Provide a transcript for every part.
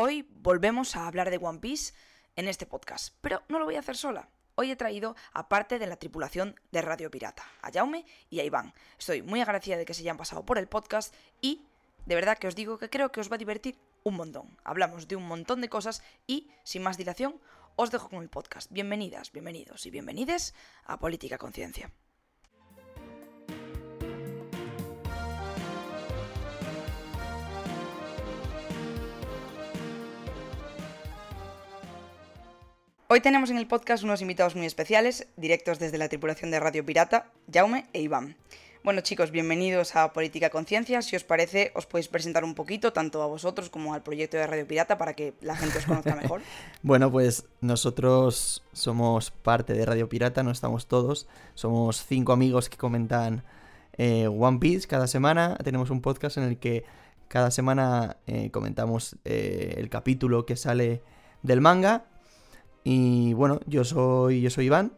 Hoy volvemos a hablar de One Piece en este podcast, pero no lo voy a hacer sola. Hoy he traído a parte de la tripulación de Radio Pirata, a Jaume y a Iván. Estoy muy agradecida de que se hayan pasado por el podcast y de verdad que os digo que creo que os va a divertir un montón. Hablamos de un montón de cosas y, sin más dilación, os dejo con el podcast. Bienvenidas, bienvenidos y bienvenides a Política Conciencia. Hoy tenemos en el podcast unos invitados muy especiales, directos desde la tripulación de Radio Pirata, Jaume e Iván. Bueno chicos, bienvenidos a Política Conciencia. Si os parece, os podéis presentar un poquito, tanto a vosotros como al proyecto de Radio Pirata, para que la gente os conozca mejor. bueno, pues nosotros somos parte de Radio Pirata, no estamos todos. Somos cinco amigos que comentan eh, One Piece cada semana. Tenemos un podcast en el que cada semana eh, comentamos eh, el capítulo que sale del manga y bueno, yo soy, yo soy Iván.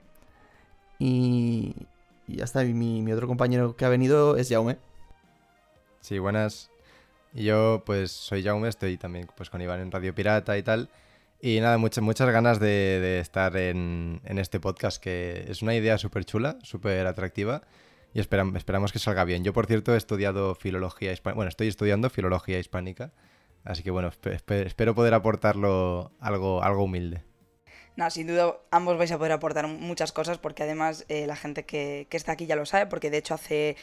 Y, y ya está. mi, mi, otro compañero que ha venido es Jaume. Sí, buenas. Yo pues soy Jaume, estoy también pues con Iván en Radio Pirata y tal. Y nada, muchas, muchas ganas de, de estar en, en, este podcast, que es una idea súper chula, súper atractiva. Y esperamos que salga bien. Yo, por cierto, he estudiado filología hispánica. Bueno, estoy estudiando filología hispánica. Así que bueno, espero poder aportarlo algo, algo humilde. Nada, sin duda ambos vais a poder aportar muchas cosas porque además eh, la gente que, que, está aquí ya lo sabe porque de hecho hace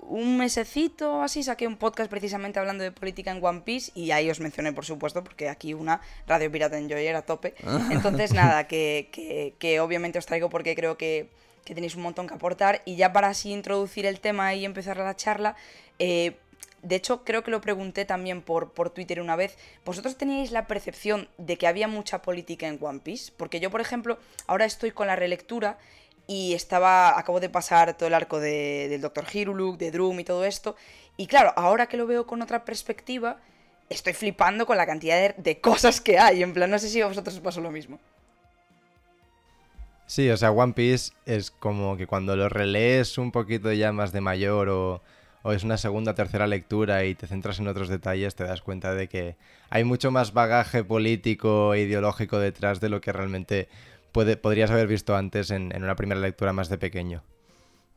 un mesecito así saqué un podcast precisamente hablando de política en One Piece y ahí os mencioné por supuesto porque aquí una Radio Pirata Enjoyer a tope. Entonces nada, que, que, que obviamente os traigo porque creo que, que, tenéis un montón que aportar y ya para así introducir el tema y empezar la charla, eh, de hecho, creo que lo pregunté también por, por Twitter una vez. ¿Vosotros teníais la percepción de que había mucha política en One Piece? Porque yo, por ejemplo, ahora estoy con la relectura y estaba. Acabo de pasar todo el arco de, del Dr. Hiruluk, de Drum y todo esto. Y claro, ahora que lo veo con otra perspectiva, estoy flipando con la cantidad de, de cosas que hay. En plan, no sé si a vosotros os pasó lo mismo. Sí, o sea, One Piece es como que cuando lo relees un poquito ya más de mayor o o es una segunda tercera lectura y te centras en otros detalles, te das cuenta de que hay mucho más bagaje político e ideológico detrás de lo que realmente puede, podrías haber visto antes en, una primera lectura más de pequeño.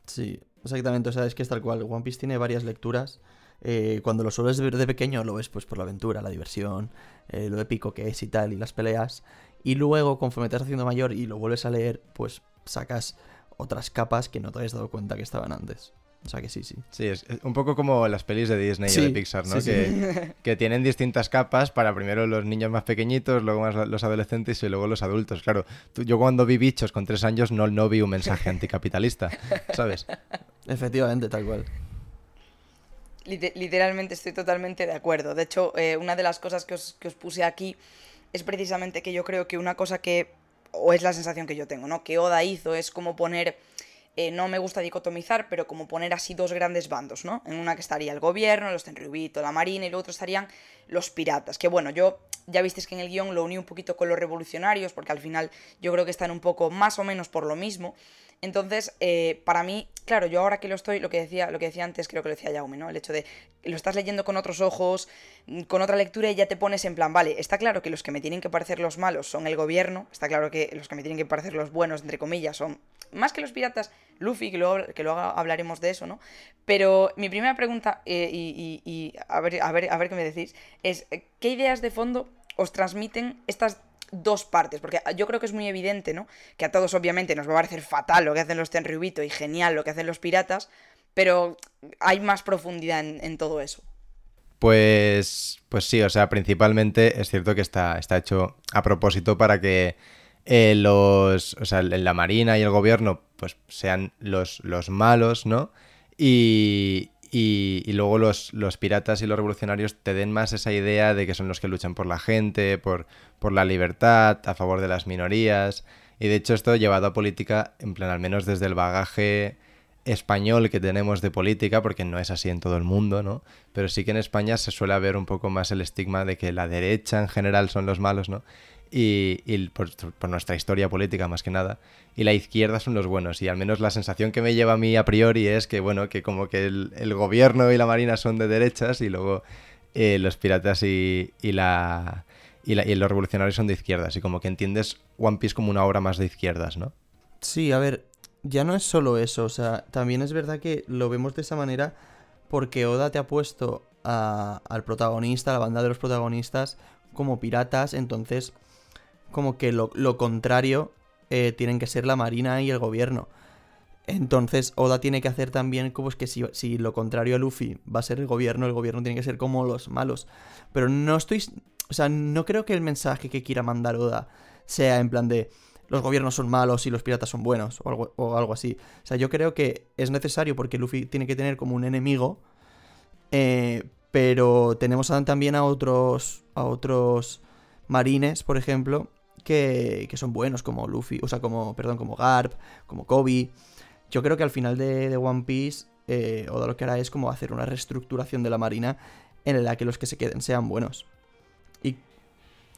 Sí, exactamente. O sea, es que es tal cual. One Piece tiene varias lecturas. Eh, cuando lo sueles ver de pequeño, lo ves pues por la aventura, la diversión, eh, lo épico que es y tal, y las peleas. Y luego, conforme te estás haciendo mayor y lo vuelves a leer, pues sacas otras capas que no te habías dado cuenta que estaban antes. O sea que sí, sí. Sí, es un poco como las pelis de Disney o de Pixar, ¿no? que, que, tienen distintas capas para primero los niños más pequeñitos, luego más los adolescentes y luego los adultos. Claro, yo cuando vi bichos con tres años no, no vi un mensaje anticapitalista, ¿sabes? Efectivamente, tal cual. Literalmente estoy totalmente de acuerdo. De hecho, eh, una de las cosas que os, que os puse aquí es precisamente que yo creo que una cosa que, o es la sensación que yo tengo, ¿no? Que Oda hizo es como poner eh, no me gusta dicotomizar, pero como poner así dos grandes bandos, ¿no? En una que estaría el gobierno, los Tenryubito, la marina, y en otro estarían los piratas. Que bueno, yo ya visteis que en el guion lo uní un poquito con los revolucionarios, porque al final yo creo que están un poco más o menos por lo mismo. Entonces, eh, para mí, claro, yo ahora que lo estoy, lo que decía, lo que decía antes, creo que lo decía Jaume, ¿no? El hecho de lo estás leyendo con otros ojos, mm, con otra lectura y ya te pones en plan, vale, está claro que los que me tienen que parecer los malos son el gobierno, está claro que los que me tienen que parecer los buenos, entre comillas, son más que los piratas, Luffy, que luego, que luego hablaremos de eso, ¿no? Pero mi primera pregunta, eh, y, y, a, ver, a, ver, a ver qué me decís, es, ¿qué ideas de fondo os transmiten estas dos partes, porque yo creo que es muy evidente, ¿no? Que a todos obviamente nos va a parecer fatal lo que hacen los Tenryubito y genial lo que hacen los piratas, pero hay más profundidad en, todo eso. Pues, pues sí, o sea, principalmente es cierto que está, está hecho a propósito para que eh, los, o sea, la Marina y el gobierno pues sean los, los malos, ¿no? Y, y, luego los, los, piratas y los revolucionarios te den más esa idea de que son los que luchan por la gente, por, por la libertad, a favor de las minorías. Y de hecho esto llevado a política, en plan, al menos desde el bagaje español que tenemos de política, porque no es así en todo el mundo, ¿no? Pero sí que en España se suele ver un poco más el estigma de que la derecha en general son los malos, ¿no? Y, por, nuestra historia política más que nada, y la izquierda son los buenos. Y al menos la sensación que me lleva a mí a priori es que, bueno, que como que el, gobierno y la marina son de derechas y luego eh, los piratas y, la, y, los revolucionarios son de izquierdas. Y como que entiendes One Piece como una obra más de izquierdas, ¿no? Sí, a ver, ya no es solo eso, o sea, también es verdad que lo vemos de esa manera porque Oda te ha puesto al protagonista, a la banda de los protagonistas, como piratas, entonces como que lo, contrario eh, tienen que ser la Marina y el gobierno. Entonces Oda tiene que hacer también como es que si, si, lo contrario a Luffy va a ser el gobierno, el gobierno tiene que ser como los malos. Pero no estoy... O sea, no creo que el mensaje que quiera mandar Oda sea en plan de los gobiernos son malos y los piratas son buenos o algo, o algo así. O sea, yo creo que es necesario porque Luffy tiene que tener como un enemigo. Eh, pero tenemos también a otros, a otros marines, por ejemplo, que, que, son buenos, como Luffy, o sea, como, perdón, como Garp, como Kobe. Yo creo que al final de, One Piece, eh, Oda lo que hará es como hacer una reestructuración de la marina en la que los que se queden sean buenos. Y...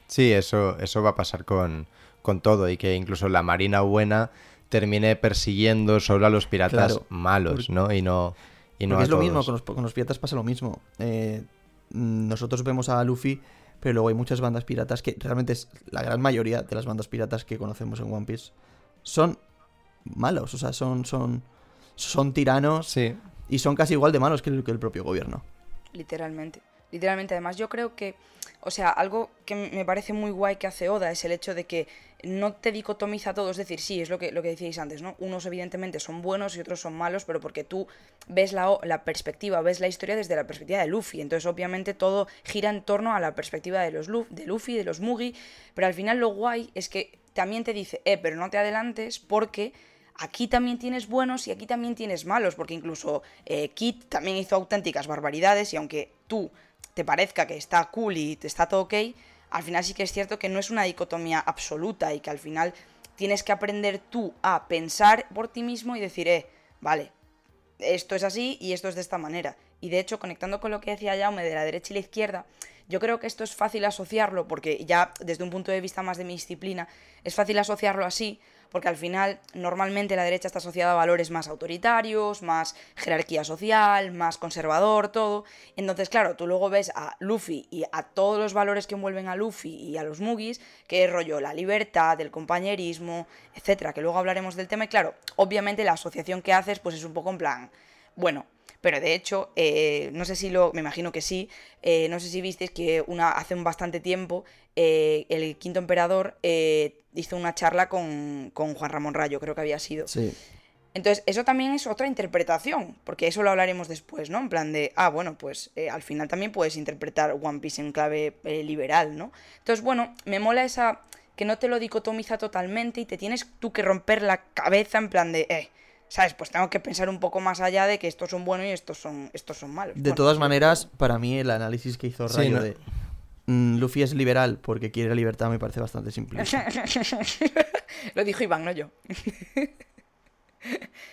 Sí, eso, eso va a pasar con, con todo y que incluso la marina buena termine persiguiendo solo a los piratas malos, ¿no? Y no, y no es lo mismo, con los, piratas pasa lo mismo. Eh, nosotros vemos a Luffy, pero luego hay muchas bandas piratas que realmente es la gran mayoría de las bandas piratas que conocemos en One Piece son malos, o sea, son, son, son tiranos sí. y son casi igual de malos que el, que el propio gobierno. Literalmente. Literalmente, además, yo creo que, o sea, algo que me parece muy guay que hace Oda es el hecho de que no te dicotomiza todo, es decir, sí, es lo que, lo que decíais antes, ¿no? Unos evidentemente son buenos y otros son malos, pero porque tú ves la, la perspectiva, ves la historia desde la perspectiva de Luffy, entonces obviamente todo gira en torno a la perspectiva de, los de Luffy, de los Mugi, pero al final lo guay es que también te dice, eh, pero no te adelantes porque aquí también tienes buenos y aquí también tienes malos, porque incluso eh, Kit también hizo auténticas barbaridades y aunque tú te parezca que está cool y te está todo ok, al final sí que es cierto que no es una dicotomía absoluta y que al final tienes que aprender tú a pensar por ti mismo y decir, eh, vale, esto es así y esto es de esta manera. Y de hecho, conectando con lo que decía Jaume de la derecha y la izquierda, yo creo que esto es fácil asociarlo, porque ya desde un punto de vista más de mi disciplina, es fácil asociarlo así, porque al final normalmente la derecha está asociada a valores más autoritarios, más jerarquía social, más conservador, todo. Entonces, claro, tú luego ves a Luffy y a todos los valores que envuelven a Luffy y a los Mugis, que es rollo la libertad, el compañerismo, etcétera, que luego hablaremos del tema. Y claro, obviamente la asociación que haces, pues es un poco en plan, bueno, pero de hecho, eh, no sé si lo, me imagino que sí, eh, no sé si visteis que una, hace un bastante tiempo eh, el quinto emperador hizo una charla con, Juan Ramón Rayo, creo que había sido. Sí. Entonces, eso también es otra interpretación, porque eso lo hablaremos después, ¿no? En plan de, ah, bueno, pues al final también puedes interpretar One Piece en clave liberal, ¿no? Entonces, bueno, me mola esa que no te lo dicotomiza totalmente y te tienes tú que romper la cabeza en plan de, eh, ¿sabes? Pues tengo que pensar un poco más allá de que estos son buenos y estos son, estos son malos. De todas maneras, para mí el análisis que hizo Rayo de Luffy es liberal porque quiere la libertad me parece bastante simple. lo dijo Iván, no yo.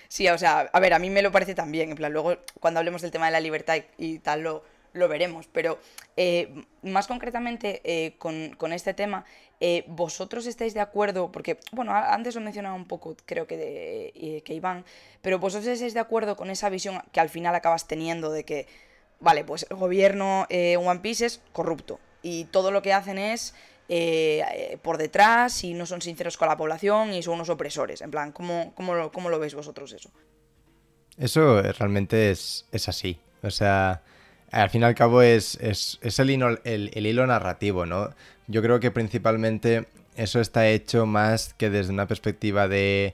sí, o sea, a ver, a mí me lo parece también. En plan, luego cuando hablemos del tema de la libertad y, tal lo, veremos. Pero eh, más concretamente eh, con, este tema, eh, ¿Vosotros estáis de acuerdo? Porque, bueno, antes lo mencionaba un poco, creo que, Iván, pero ¿vosotros estáis de acuerdo con esa visión que al final acabas teniendo de que, vale, pues el gobierno One Piece es corrupto y todo lo que hacen es por detrás y no son sinceros con la población y son unos opresores? En plan, ¿cómo, cómo, lo, cómo lo veis vosotros eso? Eso realmente es, es así. O sea, al fin y al cabo es, es, es el, hilo, el, hilo narrativo, ¿no? Yo creo que principalmente eso está hecho más que desde una perspectiva de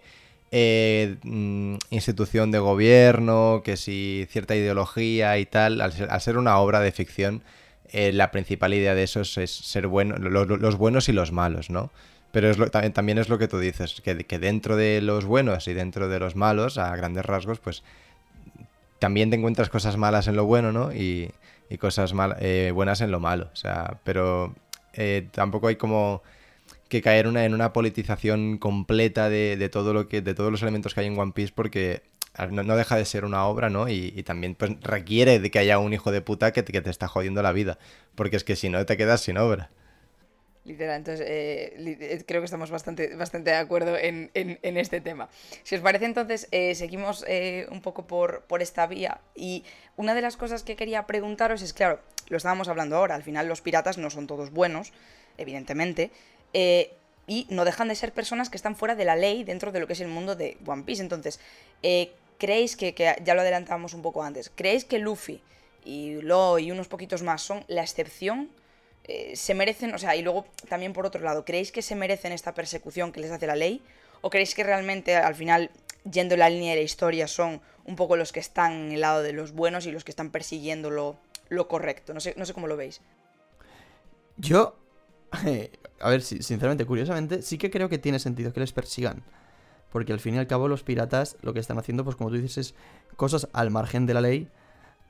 eh, mm, institución de gobierno, que si cierta ideología y tal, al ser, una obra de ficción, eh, la principal idea de eso es, ser bueno, los buenos y los malos, ¿no? Pero es lo, también, es lo que tú dices, que, que dentro de los buenos y dentro de los malos, a grandes rasgos, pues también te encuentras cosas malas en lo bueno, ¿no? Y, cosas mal, eh, buenas en lo malo. O sea, pero eh, tampoco hay como que caer en una politización completa de, todo lo que, de todos los elementos que hay en One Piece porque no, deja de ser una obra, ¿no? Y, también pues, requiere de que haya un hijo de puta que que te está jodiendo la vida. Porque es que si no te quedas sin obra. Literal, entonces eh, eh, creo que estamos bastante, bastante de acuerdo en, este tema. Si os parece, entonces eh, seguimos un poco por, por esta vía. Y una de las cosas que quería preguntaros es, claro, lo estábamos hablando ahora, al final los piratas no son todos buenos. evidentemente, y no dejan de ser personas que están fuera de la ley dentro de lo que es el mundo de One Piece. Entonces, ¿creéis que, que, ya lo adelantábamos un poco antes, ¿creéis que Luffy y Lo y unos poquitos más son la excepción? Eh, ¿Se merecen, o sea, y luego también por otro lado, ¿creéis que se merecen esta persecución que les hace la ley? ¿O creéis que realmente al final, yendo en la línea de la historia, son un poco los que están en el lado de los buenos y los que están persiguiendo lo, correcto? No sé, no sé cómo lo veis. Yo, a ver, sinceramente, curiosamente, sí que creo que tiene sentido que les persigan. Porque al fin y al cabo los piratas lo que están haciendo, pues como tú dices, es cosas al margen de la ley,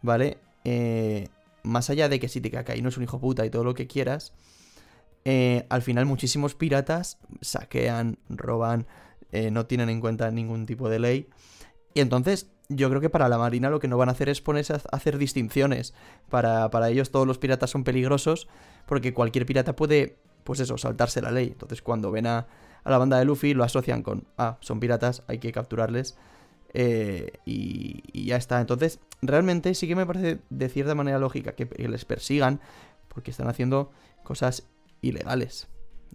¿vale? Eh, más allá de que si te cae no es un hijo puta y todo lo que quieras, eh, al final muchísimos piratas saquean, roban, eh, no tienen en cuenta ningún tipo de ley. Y entonces yo creo que para la Marina lo que no van a hacer es ponerse a hacer distinciones. Para, para ellos todos los piratas son peligrosos porque cualquier pirata puede, pues eso, saltarse la ley. Entonces cuando ven a, a la banda de Luffy lo asocian con, ah, son piratas, hay que capturarles. Eh, y, ya está. Entonces, realmente sí que me parece de cierta manera lógica que, les persigan porque están haciendo cosas ilegales.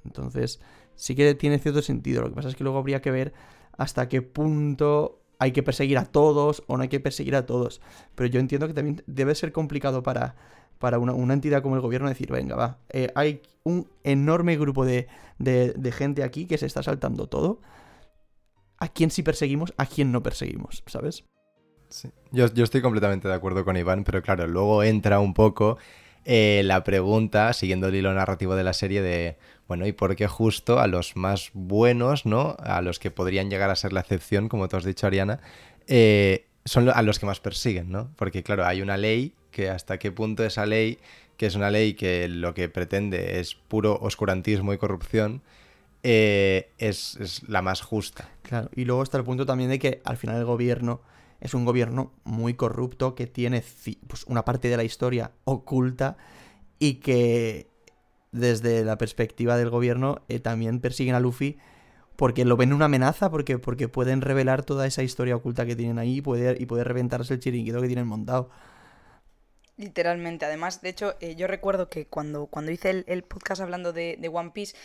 Entonces, sí que tiene cierto sentido. Lo que pasa es que luego habría que ver hasta qué punto hay que perseguir a todos o no hay que perseguir a todos. Pero yo entiendo que también debe ser complicado para, para una, entidad como el gobierno decir, venga, va, eh, hay un enorme grupo de, de gente aquí que se está saltando todo a quién sí perseguimos, a quién no perseguimos, ¿sabes? Sí. Yo, estoy completamente de acuerdo con Iván, pero claro, luego entra un poco eh, la pregunta, siguiendo el hilo narrativo de la serie, de, bueno, ¿y por qué justo a los más buenos, ¿no? A los que podrían llegar a ser la excepción, como tú has dicho, Ariana, eh, son a los que más persiguen, ¿no? Porque claro, hay una ley que hasta qué punto esa ley, que es una ley que lo que pretende es puro oscurantismo y corrupción, eh, es, la más justa. Claro, y luego está el punto también de que al final el gobierno es un gobierno muy corrupto que tiene pues, una parte de la historia oculta y que desde la perspectiva del gobierno eh, también persiguen a Luffy porque lo ven una amenaza, porque, porque pueden revelar toda esa historia oculta que tienen ahí y poder, y poder reventarse el chiringuito que tienen montado. Literalmente, además, de hecho, eh, yo recuerdo que cuando, cuando hice el, podcast hablando de, de One Piece,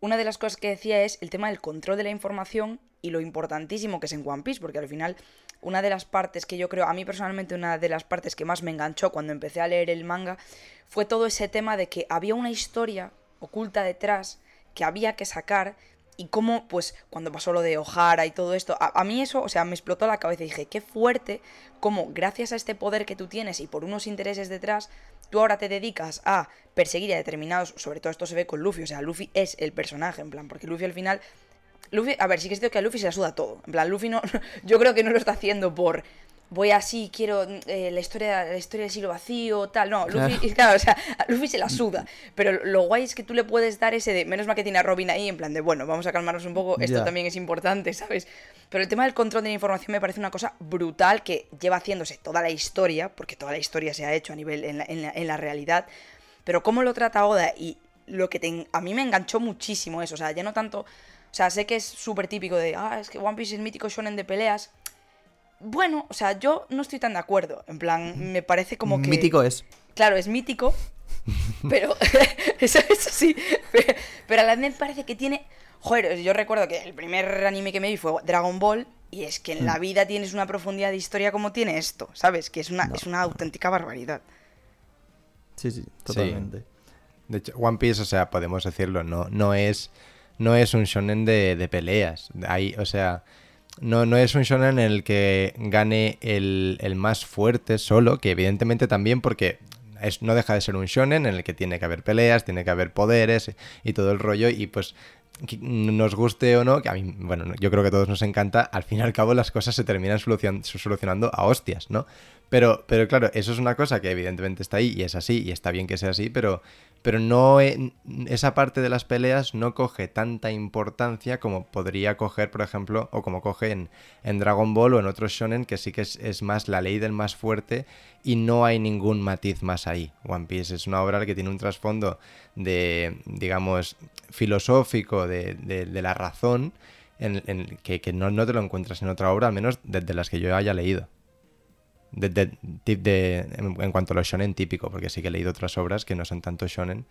una de las cosas que decía es el tema del control de la información y lo importantísimo que es en One Piece, porque al final una de las partes que yo creo, a mí personalmente una de las partes que más me enganchó cuando empecé a leer el manga fue todo ese tema de que había una historia oculta detrás que había que sacar y cómo, pues, cuando pasó lo de O'Hara y todo esto, a, mí eso, o sea, me explotó la cabeza y dije, qué fuerte, cómo gracias a este poder que tú tienes y por unos intereses detrás, tú ahora te dedicas a perseguir a determinados, sobre todo esto se ve con Luffy, o sea, Luffy es el personaje, en plan, porque Luffy al final... Luffy, a ver, sí que es cierto que a Luffy se la suda todo. En plan, Luffy no. Yo creo que no lo está haciendo por voy así, quiero eh, la historia la historia del siglo vacío, tal. No, Luffy, claro. o sea, a Luffy se la suda. Pero lo guay es que tú le puedes dar ese de, menos mal que tiene a Robin ahí, en plan de, bueno, vamos a calmarnos un poco, esto también es importante, ¿sabes? Pero el tema del control de la información me parece una cosa brutal que lleva haciéndose toda la historia, porque toda la historia se ha hecho a nivel en la, en la, realidad. Pero cómo lo trata Oda y lo que a mí me enganchó muchísimo eso, o sea, ya no tanto... O sea, sé que es súper típico de, ah, es que One Piece es mítico shonen de peleas, bueno, o sea, yo no estoy tan de acuerdo. En plan, me parece como que. Mítico es. Claro, es mítico. pero. eso, sí. Pero, a la vez me parece que tiene. Joder, yo recuerdo que el primer anime que me vi fue Dragon Ball. Y es que en la mm. vida tienes una profundidad de historia como tiene esto, ¿sabes? Que es una, es una auténtica barbaridad. Sí, sí, totalmente. De hecho, One Piece, o sea, podemos decirlo, no, no es. No es un shonen de, de peleas. Hay, o sea no, no es un shonen en el que gane el, más fuerte solo, que evidentemente también porque es, no deja de ser un shonen en el que tiene que haber peleas, tiene que haber poderes y todo el rollo y pues nos guste o no, que a mí, bueno, yo creo que a todos nos encanta, al fin y al cabo las cosas se terminan solucionando a hostias, ¿no? Pero, pero claro, eso es una cosa que evidentemente está ahí y es así y está bien que sea así, pero pero no esa parte de las peleas no coge tanta importancia como podría coger, por ejemplo, o como coge en, Dragon Ball o en otros shonen, que sí que es, más la ley del más fuerte y no hay ningún matiz más ahí. One Piece es una obra que tiene un trasfondo de, digamos, filosófico de, la razón, en, que, no, no, te lo encuentras en otra obra, al menos desde las que yo haya leído de, en, cuanto a lo shonen típico, porque sí que he leído otras obras que no son tanto shonen,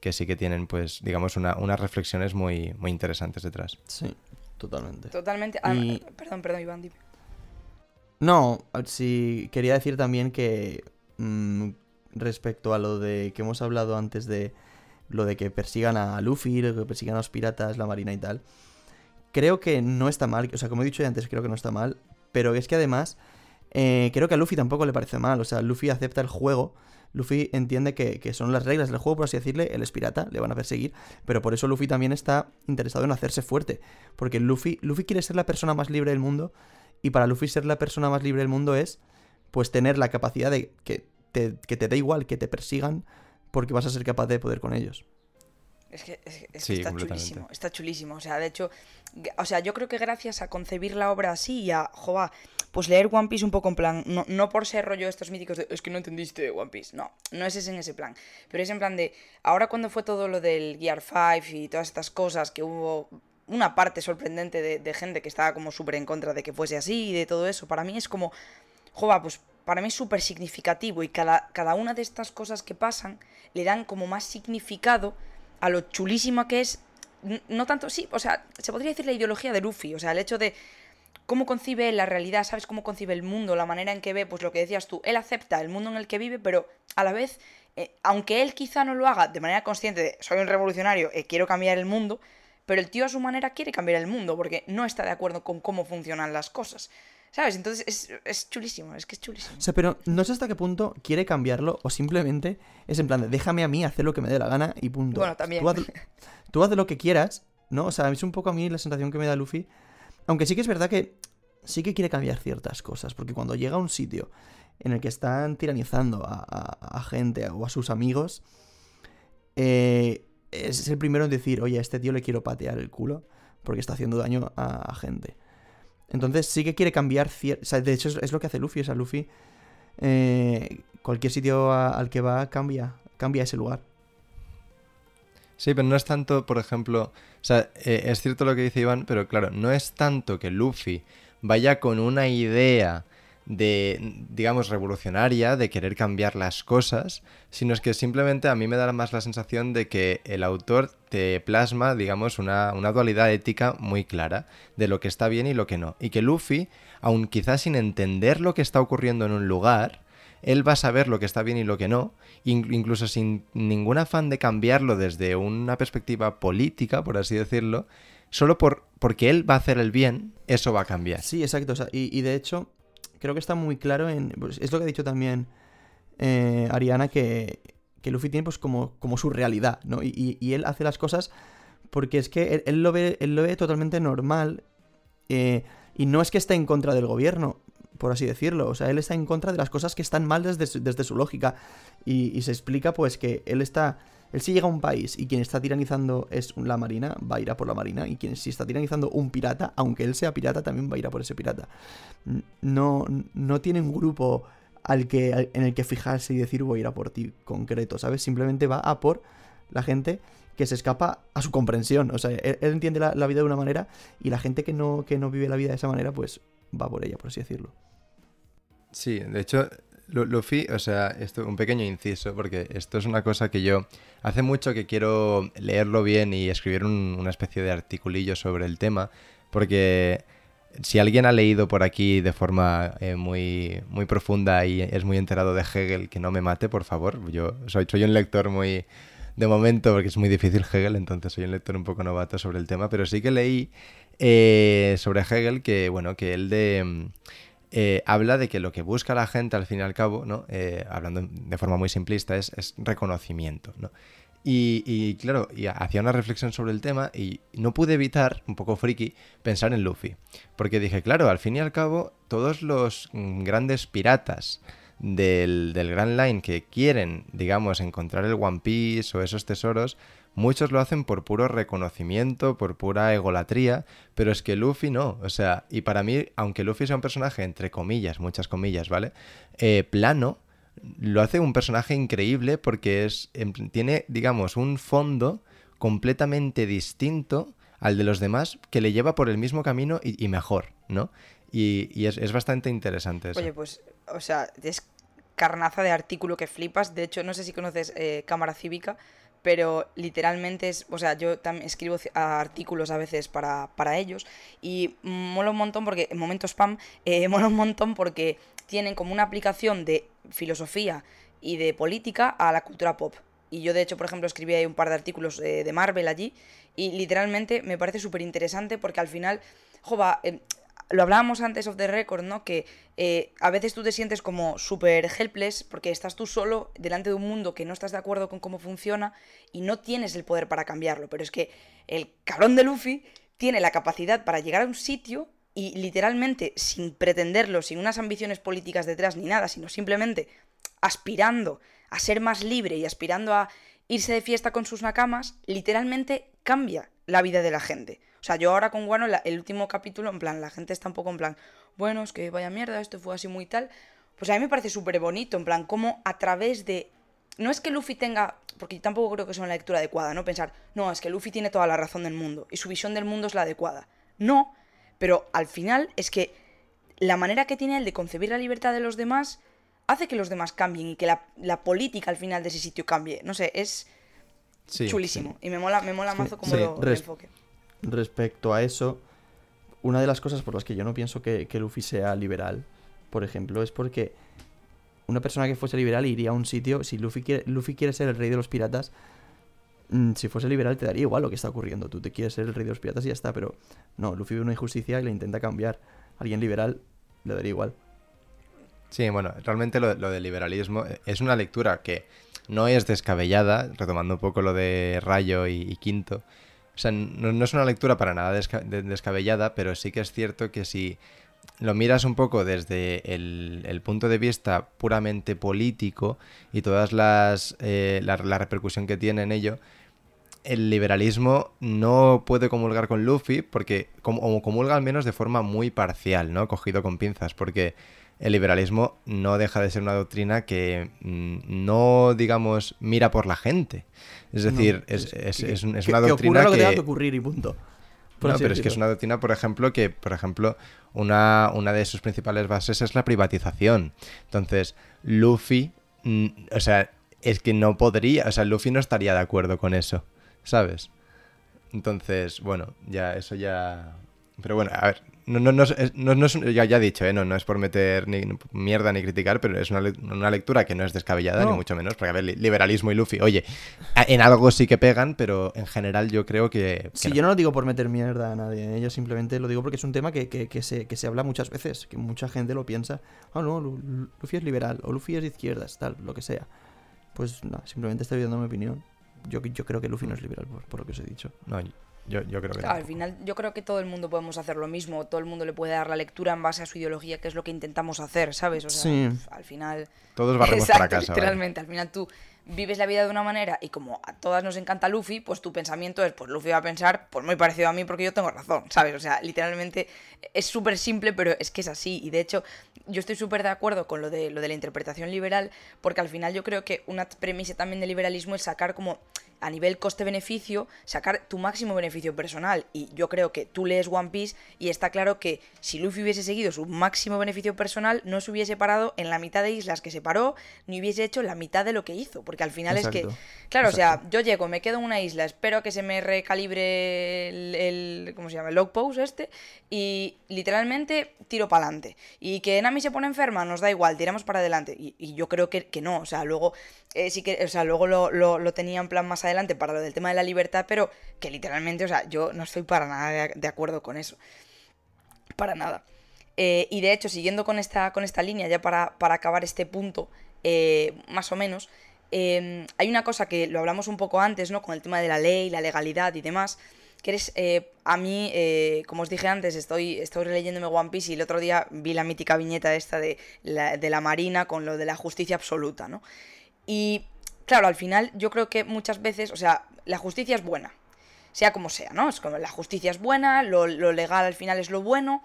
que sí que tienen, pues, digamos, una, unas reflexiones muy, muy interesantes detrás. Sí, totalmente. Totalmente. Ah, Y- Perdón, perdón, Iván, dime. No, sí, quería decir también que mm, respecto a lo de que hemos hablado antes de lo de que persigan a Luffy, lo que persigan a los piratas, la marina y tal, creo que no está mal, o sea, como he dicho ya antes, creo que no está mal, pero es que además eh, creo que a Luffy tampoco le parece mal, o sea, Luffy acepta el juego, Luffy entiende que, que son las reglas del juego, por así decirle, él es pirata, le van a perseguir, pero por eso Luffy también está interesado en hacerse fuerte, porque Luffy, Luffy quiere ser la persona más libre del mundo y para Luffy ser la persona más libre del mundo es, pues, tener la capacidad de que te, que te dé igual que te persigan porque vas a ser capaz de poder con ellos. Es que, es que- es que Sí, está chulísimo, está chulísimo. O sea, de hecho, o sea, yo creo que gracias a concebir la obra así y a, jova, pues leer One Piece un poco en plan, no, no por ser rollo estos míticos de, es que no entendiste One Piece, no, no es ese en ese plan, pero es en plan de, ahora cuando fue todo lo del Gear 5 y todas estas cosas, que hubo una parte sorprendente de, gente que estaba como súper en contra de que fuese así y de todo eso, para mí es como, jova, pues para mí es súper significativo y cada, cada una de estas cosas que pasan le dan como más significado a lo chulísima que es, no tanto, sí, o sea, se podría decir la ideología de Luffy, o sea, el hecho de cómo concibe la realidad, ¿sabes? Cómo concibe el mundo, la manera en que ve, pues lo que decías tú, él acepta el mundo en el que vive, pero a la vez, eh, aunque él quizá no lo haga de manera consciente de, soy un revolucionario, eh, quiero cambiar el mundo, pero el tío a su manera quiere cambiar el mundo, porque no está de acuerdo con cómo funcionan las cosas, ¿sabes? Entonces es, es chulísimo, es que es chulísimo. O sea, pero no sé hasta qué punto quiere cambiarlo o simplemente es en plan de déjame a mí hacer lo que me dé la gana y punto. Bueno, también. Tú haz, tú haz lo que quieras, ¿no? O sea, es un poco a mí la sensación que me da Luffy. Aunque sí que es verdad que sí que quiere cambiar ciertas cosas, porque cuando llega a un sitio en el que están tiranizando a, gente o a sus amigos, eh, es el primero en decir, oye, a este tío le quiero patear el culo porque está haciendo daño a, gente. Entonces sí que quiere cambiar o sea, de hecho es, lo que hace Luffy. O sea, Luffy, eh, cualquier sitio al que va, cambia, cambia ese lugar. Sí, pero no es tanto, por ejemplo, o sea, eh, es cierto lo que dice Iván, pero claro, no es tanto que Luffy vaya con una idea de, digamos, revolucionaria, de querer cambiar las cosas, sino es que simplemente a mí me da más la sensación de que el autor te plasma, digamos, una, una dualidad ética muy clara de lo que está bien y lo que no. Y que Luffy, aun quizás sin entender lo que está ocurriendo en un lugar, él va a saber lo que está bien y lo que no, in- incluso sin ningún afán de cambiarlo desde una perspectiva política, por así decirlo, solo por, porque él va a hacer el bien, eso va a cambiar. Sí, exacto. y, de hecho, creo que está muy claro en. pues, es lo que ha dicho también eh, Ariana, que, Luffy tiene pues como, su realidad, ¿no? Y, y- él hace las cosas porque es que él, él lo, ve, él lo ve totalmente normal. eh, y no es que esté en contra del gobierno, por así decirlo. O sea, él está en contra de las cosas que están mal desde, desde su lógica. Y, se explica pues que él está... Él si llega a un país y quien está tiranizando es la marina, va a ir a por la marina. Y quien si está tiranizando un pirata, aunque él sea pirata, también va a ir a por ese pirata. No, no tiene un grupo al que, en el que fijarse y decir voy a ir a por ti concreto, ¿sabes? Simplemente va a por la gente que se escapa a su comprensión. O sea, él, él entiende la, la vida de una manera y la gente que no, que no vive la vida de esa manera, pues va por ella, por así decirlo. Sí, de hecho, Lu- Luffy, o sea, esto un pequeño inciso, porque esto es una cosa que yo hace mucho que quiero leerlo bien y escribir un- una especie de articulillo sobre el tema, porque si alguien ha leído por aquí de forma eh, muy, muy profunda y es muy enterado de Hegel, que no me mate, por favor. Yo soy, soy un lector muy de momento, porque es muy difícil Hegel, entonces soy un lector un poco novato sobre el tema, pero sí que leí eh, sobre Hegel que, bueno, que él de... eh, habla de que lo que busca la gente al fin y al cabo, ¿no? Eh, hablando de forma muy simplista, es, reconocimiento, ¿no? Y, claro, hacía una reflexión sobre el tema y no pude evitar, un poco friki, pensar en Luffy. Porque dije, claro, al fin y al cabo, todos los grandes piratas del, del Grand Line que quieren, digamos, encontrar el One Piece o esos tesoros, muchos lo hacen por puro reconocimiento, por pura egolatría, pero es que Luffy no. O sea, y para mí, aunque Luffy sea un personaje, entre comillas, muchas comillas, ¿vale? Eh, plano, lo hace un personaje increíble porque es, tiene, digamos, un fondo completamente distinto al de los demás que le lleva por el mismo camino y, y mejor, ¿no? Y, y es, es bastante interesante eso. Oye, pues, o sea, es carnaza de artículo que flipas. De hecho, no sé si conoces eh, Cámara Cívica, pero literalmente es, o sea, yo también escribo artículos a veces para, para ellos y mola un montón porque, en momento spam, eh, mola un montón porque tienen como una aplicación de filosofía y de política a la cultura pop. Y yo, de hecho, por ejemplo, escribí ahí un par de artículos de Marvel allí y literalmente me parece súper interesante porque al final, jova, eh, lo hablábamos antes of the record, ¿no? Que eh, a veces tú te sientes como súper helpless porque estás tú solo delante de un mundo que no estás de acuerdo con cómo funciona y no tienes el poder para cambiarlo. Pero es que el cabrón de Luffy tiene la capacidad para llegar a un sitio y literalmente sin pretenderlo, sin unas ambiciones políticas detrás ni nada, sino simplemente aspirando a ser más libre y aspirando a irse de fiesta con sus nakamas, literalmente cambia la vida de la gente. O sea, yo ahora con Guano, el último capítulo, en plan, la gente está un poco en plan, bueno, es que vaya mierda, esto fue así muy tal. Pues a mí me parece súper bonito, en plan, cómo a través de. No es que Luffy tenga. Porque yo tampoco creo que sea una lectura adecuada, ¿no? Pensar, no, es que Luffy tiene toda la razón del mundo y su visión del mundo es la adecuada. No, pero al final es que la manera que tiene él de concebir la libertad de los demás hace que los demás cambien y que la, política al final de ese sitio cambie. No sé, es chulísimo. Y me mola, me mola mazo como lo, enfoque respecto a eso, una de las cosas por las que yo no pienso que, Luffy sea liberal, por ejemplo, es porque una persona que fuese liberal iría a un sitio, si Luffy quiere, Luffy quiere ser el rey de los piratas, mm, si fuese liberal te daría igual lo que está ocurriendo, tú te quieres ser el rey de los piratas y ya está, pero no, Luffy ve una injusticia y le intenta cambiar. alguien liberal le daría igual. Sí, bueno, realmente lo, del liberalismo es una lectura que no es descabellada, retomando un poco lo de Rayo y Quinto, o sea, no, es una lectura para nada descabellada, pero sí que es cierto que si lo miras un poco desde el, punto de vista puramente político y todas las eh, la, repercusión que tiene en ello, el liberalismo no puede comulgar con Luffy porque como, comulga al menos de forma muy parcial, ¿no? Cogido con pinzas, porque el liberalismo no deja de ser una doctrina que mm, no, digamos, mira por la gente. Es decir, es, una doctrina que... que... que ocurrir y punto. No, pero es que es una doctrina, por ejemplo, que, por ejemplo, una, una de sus principales bases es la privatización. Entonces, Luffy, mm, o sea, es que no podría, o sea, Luffy no estaría de acuerdo con eso, ¿sabes? Entonces, bueno, ya, eso ya... Pero bueno, a ver, no, no, no, no, es, ya, ya he dicho, ¿eh? no, no es por meter ni mierda ni criticar, pero es una, una lectura que no es descabellada, ni mucho menos, porque a ver, liberalismo y Luffy, oye, en algo sí que pegan, pero en general yo creo que... sí, yo no lo digo por meter mierda a nadie, ¿eh? yo simplemente lo digo porque es un tema que, que, que, se, que se habla muchas veces, que mucha gente lo piensa, ah, no, Luffy es liberal, o Luffy es de izquierdas, tal, lo que sea. Pues nada, simplemente estoy dando mi opinión. Yo, yo creo que Luffy no es liberal, por, por lo que os he dicho. No, yo, creo que al final yo creo que todo el mundo podemos hacer lo mismo, todo el mundo le puede dar la lectura en base a su ideología, que es lo que intentamos hacer, ¿sabes? O sea, al final... Todos barremos para casa. Literalmente, al final tú vives la vida de una manera y como a todas nos encanta Luffy, pues tu pensamiento es, pues Luffy va a pensar, pues muy parecido a mí porque yo tengo razón, ¿sabes? O sea, literalmente es súper simple, pero es que es así. Y de hecho, yo estoy súper de acuerdo con lo de, lo de la interpretación liberal, porque al final yo creo que una premisa también del liberalismo es sacar como a nivel coste-beneficio, sacar tu máximo beneficio personal. Y yo creo que tú lees One Piece y está claro que si Luffy hubiese seguido su máximo beneficio personal, no se hubiese parado en la mitad de islas que se paró, ni hubiese hecho la mitad de lo que hizo. Porque al final es que, claro, o sea, yo llego, me quedo en una isla, espero que se me recalibre el, ¿cómo se llama? El log post este, y literalmente tiro para adelante. Y que Nami se pone enferma, nos da igual, tiramos para adelante. Y, yo creo que, que, no, o sea, luego eh, sí que, o sea, luego lo, lo, tenía en plan más adelante para lo del tema de la libertad, pero que literalmente, o sea, yo no estoy para nada de, acuerdo con eso. Para nada. Eh, y de hecho, siguiendo con esta, con esta línea, ya para, para acabar este punto, eh, más o menos, em, hay una cosa que lo hablamos un poco antes, ¿no? Con el tema de la ley, la legalidad y demás que eres, eh, a mí, eh, como os dije antes, estoy, estoy releyéndome One Piece y el otro día vi la mítica viñeta esta de la, Marina con lo de la justicia absoluta, ¿no? Y claro, al final yo creo que muchas veces, o sea, la justicia es buena, sea como sea, ¿no? Es como la justicia es buena, lo, legal al final es lo bueno,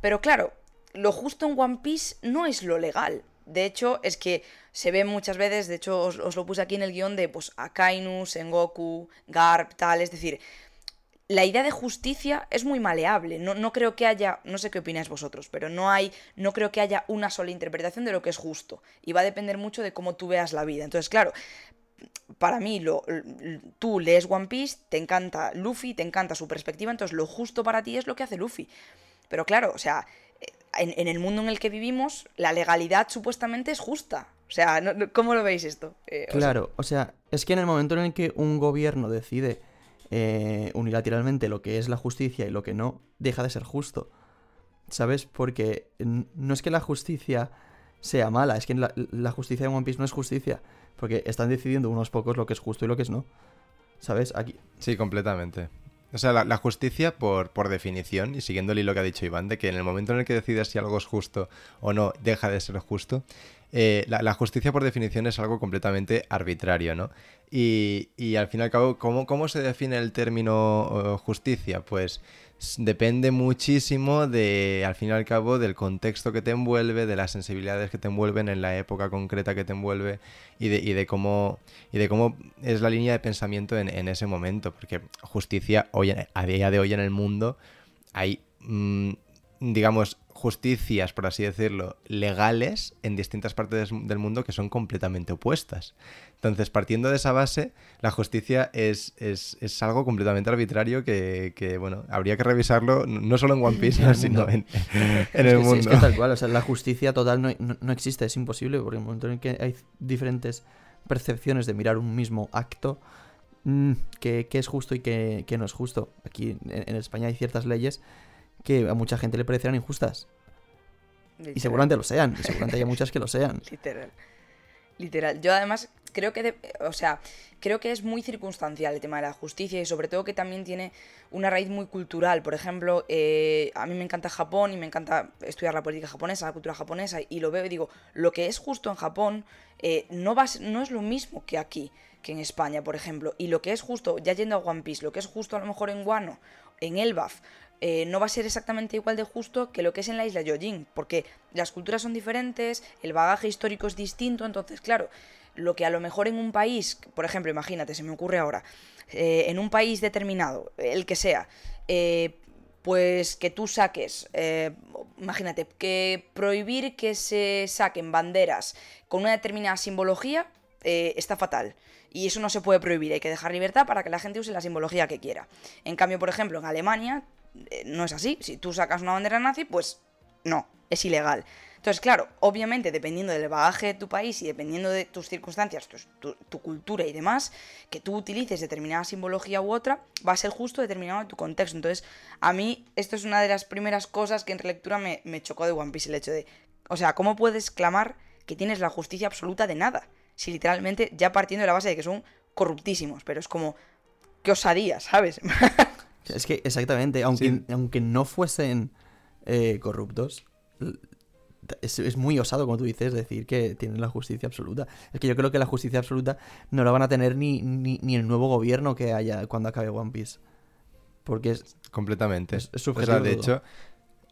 pero claro, lo justo en One Piece no es lo legal. De hecho, es que se ve muchas veces, de hecho os, lo puse aquí en el guion de pues Akainu, Sengoku, Garp, tal, es decir, la idea de justicia es muy maleable. No, no, creo que haya, no sé qué opináis vosotros, pero no hay, no creo que haya una sola interpretación de lo que es justo. Y va a depender mucho de cómo tú veas la vida. Entonces, claro, para mí, lo, tú lees One Piece, te encanta Luffy, te encanta su perspectiva, entonces lo justo para ti es lo que hace Luffy. Pero claro, o sea, en, el mundo en el que vivimos, la legalidad supuestamente es justa. O sea, ¿cómo lo veis esto? Eh, claro, o sea, es que en el momento en el que un gobierno decide eh, unilateralmente lo que es la justicia y lo que no, deja de ser justo. ¿Sabes? Porque no es que la justicia sea mala, es que la, justicia de One Piece no es justicia. Porque están decidiendo unos pocos lo que es justo y lo que es no. ¿Sabes? Aquí. Sí, completamente. O sea, la, justicia, por, por, definición, y siguiendo el hilo que ha dicho Iván, de que en el momento en el que decides si algo es justo o no, deja de ser justo, eh, la, justicia por definición es algo completamente arbitrario, ¿no? Y, y al fin y al cabo, ¿cómo, ¿cómo, se define el término justicia? Pues depende muchísimo de, al fin y al cabo, del contexto que te envuelve, de las sensibilidades que te envuelven en la época concreta que te envuelve y de, y de cómo, y de cómo es la línea de pensamiento en, en ese momento. Porque justicia, hoy, a día de hoy en el mundo, hay, mm, digamos, justicias, por así decirlo, legales en distintas partes del mundo que son completamente opuestas. Entonces, partiendo de esa base, la justicia es, es, algo completamente arbitrario que, bueno, habría que revisarlo no solo en One Piece, sino en, el mundo. es que tal cual, o sea, la justicia total no, existe, es imposible, porque en el momento en que hay diferentes percepciones de mirar un mismo acto, mm, que, es justo y que, no es justo. Aquí en España hay ciertas leyes que a mucha gente le parecerán injustas. Y seguramente lo sean, y seguramente hay muchas que lo sean. Literal. Literal. Yo además creo que, o sea, creo que es muy circunstancial el tema de la justicia y sobre todo que también tiene una raíz muy cultural. Por ejemplo, eh, a mí me encanta Japón y me encanta estudiar la política japonesa, la cultura japonesa y lo veo y digo, lo que es justo en Japón eh, no, va, no es lo mismo que aquí, que en España, por ejemplo. Y lo que es justo, ya yendo a One Piece, lo que es justo a lo mejor en Guano, en Elbaf eh, no va a ser exactamente igual de justo que lo que es en la isla Yojin, porque las culturas son diferentes, el bagaje histórico es distinto, entonces, claro, lo que a lo mejor en un país, por ejemplo, imagínate, se me ocurre ahora, eh, en un país determinado, el que sea, eh, pues que tú saques, imagínate, que prohibir que se saquen banderas con una determinada simbología está fatal. Y eso no se puede prohibir, hay que dejar libertad para que la gente use la simbología que quiera. En cambio, por ejemplo, en Alemania no es así. Si tú sacas una bandera nazi, pues no, es ilegal. Entonces, claro, obviamente, dependiendo del bagaje de tu país y dependiendo de tus circunstancias, tu, cultura y demás, que tú utilices determinada simbología u otra, va a ser justo determinado en tu contexto. Entonces, a mí, esto es una de las primeras cosas que en relectura me, me chocó de One Piece, el hecho de, o sea, ¿cómo puedes clamar que tienes la justicia absoluta de nada? Si literalmente, ya partiendo de la base de que son corruptísimos, pero es como, qué osadía, ¿sabes? Es que exactamente, aunque, aunque no fuesen eh, corruptos, es, muy osado, como tú dices, decir que tienen la justicia absoluta. Es que yo creo que la justicia absoluta no la van a tener ni, ni, el nuevo gobierno que haya cuando acabe One Piece. Porque es. Completamente. Es, de hecho,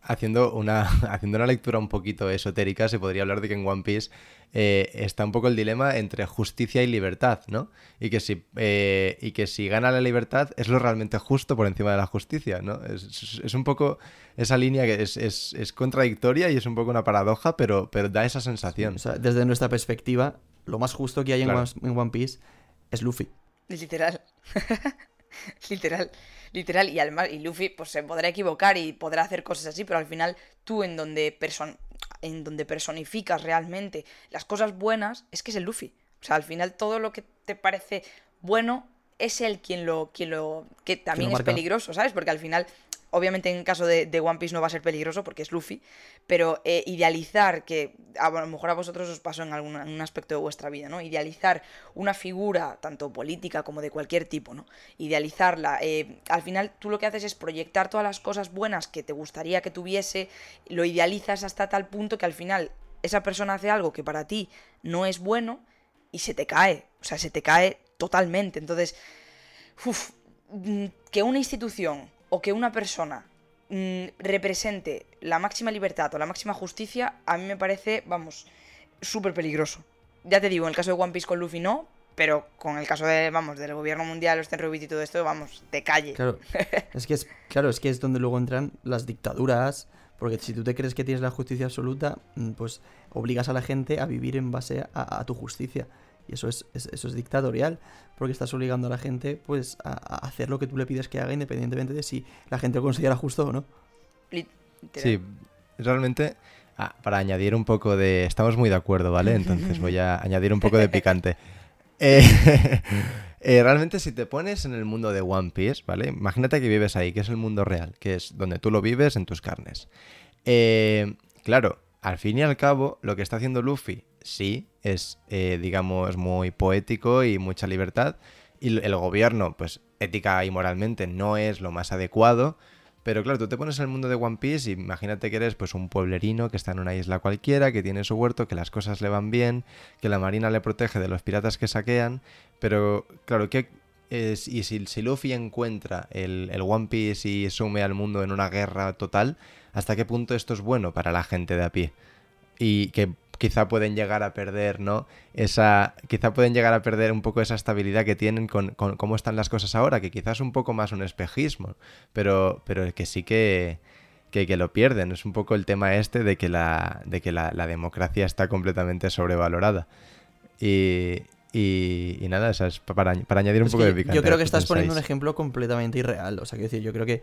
haciendo una, haciendo una lectura un poquito esotérica, se podría hablar de que en One Piece eh, está un poco el dilema entre justicia y libertad, ¿no? Y que, si, eh, y que si gana la libertad es lo realmente justo por encima de la justicia, ¿no? Es, un poco esa línea que es, contradictoria y es un poco una paradoja, pero, pero da esa sensación. desde nuestra perspectiva, lo más justo que hay en, One, Piece es Luffy. Literal. Literal. Literal. Y además, y Luffy pues se podrá equivocar y podrá hacer cosas así, pero al final tú en donde person en donde personificas realmente las cosas buenas, es que es el Luffy. O sea, al final todo lo que te parece bueno es él quien lo. Quien lo que también es peligroso, ¿sabes? Porque al final Obviamente en caso de, One Piece no va a ser peligroso porque es Luffy, pero eh, idealizar, que a, lo mejor a vosotros os pasó en algún un aspecto de vuestra vida, ¿no? Idealizar una figura, tanto política como de cualquier tipo, ¿no? Idealizarla, eh, al final tú lo que haces es proyectar todas las cosas buenas que te gustaría que tuviese, lo idealizas hasta tal punto que al final esa persona hace algo que para ti no es bueno y se te cae, o sea, se te cae totalmente. Entonces, uff, mm, que una institución o que una persona mm, represente la máxima libertad o la máxima justicia, a mí me parece, vamos, súper peligroso. Ya te digo, en el caso de One Piece con Luffy no, pero con el caso de, vamos, del gobierno mundial, los Tenryubito y todo esto, vamos, te calle. Claro, es que es, claro, es que es donde luego entran las dictaduras, porque si tú te crees que tienes la justicia absoluta, mm, pues obligas a la gente a vivir en base a, tu justicia. Y eso es, eso es dictatorial, porque estás obligando a la gente pues a, hacer lo que tú le pides que haga independientemente de si la gente lo considera justo o no. Sí, realmente ah, para añadir un poco de... Estamos muy de acuerdo, ¿vale? Entonces voy a añadir un poco de picante. Eh, eh, realmente si te pones en el mundo de One Piece, ¿vale? Imagínate que vives ahí, que es el mundo real, que es donde tú lo vives en tus carnes. Eh, claro, al fin y al cabo, lo que está haciendo Luffy, sí, es, digamos, muy poético y mucha libertad. Y el gobierno, pues ética y moralmente no es lo más adecuado, pero claro, tú te pones en el mundo de One Piece y imagínate que eres pues un pueblerino que está en una isla cualquiera, que tiene su huerto, que las cosas le van bien, que la marina le protege de los piratas que saquean, pero claro, ¿qué es, y si, Luffy encuentra el, el One Piece y sume al mundo en una guerra total, ¿hasta qué punto esto es bueno para la gente de a pie? Y que quizá pueden llegar a perder, ¿no? Esa, quizá pueden llegar a perder un poco esa estabilidad que tienen con, cómo están las cosas ahora, que quizás es un poco más un espejismo, pero, pero que sí que, que, lo pierden. Es un poco el tema este de que la, de que la, democracia está completamente sobrevalorada. Y, y, nada, es para, para añadir un poco de picante. Yo creo que estás poniendo un ejemplo completamente irreal. O sea, quiero decir, yo creo que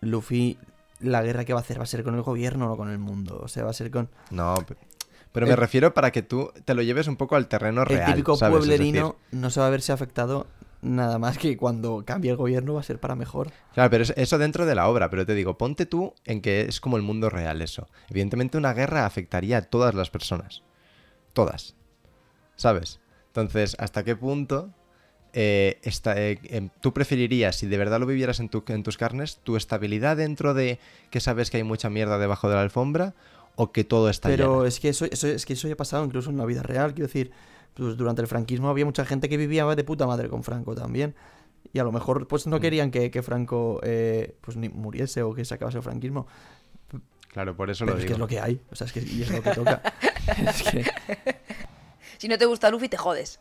Luffy la guerra que va a hacer va a ser con el gobierno, no con el mundo. O sea, va a ser con. No, pero me refiero para que tú te lo lleves un poco al terreno real. El típico pueblerino no se va a verse afectado nada más que cuando cambie el gobierno va a ser para mejor. Claro, pero eso dentro de la obra, pero te digo, ponte tú en que es como el mundo real eso. Evidentemente una guerra afectaría a todas las personas. Todas. ¿Sabes? Entonces, ¿hasta qué punto eh, eh, em, tú preferirías, si de verdad lo vivieras en, en tus carnes, tu estabilidad dentro de que sabes que hay mucha mierda debajo de la alfombra o que todo está Pero es que eso, es que eso ya ha pasado incluso en la vida real, quiero decir, pues durante el franquismo había mucha gente que vivía de puta madre con Franco también. Y a lo mejor pues no mm. querían que, Franco eh, pues ni muriese o que se acabase el franquismo. Claro, por eso lo es que es lo que hay, o sea, es que y es lo que toca. Si no te gusta Luffy, te jodes.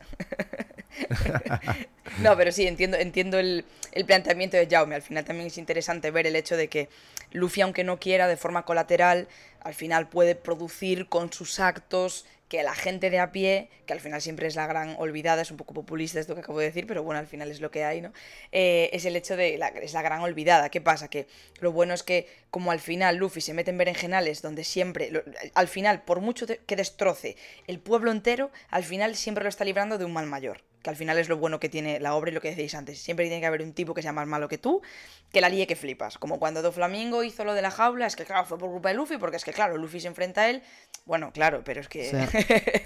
no, pero sí, entiendo, entiendo el, el, planteamiento de Jaume. Al final también es interesante ver el hecho de que Luffy, aunque no quiera, de forma colateral, al final puede producir con sus actos que la gente de a pie, que al final siempre es la gran olvidada, es un poco populista esto que acabo de decir, pero bueno, al final es lo que hay, ¿no? Eh, es el hecho de, la, es la gran olvidada. ¿Qué pasa? Que lo bueno es que como al final Luffy se mete en berenjenales donde siempre, al final, por mucho que destroce el pueblo entero, al final siempre lo está librando de un mal mayor que al final es lo bueno que tiene la obra y lo que decís antes. Siempre tiene que haber un tipo que sea más malo que tú, que la líe que flipas. Como cuando Do Flamingo hizo lo de la jaula, es que claro, fue por culpa de Luffy, porque es que claro, Luffy se enfrenta a él. Bueno, claro, pero es que...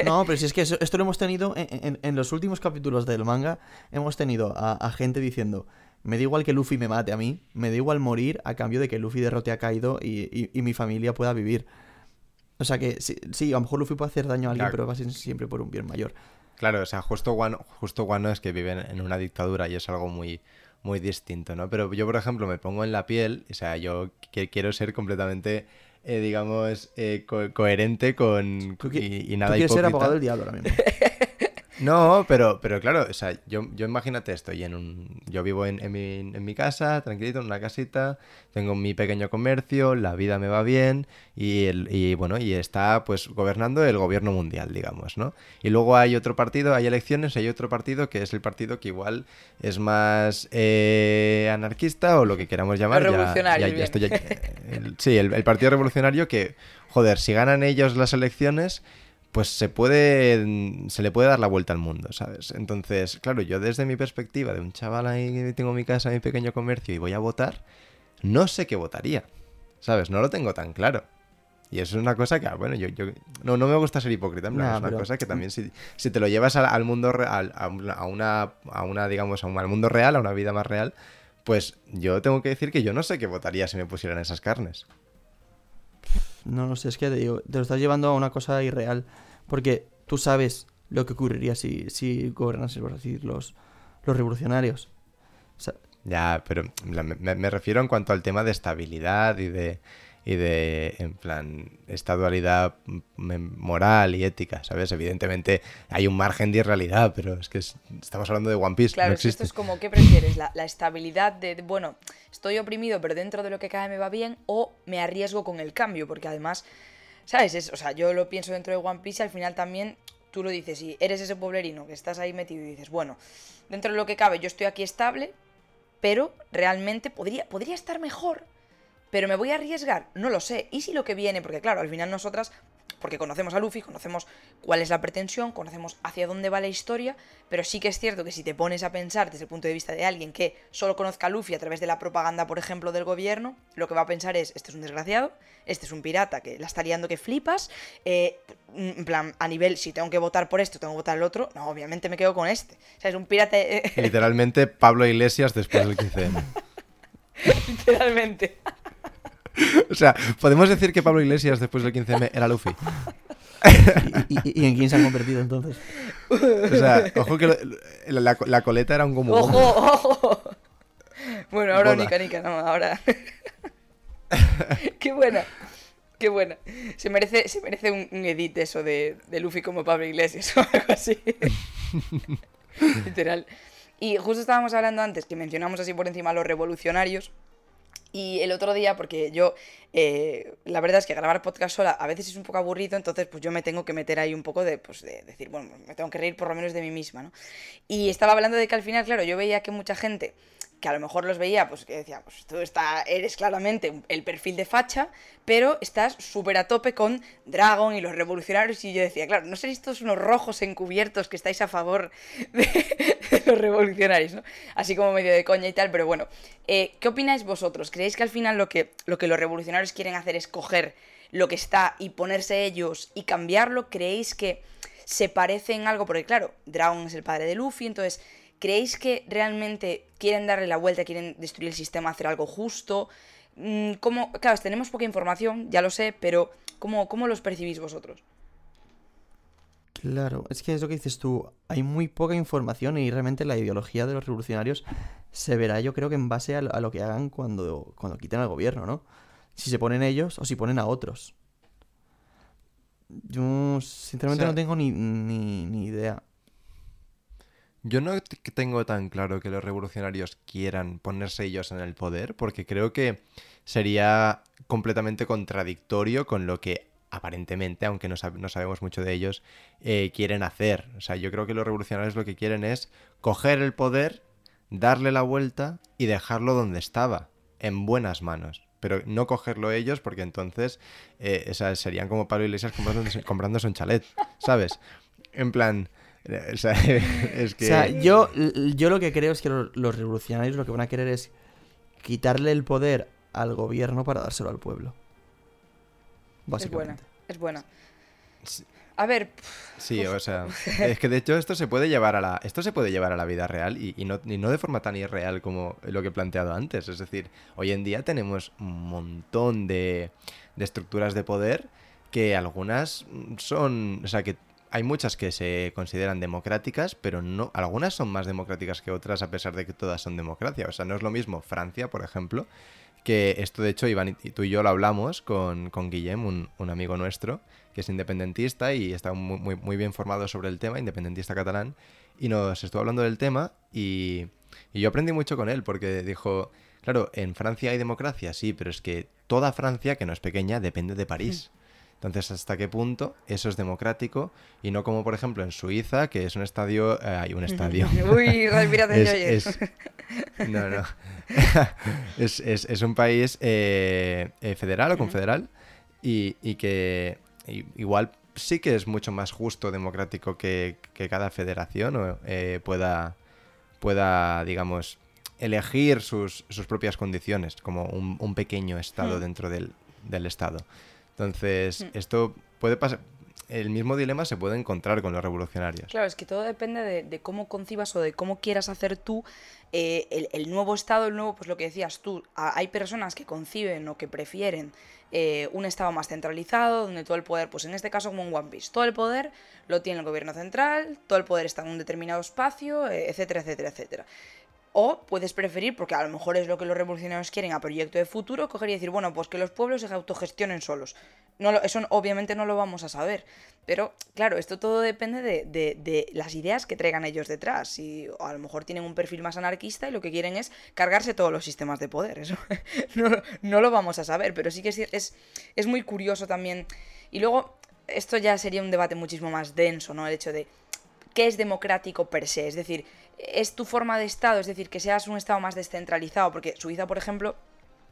no, pero si es que esto lo hemos tenido en, los últimos capítulos del manga, hemos tenido a, gente diciendo... Me da igual que Luffy me mate a mí, me da igual morir a cambio de que Luffy derrote a Kaido y, mi familia pueda vivir. O sea que sí, sí, a lo mejor Luffy puede hacer daño a alguien, pero va a ser siempre por un bien mayor. Claro, o sea, justo Guano, justo Guano es que viven en una dictadura y es algo muy, muy distinto, ¿no? Pero yo, por ejemplo, me pongo en la piel, o sea, yo quiero ser completamente, eh, digamos, eh, coherente con... y, y, nada ¿tú quieres ser abogado del diablo ahora mismo. No, pero, pero claro, o sea, yo, yo imagínate esto, y en un, yo vivo en, mi, en mi casa, tranquilito, en una casita, tengo mi pequeño comercio, la vida me va bien, y, el, y bueno, y está pues gobernando el gobierno mundial, digamos, ¿no? Y luego hay otro partido, hay elecciones, hay otro partido que es el partido que igual es más eh, anarquista o lo que queramos llamar. revolucionario. sí, el Partido Revolucionario que, joder, si ganan ellos las elecciones pues se puede se le puede dar la vuelta al mundo, ¿sabes? Entonces, claro, yo desde mi perspectiva de un chaval ahí que tengo mi casa, mi pequeño comercio y voy a votar, no sé qué votaría, ¿sabes? No lo tengo tan claro. Y eso es una cosa que, ah, bueno, yo, yo no, no me gusta ser hipócrita, en es una cosa que también si, si te lo llevas al, mundo real, a, una, a una, digamos, a un, al mundo real, a una vida más real, pues yo tengo que decir que yo no sé qué votaría si me pusieran esas carnes. No lo sé, es que te digo, te lo estás llevando a una cosa irreal. Porque tú sabes lo que ocurriría si, si gobernasen los, los revolucionarios. ya, pero me, refiero en cuanto al tema de estabilidad y de, y de, en plan, esta dualidad moral y ética, ¿sabes? Evidentemente hay un margen de irrealidad, pero es que estamos hablando de One Piece. Claro, esto es como, ¿qué prefieres? La, la, estabilidad de, bueno, estoy oprimido, pero dentro de lo que cae me va bien, o me arriesgo con el cambio, porque además ¿Sabes? o sea, yo lo pienso dentro de One Piece y al final también tú lo dices y eres ese poblerino que estás ahí metido y dices, bueno, dentro de lo que cabe, yo estoy aquí estable, pero realmente podría, podría estar mejor. Pero me voy a arriesgar, no lo sé. ¿Y si lo que viene? Porque claro, al final nosotras porque conocemos a Luffy, conocemos cuál es la pretensión, conocemos hacia dónde va la historia, pero sí que es cierto que si te pones a pensar desde el punto de vista de alguien que solo conozca a Luffy a través de la propaganda, por ejemplo, del gobierno, lo que va a pensar es, este es un desgraciado, este es un pirata que la está liando que flipas, eh, en plan, a nivel, si tengo que votar por esto, tengo que votar el otro, no, obviamente me quedo con este. O sea, es un pirata... Eh, Literalmente Pablo Iglesias después del 15M. Literalmente. O sea, podemos decir que Pablo Iglesias después del 15M era Luffy. ¿Y, en quién se han convertido entonces? O sea, ojo que la, coleta era un como. ¡Ojo, ojo! Bueno, ahora Nica, Nica, no, ahora. ¡Qué buena! ¡Qué buena! Se merece, se merece un, edit eso de, de Luffy como Pablo Iglesias o algo así. Literal. Y justo estábamos hablando antes que mencionamos así por encima a los revolucionarios. Y el otro día, porque yo, eh, la verdad es que grabar podcast sola a veces es un poco aburrido, entonces pues yo me tengo que meter ahí un poco de, pues, de decir, bueno, me tengo que reír por lo menos de mí misma, ¿no? Y estaba hablando de que al final, claro, yo veía que mucha gente que a lo mejor los veía, pues que decía, pues tú está, eres claramente el perfil de facha, pero estás súper a tope con Dragon y los revolucionarios. Y yo decía, claro, no seréis todos unos rojos encubiertos que estáis a favor de, los revolucionarios, ¿no? Así como medio de coña y tal, pero bueno, eh, ¿qué opináis vosotros? ¿Creéis que al final lo que, lo que los revolucionarios quieren hacer es coger lo que está y ponerse ellos y cambiarlo? ¿Creéis que se parece en algo? Porque claro, Dragon es el padre de Luffy, entonces ¿Creéis que realmente quieren darle la vuelta, quieren destruir el sistema, hacer algo justo? Mm, ¿Cómo? Claro, tenemos poca información, ya lo sé, pero ¿cómo, cómo los percibís vosotros? Claro, es que es lo que dices tú, hay muy poca información y realmente la ideología de los revolucionarios se verá yo creo que en base a lo, que hagan cuando, cuando quiten al gobierno, ¿no? Si se ponen ellos o si ponen a otros. Yo sinceramente no tengo ni, ni idea. Yo no tengo tan claro que los revolucionarios quieran ponerse ellos en el poder, porque creo que sería completamente contradictorio con lo que aparentemente, aunque no, sabemos mucho de ellos, eh, quieren hacer. O sea, yo creo que los revolucionarios lo que quieren es coger el poder, darle la vuelta y dejarlo donde estaba, en buenas manos. Pero no cogerlo ellos porque entonces eh, serían como Pablo Iglesias comprándose, comprándose un chalet, ¿sabes? En plan, O sea, es que... O sea, yo, yo lo que creo es que los revolucionarios lo que van a querer es quitarle el poder al gobierno para dárselo al pueblo. Básicamente. Es buena, es buena. A ver. Sí, o sea, es que de hecho esto se puede llevar a la, esto se puede llevar a la vida real y, no, no, de forma tan irreal como lo que he planteado antes. Es decir, hoy en día tenemos un montón de, de estructuras de poder que algunas son, o sea, que hay muchas que se consideran democráticas, pero no, algunas son más democráticas que otras a pesar de que todas son democracia. O sea, no es lo mismo Francia, por ejemplo, que esto de hecho Iván y tú y yo lo hablamos con, Guillem, un, amigo nuestro, que es independentista y está muy, bien formado sobre el tema, independentista catalán, y nos estuvo hablando del tema y yo aprendí mucho con él porque dijo, claro, en Francia hay democracia, sí, pero es que toda Francia, que no es pequeña, depende de París. Entonces, ¿hasta qué punto eso es democrático? Y no como, por ejemplo, en Suiza, que es un estadio... Eh, hay un estadio. Uy, es, es, No, no. es, es, un país eh, eh, federal o confederal y, que igual sí que es mucho más justo, democrático que, cada federación pueda, pueda, digamos, elegir sus, sus propias condiciones, como un, pequeño estado dentro del, del Estado. Entonces, mm. esto puede pasar. El mismo dilema se puede encontrar con los revolucionarios. Claro, es que todo depende de, cómo concibas o de cómo quieras hacer tú eh, el, nuevo Estado, el nuevo, pues lo que decías tú. hay personas que conciben o que prefieren eh, un Estado más centralizado, donde todo el poder, pues en este caso como un One Piece, todo el poder lo tiene el gobierno central, todo el poder está en un determinado espacio, eh, etcétera, etcétera, etcétera. O puedes preferir, porque a lo mejor es lo que los revolucionarios quieren a proyecto de futuro, coger y decir, bueno, pues que los pueblos se autogestionen solos. No eso obviamente no lo vamos a saber. Pero claro, esto todo depende de, las ideas que traigan ellos detrás. Y a lo mejor tienen un perfil más anarquista y lo que quieren es cargarse todos los sistemas de poder. Eso no, lo vamos a saber, pero sí que es, es, es muy curioso también. Y luego esto ya sería un debate muchísimo más denso, ¿no? El hecho de qué es democrático per se, es decir, es tu forma de Estado, es decir, que seas un Estado más descentralizado, porque Suiza, por ejemplo,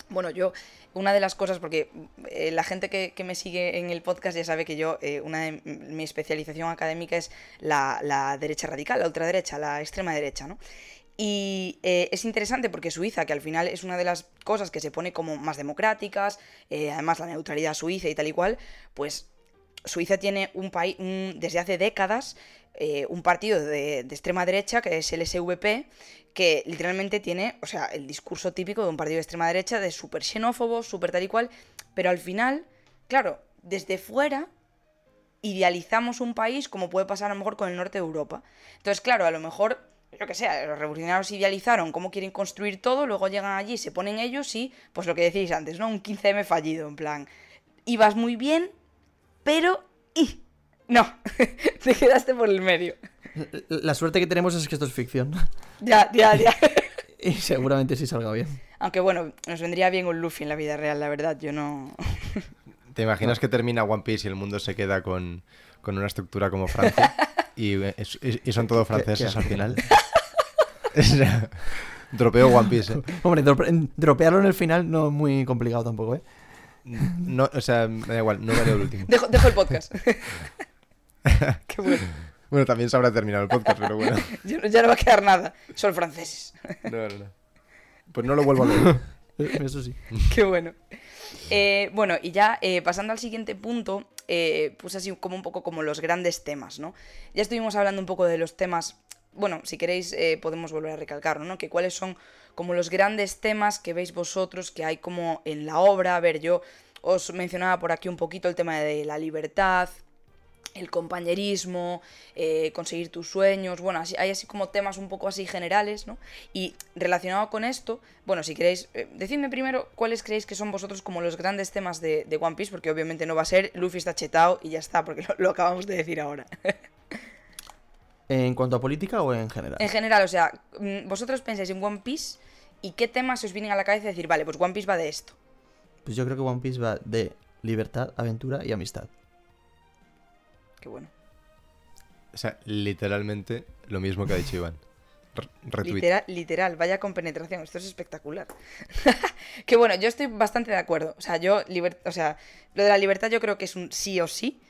bueno, yo, una de las cosas, porque eh, la gente que, me sigue en el podcast ya sabe que yo, eh, una de mi especialización académica es la, la, derecha radical, la ultraderecha, la extrema derecha, ¿no? Y eh, es interesante porque Suiza, que al final es una de las cosas que se pone como más democráticas, además la neutralidad suiza y tal y cual, pues Suiza tiene un país, desde hace décadas, eh, un partido de, extrema derecha, que es el SVP, que literalmente tiene, o sea, el discurso típico de un partido de extrema derecha, de súper xenófobo, súper tal y cual, pero al final, claro, desde fuera idealizamos un país como puede pasar a lo mejor con el norte de Europa. Entonces, claro, a lo mejor, yo que sé, los revolucionarios idealizaron cómo quieren construir todo, luego llegan allí, se ponen ellos y, pues lo que decís antes, ¿no? Un 15M fallido, en plan, ibas muy bien, pero... ¡y! No, te quedaste por el medio. La suerte que tenemos es que esto es ficción. Ya, ya, ya. Y seguramente sí salga bien. Aunque bueno, nos vendría bien un Luffy en la vida real, la verdad, yo no... ¿Te imaginas que termina One Piece y el mundo se queda con, una estructura como Francia? Y, son todos franceses al final. dropeo One Piece. ¿eh? Hombre, dropearlo en el final no es muy complicado tampoco, ¿eh? No, o sea, me da igual, no vale el último. Dejo, dejo el podcast. Qué bueno. Bueno, también se habrá terminado el podcast, pero bueno. ya no va a quedar nada. Son franceses. no, no, no. Pues no lo vuelvo a leer. Eso sí. Qué bueno. Eh, bueno, y ya eh, pasando al siguiente punto, eh, pues así como un poco como los grandes temas, ¿no? Ya estuvimos hablando un poco de los temas. Bueno, si queréis podemos volver a recalcarlo, ¿no? Que cuáles son como los grandes temas que veis vosotros que hay como en la obra. A ver, yo os mencionaba por aquí un poquito el tema de la libertad, el compañerismo, eh, conseguir tus sueños, bueno, así, hay así como temas un poco así generales, ¿no? Y relacionado con esto, bueno, si queréis, eh, decidme primero cuáles creéis que son vosotros como los grandes temas de, One Piece, porque obviamente no va a ser Luffy está chetado y ya está, porque lo, acabamos de decir ahora. ¿En cuanto a política o en general? En general, o sea, mm, vosotros pensáis en One Piece y qué temas os vienen a la cabeza decir, vale, pues One Piece va de esto. Pues yo creo que One Piece va de libertad, aventura y amistad. Qué bueno. O sea, literalmente lo mismo que ha dicho Iván. Literal, literal, vaya con penetración, esto es espectacular. que bueno, yo estoy bastante de acuerdo. O sea, yo, o sea, lo de la libertad yo creo que es un sí o sí.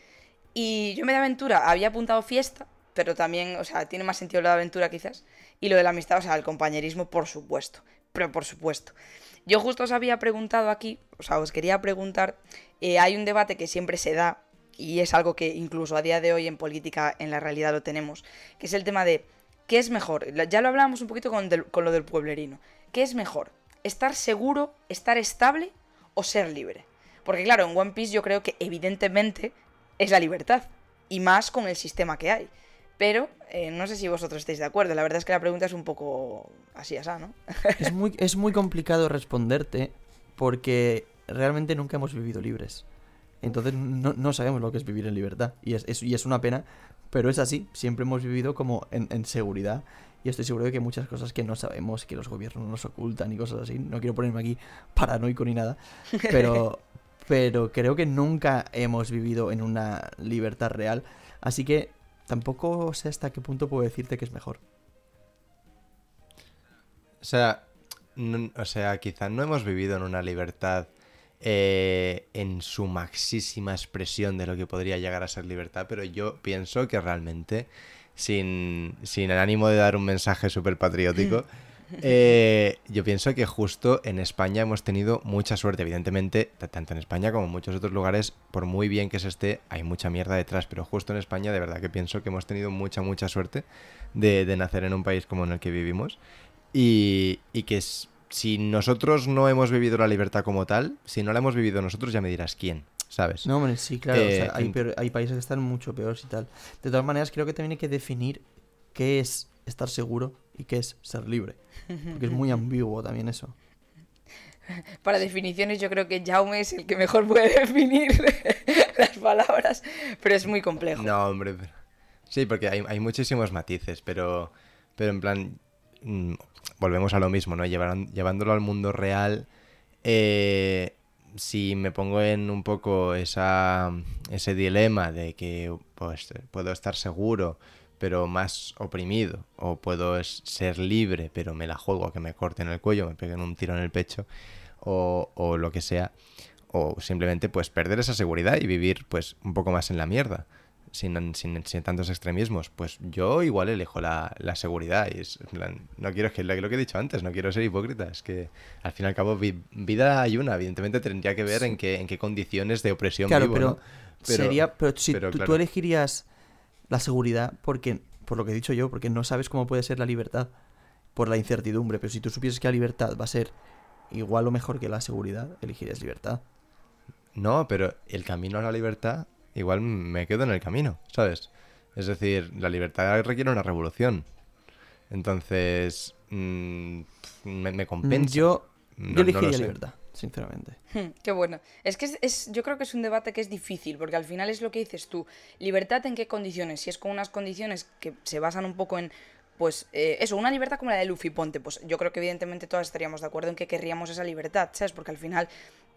Y yo me de aventura había apuntado fiesta, pero también, o sea, tiene más sentido lo de aventura quizás. Y lo de la amistad, o sea, el compañerismo, por supuesto. Pero por supuesto. Yo justo os había preguntado aquí, o sea, os quería preguntar, eh, hay un debate que siempre se da y es algo que incluso a día de hoy en política en la realidad lo tenemos, que es el tema de ¿qué es mejor? Ya lo hablábamos un poquito con, lo del pueblerino. ¿Qué es mejor? ¿Estar seguro, estar estable o ser libre? Porque claro, en One Piece yo creo que evidentemente es la libertad, y más con el sistema que hay. Pero eh, no sé si vosotros estáis de acuerdo, la verdad es que la pregunta es un poco así, así, ¿no? es, muy, es muy complicado responderte porque realmente nunca hemos vivido libres. Entonces no, sabemos lo que es vivir en libertad. Y es, y es una pena, pero es así. Siempre hemos vivido como en, seguridad. Y estoy seguro de que muchas cosas que no sabemos, que los gobiernos nos ocultan y cosas así. No quiero ponerme aquí paranoico ni nada. Pero, pero creo que nunca hemos vivido en una libertad real. Así que tampoco sé hasta qué punto puedo decirte que es mejor. O sea, o sea, quizá no hemos vivido en una libertad eh, en su maxísima expresión de lo que podría llegar a ser libertad, pero yo pienso que realmente, sin, sin el ánimo de dar un mensaje súper patriótico, eh, yo pienso que justo en España hemos tenido mucha suerte, evidentemente, tanto en España como en muchos otros lugares, por muy bien que se esté, hay mucha mierda detrás, pero justo en España de verdad que pienso que hemos tenido mucha, mucha suerte de, de nacer en un país como en el que vivimos y, y que es si nosotros no hemos vivido la libertad como tal, si no la hemos vivido nosotros, ya me dirás quién, ¿sabes? No, hombre, sí, claro. Eh, hay, países que están mucho peores y tal. De todas maneras, creo que también hay que definir qué es estar seguro y qué es ser libre. Porque es muy ambiguo también eso. Para definiciones, yo creo que Jaume es el que mejor puede definir las palabras, pero es muy complejo. No, hombre. Sí, porque hay, hay muchísimos matices, pero, pero en plan, Mm, volvemos a lo mismo, ¿no? llevándolo al mundo real, eh, si me pongo en un poco esa, ese dilema de que pues, puedo estar seguro pero más oprimido, o puedo ser libre, pero me la juego a que me corten el cuello, me peguen un tiro en el pecho, o, o lo que sea, o simplemente pues perder esa seguridad y vivir pues un poco más en la mierda. Sin, sin, sin, tantos extremismos, pues yo igual elijo la, la seguridad. Y es, no quiero, es que lo, que he dicho antes, no quiero ser hipócrita. Es que al fin y al cabo, vida hay una. Evidentemente tendría que ver en, qué, en qué condiciones de opresión claro, vivo. Pero, ¿no? pero, sería, pero si tú, tú, elegirías la seguridad, porque, por lo que he dicho yo, porque no sabes cómo puede ser la libertad por la incertidumbre. Pero si tú supieses que la libertad va a ser igual o mejor que la seguridad, elegirías libertad. No, pero el camino a la libertad, igual me quedo en el camino, ¿sabes? Es decir, la libertad requiere una revolución. Entonces, mmm, me, me, compensa. Yo, no, yo elegiría no libertad, sinceramente. Qué bueno. Es que es, es, yo creo que es un debate que es difícil, porque al final es lo que dices tú. ¿Libertad en qué condiciones? Si es con unas condiciones que se basan un poco en pues eh, eso, una libertad como la de Luffy Ponte, pues yo creo que evidentemente todas estaríamos de acuerdo en que querríamos esa libertad, ¿sabes? Porque al final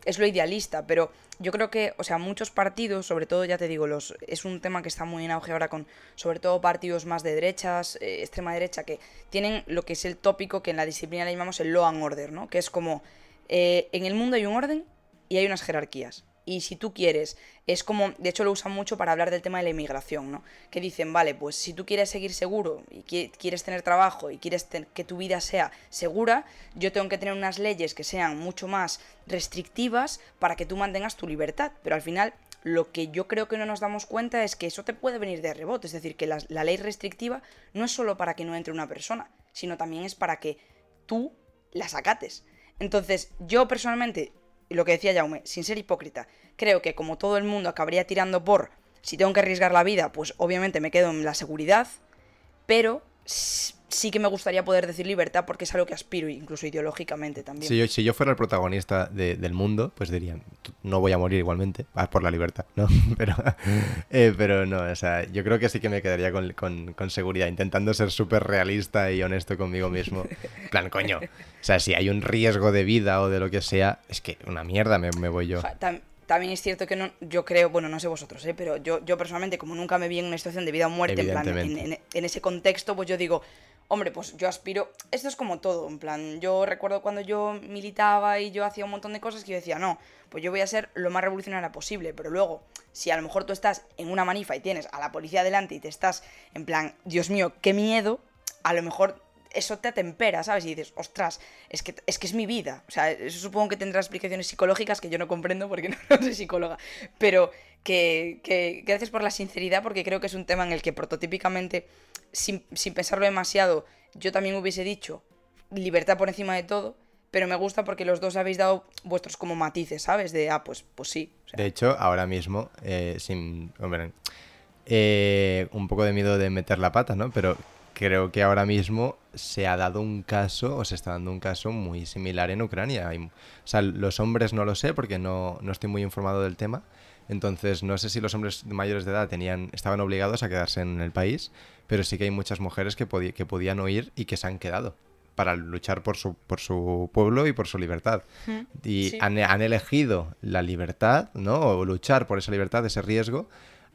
es lo idealista, pero yo creo que, o sea, muchos partidos, sobre todo, ya te digo, los es un tema que está muy en auge ahora con, sobre todo, partidos más de derechas, eh, extrema derecha, que tienen lo que es el tópico que en la disciplina le llamamos el law and order, ¿no? Que es como, eh, en el mundo hay un orden y hay unas jerarquías y si tú quieres, es como, de hecho lo usan mucho para hablar del tema de la inmigración, ¿no? Que dicen, vale, pues si tú quieres seguir seguro y quieres tener trabajo y quieres que tu vida sea segura, yo tengo que tener unas leyes que sean mucho más restrictivas para que tú mantengas tu libertad, pero al final lo que yo creo que no nos damos cuenta es que eso te puede venir de rebote, es decir, que la, la ley restrictiva no es solo para que no entre una persona, sino también es para que tú las acates. Entonces, yo personalmente lo que decía Jaume, sin ser hipócrita, creo que como todo el mundo acabaría tirando por si tengo que arriesgar la vida, pues obviamente me quedo en la seguridad, pero sí que me gustaría poder decir libertad porque es algo que aspiro, incluso ideológicamente también. Si yo, si yo fuera el protagonista de, del mundo, pues diría, no voy a morir igualmente, ah, por la libertad, ¿no? pero, eh, pero no, o sea, yo creo que sí que me quedaría con, con, con seguridad, intentando ser súper realista y honesto conmigo mismo. En plan, coño, o sea, si hay un riesgo de vida o de lo que sea, es que una mierda me, me voy yo. Tam también es cierto que no, yo creo, bueno, no sé vosotros, ¿eh? pero yo, yo personalmente, como nunca me vi en una situación de vida o muerte, en, plan, en, en, en ese contexto, pues yo digo, Hombre, pues yo aspiro. Esto es como todo, en plan. Yo recuerdo cuando yo militaba y yo hacía un montón de cosas que yo decía, no, pues yo voy a ser lo más revolucionaria posible. Pero luego, si a lo mejor tú estás en una manifa y tienes a la policía delante y te estás en plan, Dios mío, qué miedo, a lo mejor eso te atempera, ¿sabes? Y dices, ostras, es que, es que es mi vida. O sea, eso supongo que tendrá explicaciones psicológicas que yo no comprendo porque no, soy psicóloga. Pero que, gracias por la sinceridad porque creo que es un tema en el que prototípicamente, sin, sin pensarlo demasiado, yo también hubiese dicho libertad por encima de todo. Pero me gusta porque los dos habéis dado vuestros como matices, ¿sabes? De, ah, pues, pues sí. De hecho, ahora mismo, eh, sin... Hombre, eh, un poco de miedo de meter la pata, ¿no? Pero creo que ahora mismo se ha dado un caso, o se está dando un caso muy similar en Ucrania. Hay, o sea, los hombres no lo sé porque no, no, estoy muy informado del tema. Entonces, no sé si los hombres mayores de edad tenían, estaban obligados a quedarse en el país, pero sí que hay muchas mujeres que, que podían huir y que se han quedado para luchar por su, por su pueblo y por su libertad. Y sí. han, han, elegido la libertad, ¿no? O luchar por esa libertad, ese riesgo,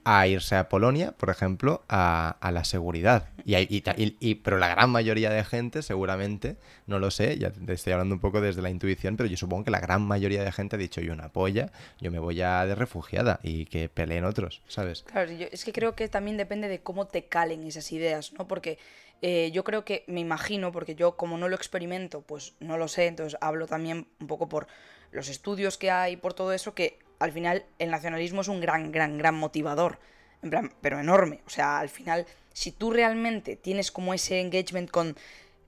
a irse a Polonia, por ejemplo, a, la seguridad. Y, y, pero la gran mayoría de gente, seguramente, no lo sé, ya te estoy hablando un poco desde la intuición, pero yo supongo que la gran mayoría de gente ha dicho, yo una polla, yo me voy a de refugiada y que peleen otros, ¿sabes? Claro, yo, es que creo que también depende de cómo te calen esas ideas, ¿no? Porque eh, yo creo que, me imagino, porque yo como no lo experimento, pues no lo sé, entonces hablo también un poco por los estudios que hay, por todo eso, que al final el nacionalismo es un gran, gran, gran motivador. En plan, pero enorme. O sea, al final, si tú realmente tienes como ese engagement con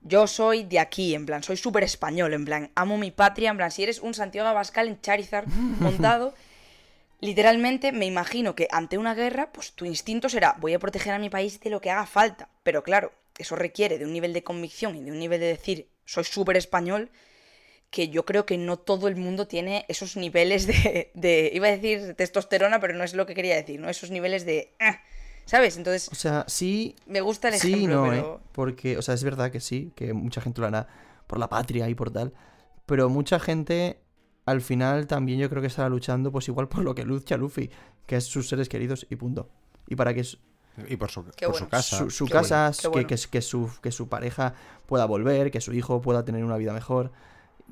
yo soy de aquí, en plan, soy súper español, en plan, amo mi patria, en plan, si eres un Santiago Abascal en Charizard montado, literalmente me imagino que ante una guerra, pues tu instinto será, voy a proteger a mi país de lo que haga falta. Pero claro, eso requiere de un nivel de convicción y de un nivel de decir, soy súper español, que yo creo que no todo el mundo tiene esos niveles de, de, iba a decir testosterona, pero no es lo que quería decir, ¿no? Esos niveles de... Eh, ¿Sabes? Entonces... O sea, sí... Me gusta el sí, ejemplo, no, pero... ¿eh? Porque, o sea, es verdad que sí, que mucha gente lo hará por la patria y por tal, pero mucha gente al final también yo creo que estará luchando pues igual por lo que lucha Luffy, que es sus seres queridos y punto. Y para que Y por su, por su casa. su, su casa, bueno, qué que, bueno. que, que su, que su pareja pueda volver, que su hijo pueda tener una vida mejor,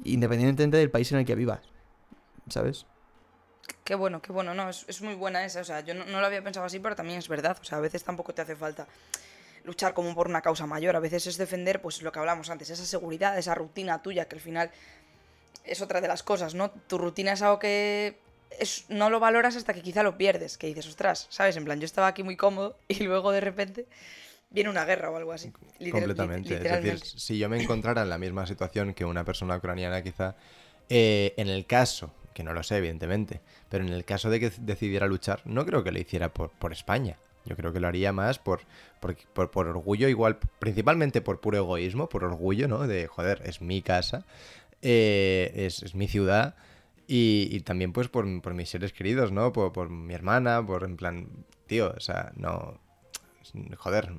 independientemente del país en el que viva. ¿Sabes? Qué bueno, qué bueno, no, es, muy buena esa, o sea, yo no, no lo había pensado así, pero también es verdad, o sea, a veces tampoco te hace falta luchar como por una causa mayor, a veces es defender, pues lo que hablamos antes, esa seguridad, esa rutina tuya, que al final es otra de las cosas, ¿no? Tu rutina es algo que es, no lo valoras hasta que quizá lo pierdes, que dices, ostras, ¿sabes? En plan, yo estaba aquí muy cómodo y luego de repente viene una guerra o algo así. Literal- Completamente. Es decir, si yo me encontrara en la misma situación que una persona ucraniana, quizá, eh, en el caso, que no lo sé, evidentemente, pero en el caso de que decidiera luchar, no creo que lo hiciera por, por España. Yo creo que lo haría más por, por, por- por orgullo, igual, principalmente por puro egoísmo, por orgullo, ¿no? De, joder, es mi casa, eh, es, es mi ciudad. Y, y también pues por, por mis seres queridos, ¿no? Por, por mi hermana, por en plan, tío, o sea, no... Joder,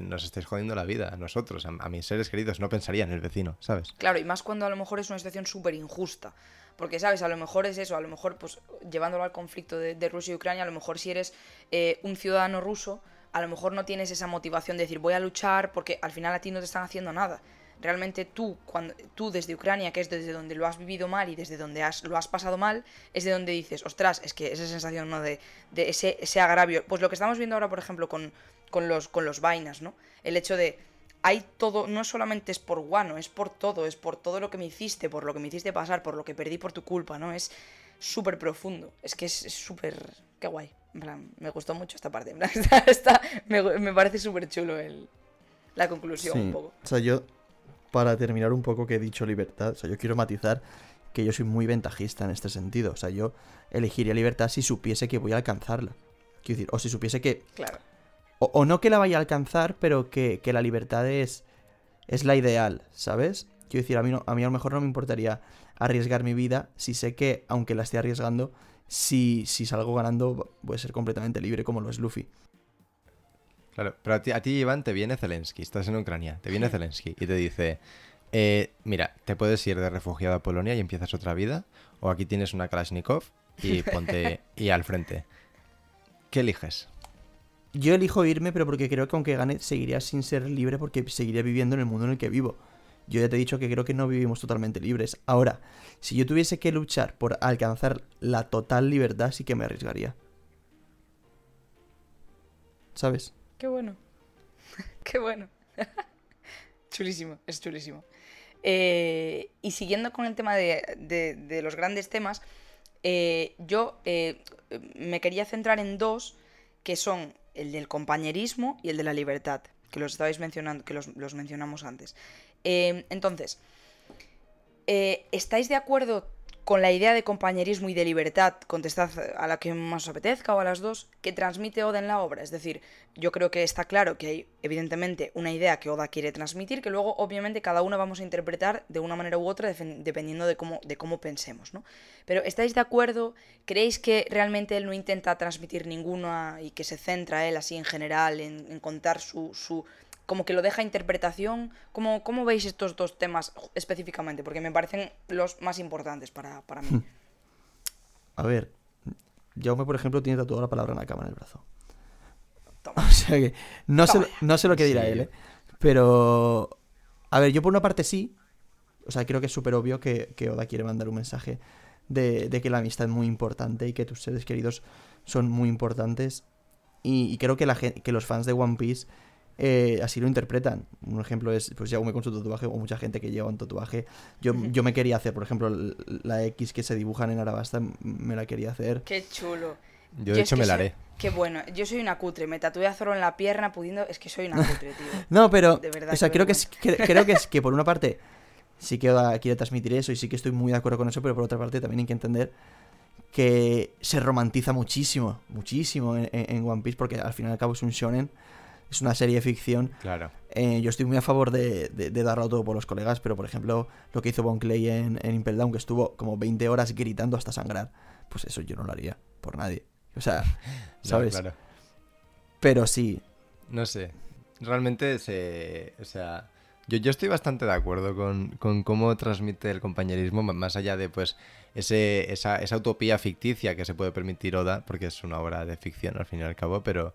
nos estáis jodiendo la vida a nosotros, a, mis seres queridos, no pensaría en el vecino, ¿sabes? Claro, y más cuando a lo mejor es una situación súper injusta. Porque, ¿sabes? A lo mejor es eso, a lo mejor, pues, llevándolo al conflicto de, de Rusia y Ucrania, a lo mejor si eres eh, un ciudadano ruso, a lo mejor no tienes esa motivación de decir voy a luchar porque al final a ti no te están haciendo nada. Realmente tú, cuando, tú desde Ucrania, que es desde donde lo has vivido mal y desde donde has, lo has pasado mal, es de donde dices, ostras, es que esa sensación, ¿no? De, de ese, ese agravio. Pues lo que estamos viendo ahora, por ejemplo, con, con los, con los vainas, ¿no? El hecho de, hay todo, no solamente es por guano, es por todo, es por todo lo que me hiciste, por lo que me hiciste pasar, por lo que perdí por tu culpa, ¿no? Es súper profundo, es que es súper... qué guay, en plan, me gustó mucho esta parte, en plan, está, está- me, me parece súper chulo el, la conclusión un poco. O sea, yo, para terminar un poco que he dicho libertad, o sea, yo quiero matizar que yo soy muy ventajista en este sentido. O sea, yo elegiría libertad si supiese que voy a alcanzarla. Quiero decir, o si supiese que Claro, O, o no que la vaya a alcanzar, pero que, que la libertad es, es la ideal, ¿sabes? Quiero decir, a mí, no- a mí a lo mejor no me importaría arriesgar mi vida si sé que, aunque la esté arriesgando, si, si salgo ganando, voy a ser completamente libre como lo es Luffy. Claro, pero a ti, a ti, Iván, te viene Zelensky, estás en Ucrania, te viene Zelensky y te dice, eh, mira, te puedes ir de refugiado a Polonia y empiezas otra vida, o aquí tienes una Kalashnikov y ponte y al frente. ¿Qué eliges? Yo elijo irme, pero porque creo que aunque gane, seguiría sin ser libre porque seguiría viviendo en el mundo en el que vivo. Yo ya te he dicho que creo que no vivimos totalmente libres. Ahora, si yo tuviese que luchar por alcanzar la total libertad, sí que me arriesgaría. ¿Sabes? qué bueno, qué bueno. chulísimo, es chulísimo. Eh, y siguiendo con el tema de, los grandes temas, eh, yo eh, me quería centrar en dos que son el del compañerismo y el de la libertad, que los estabais mencionando, que los, los mencionamos antes. Eh, entonces, eh, ¿estáis de acuerdo con la idea de compañerismo y de libertad? Contestad a la que más os apetezca o a las dos, que transmite Oda en la obra. Es decir, yo creo que está claro que hay, evidentemente, una idea que Oda quiere transmitir, que luego, obviamente, cada una vamos a interpretar de una manera u otra, dependiendo de cómo, de cómo pensemos, ¿no? Pero, ¿estáis de acuerdo? ¿Creéis que realmente él no intenta transmitir ninguna y que se centra él así en general en, en contar su, su, como que lo deja a interpretación. ¿Cómo, ¿Cómo veis estos dos temas específicamente? Porque me parecen los más importantes para, para mí. A ver, Jaume, por ejemplo, tiene tatuada la palabra Nakama en el brazo. Toma. O sea que no sé, no sé lo que dirá Sí. él, ¿eh? Pero, a ver, yo por una parte sí. O sea, creo que es súper obvio que, que Oda quiere mandar un mensaje de, de que la amistad es muy importante y que tus seres queridos son muy importantes. Y, y creo que, la, que los fans de One Piece eh, así lo interpretan. Un ejemplo es, pues Jaume con su tatuaje o mucha gente que lleva un tatuaje. Yo, yo me quería hacer, por ejemplo, la X que se dibujan en Arabasta, me la quería hacer. Qué chulo. Yo de es hecho me la soy- haré. Qué bueno. Yo soy una cutre. Me tatué a Zoro en la pierna pudiendo... Es que soy una cutre, tío. No, pero, De verdad, o sea, creo que, es, que- creo que es que por una parte sí que quiere transmitir eso y sí que estoy muy de acuerdo con eso, pero por otra parte también hay que entender que se romantiza muchísimo, muchísimo en, en- en One Piece porque al fin y al cabo es un shonen, es una serie de ficción. Claro. Eh, yo estoy muy a favor de, de- de darlo todo por los colegas, pero por ejemplo lo que hizo Bon Clay en, en Impel Down, que estuvo como 20 horas gritando hasta sangrar, pues eso yo no lo haría por nadie. O sea, No, ¿sabes? claro. Pero sí, No sé. Realmente se. O sea. Yo, yo estoy bastante de acuerdo con, con, cómo transmite el compañerismo, más allá de pues ese, esa, esa, utopía ficticia que se puede permitir Oda, porque es una obra de ficción al fin y al cabo, pero,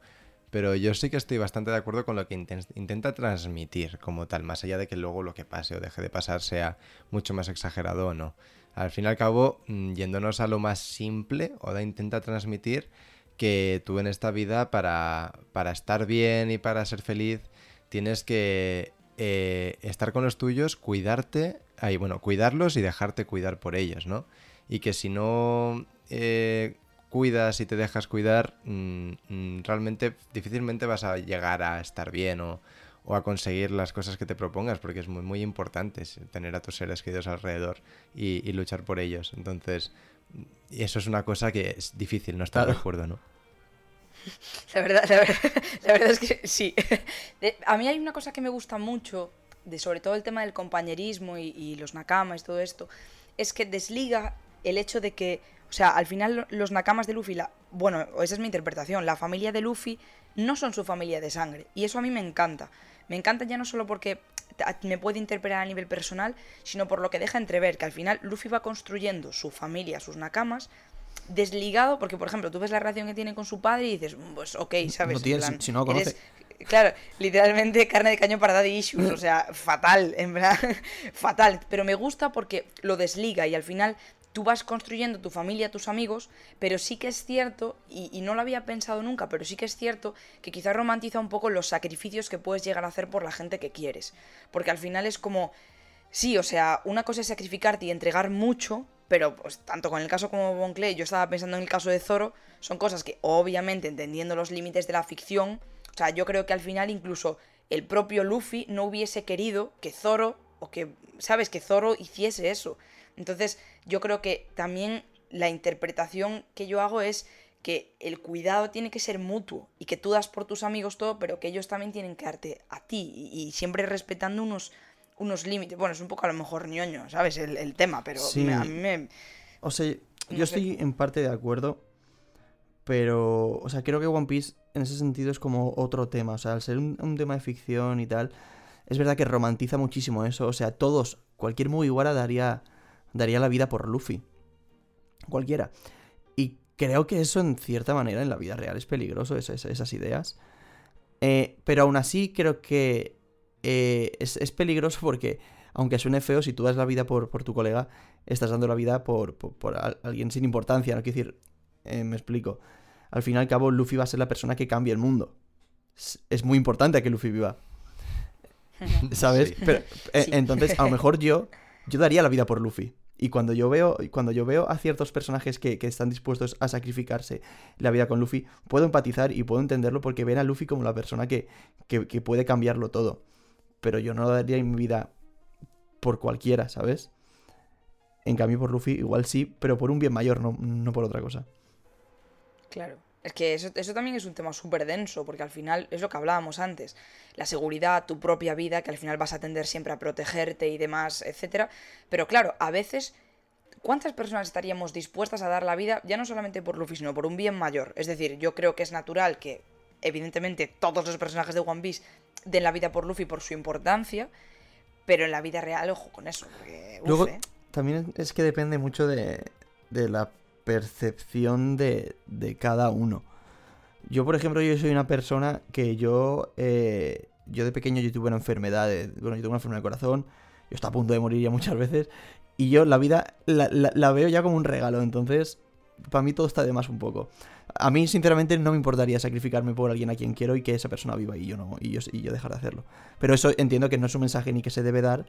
pero yo sí que estoy bastante de acuerdo con lo que intenta transmitir como tal, más allá de que luego lo que pase o deje de pasar sea mucho más exagerado o no. Al fin y al cabo, mm, yéndonos a lo más simple, Oda intenta transmitir que tú en esta vida para, para estar bien y para ser feliz tienes que eh, estar con los tuyos, cuidarte, ahí, bueno, cuidarlos y dejarte cuidar por ellos, ¿no? Y que si no eh, cuidas y te dejas cuidar, mm, mm, realmente difícilmente vas a llegar a estar bien o, a conseguir las cosas que te propongas, porque es muy, muy importante tener a tus seres queridos alrededor y, luchar por ellos. Entonces, eso es una cosa que es difícil no estar de acuerdo, ¿no? La verdad, la verdad, es que sí. a mí hay una cosa que me gusta mucho, de sobre todo el tema del compañerismo y, y los nakamas y todo esto, es que desliga el hecho de que o sea, al final los nakamas de Luffy, la, bueno, esa es mi interpretación, la familia de Luffy no son su familia de sangre. Y eso a mí me encanta. Me encanta ya no solo porque me puede interpretar a nivel personal, sino por lo que deja entrever, que al final Luffy va construyendo su familia, sus nakamas, desligado, porque por ejemplo, tú ves la relación que tiene con su padre y dices, mm, pues ok, ¿sabes? No si, no conoce. claro, literalmente carne de caño para daddy issues, o sea, fatal, en verdad, fatal. Pero me gusta porque lo desliga y al final tú vas construyendo tu familia, tus amigos, pero sí que es cierto, y, no lo había pensado nunca, pero sí que es cierto que quizás romantiza un poco los sacrificios que puedes llegar a hacer por la gente que quieres. Porque al final es como, sí, o sea, una cosa es sacrificarte y entregar mucho, pero pues tanto con el caso como Clay, yo estaba pensando en el caso de Zoro, son cosas que obviamente entendiendo los límites de la ficción, o sea, yo creo que al final incluso el propio Luffy no hubiese querido que Zoro, o que, ¿sabes? Que Zoro hiciese eso. Entonces, yo creo que también la interpretación que yo hago es que el cuidado tiene que ser mutuo y que tú das por tus amigos todo, pero que ellos también tienen que darte a ti y, siempre respetando unos, unos límites. Bueno, es un poco a lo mejor ñoño, ¿sabes? El, tema, pero a mí me... O sea, yo estoy en parte de acuerdo, pero, o sea, creo que One Piece en ese sentido es como otro tema. O sea, al ser un, un tema de ficción y tal, es verdad que romantiza muchísimo eso. O sea, todos, cualquier Mugiwara daría daría la vida por Luffy. Cualquiera. Y creo que eso en cierta manera en la vida real es peligroso, esas, ideas. Eh, pero aún así creo que eh, es, peligroso porque, aunque suene feo, si tú das la vida por, por tu colega, estás dando la vida por, alguien sin importancia. No quiero decir, eh, me explico. Al fin y al cabo, Luffy va a ser la persona que cambie el mundo. Es, muy importante que Luffy viva. ¿Sabes? Pero, entonces, a lo mejor yo, yo daría la vida por Luffy. Y cuando yo veo, cuando yo veo a ciertos personajes que, están dispuestos a sacrificarse la vida con Luffy, puedo empatizar y puedo entenderlo porque ven a Luffy como la persona que, puede cambiarlo todo. Pero yo no daría mi vida por cualquiera, ¿sabes? En cambio, por Luffy igual sí, pero por un bien mayor, no, no por otra cosa. Claro. Es que eso, eso también es un tema súper denso, porque al final es lo que hablábamos antes. La seguridad, tu propia vida, que al final vas a tender siempre a protegerte y demás, etcétera. Pero claro, a veces, ¿cuántas personas estaríamos dispuestas a dar la vida, ya no solamente por Luffy, sino por un bien mayor? Es decir, yo creo que es natural que, evidentemente, todos los personajes de One Piece den la vida por Luffy por su importancia, pero en la vida real, ojo con eso. Porque, Luego, ¿eh? también es que depende mucho de, de la percepción de, de cada uno. Yo, por ejemplo, yo soy una persona que yo, eh, yo de pequeño yo tuve una enfermedad, bueno, yo tengo una enfermedad de corazón, yo estoy a punto de morir ya muchas veces, y yo la vida la, veo ya como un regalo, entonces para mí todo está de más un poco. A mí, sinceramente, no me importaría sacrificarme por alguien a quien quiero y que esa persona viva y yo no, y yo, y yo dejar de hacerlo. Pero eso entiendo que no es un mensaje ni que se debe dar,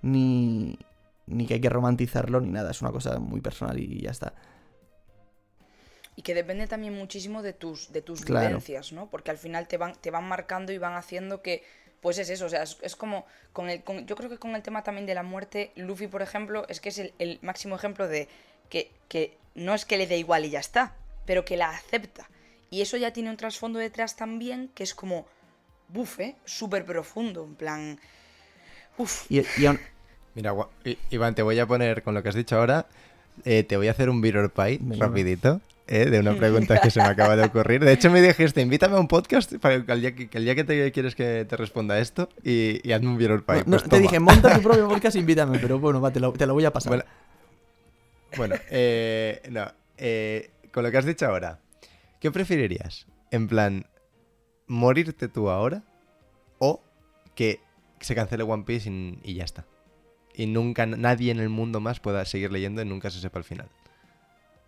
ni, ni que hay que romantizarlo, ni nada, es una cosa muy personal y ya está y que depende también muchísimo de tus, de tus vivencias, ¿no? Porque al final te van, te van marcando y van haciendo que, pues es eso, o sea, es, como, con el, yo creo que con el tema también de la muerte, Luffy, por ejemplo, es que es el, máximo ejemplo de que, que no es que le dé igual y ya está, pero que la acepta. Y eso ya tiene un trasfondo detrás también que es como, bufe, súper profundo, en plan... Uf. Y, Mira, Iván, te voy a poner con lo que has dicho ahora, eh, te voy a hacer un mirror pie rapidito. ¿Eh? de una pregunta que se me acaba de ocurrir. De hecho, me dijiste, invítame a un podcast para que el día que, el día que te quieres que te responda esto y, y hazme un or Pie. No, Pues te dije, monta tu propio podcast, invítame, pero bueno, va, te lo, te lo voy a pasar. Bueno, bueno, eh, no, eh, con lo que has dicho ahora, ¿qué preferirías? En plan, morirte tú ahora o que se cancele One Piece y, y ya está. Y nunca nadie en el mundo más pueda seguir leyendo y nunca se sepa el final.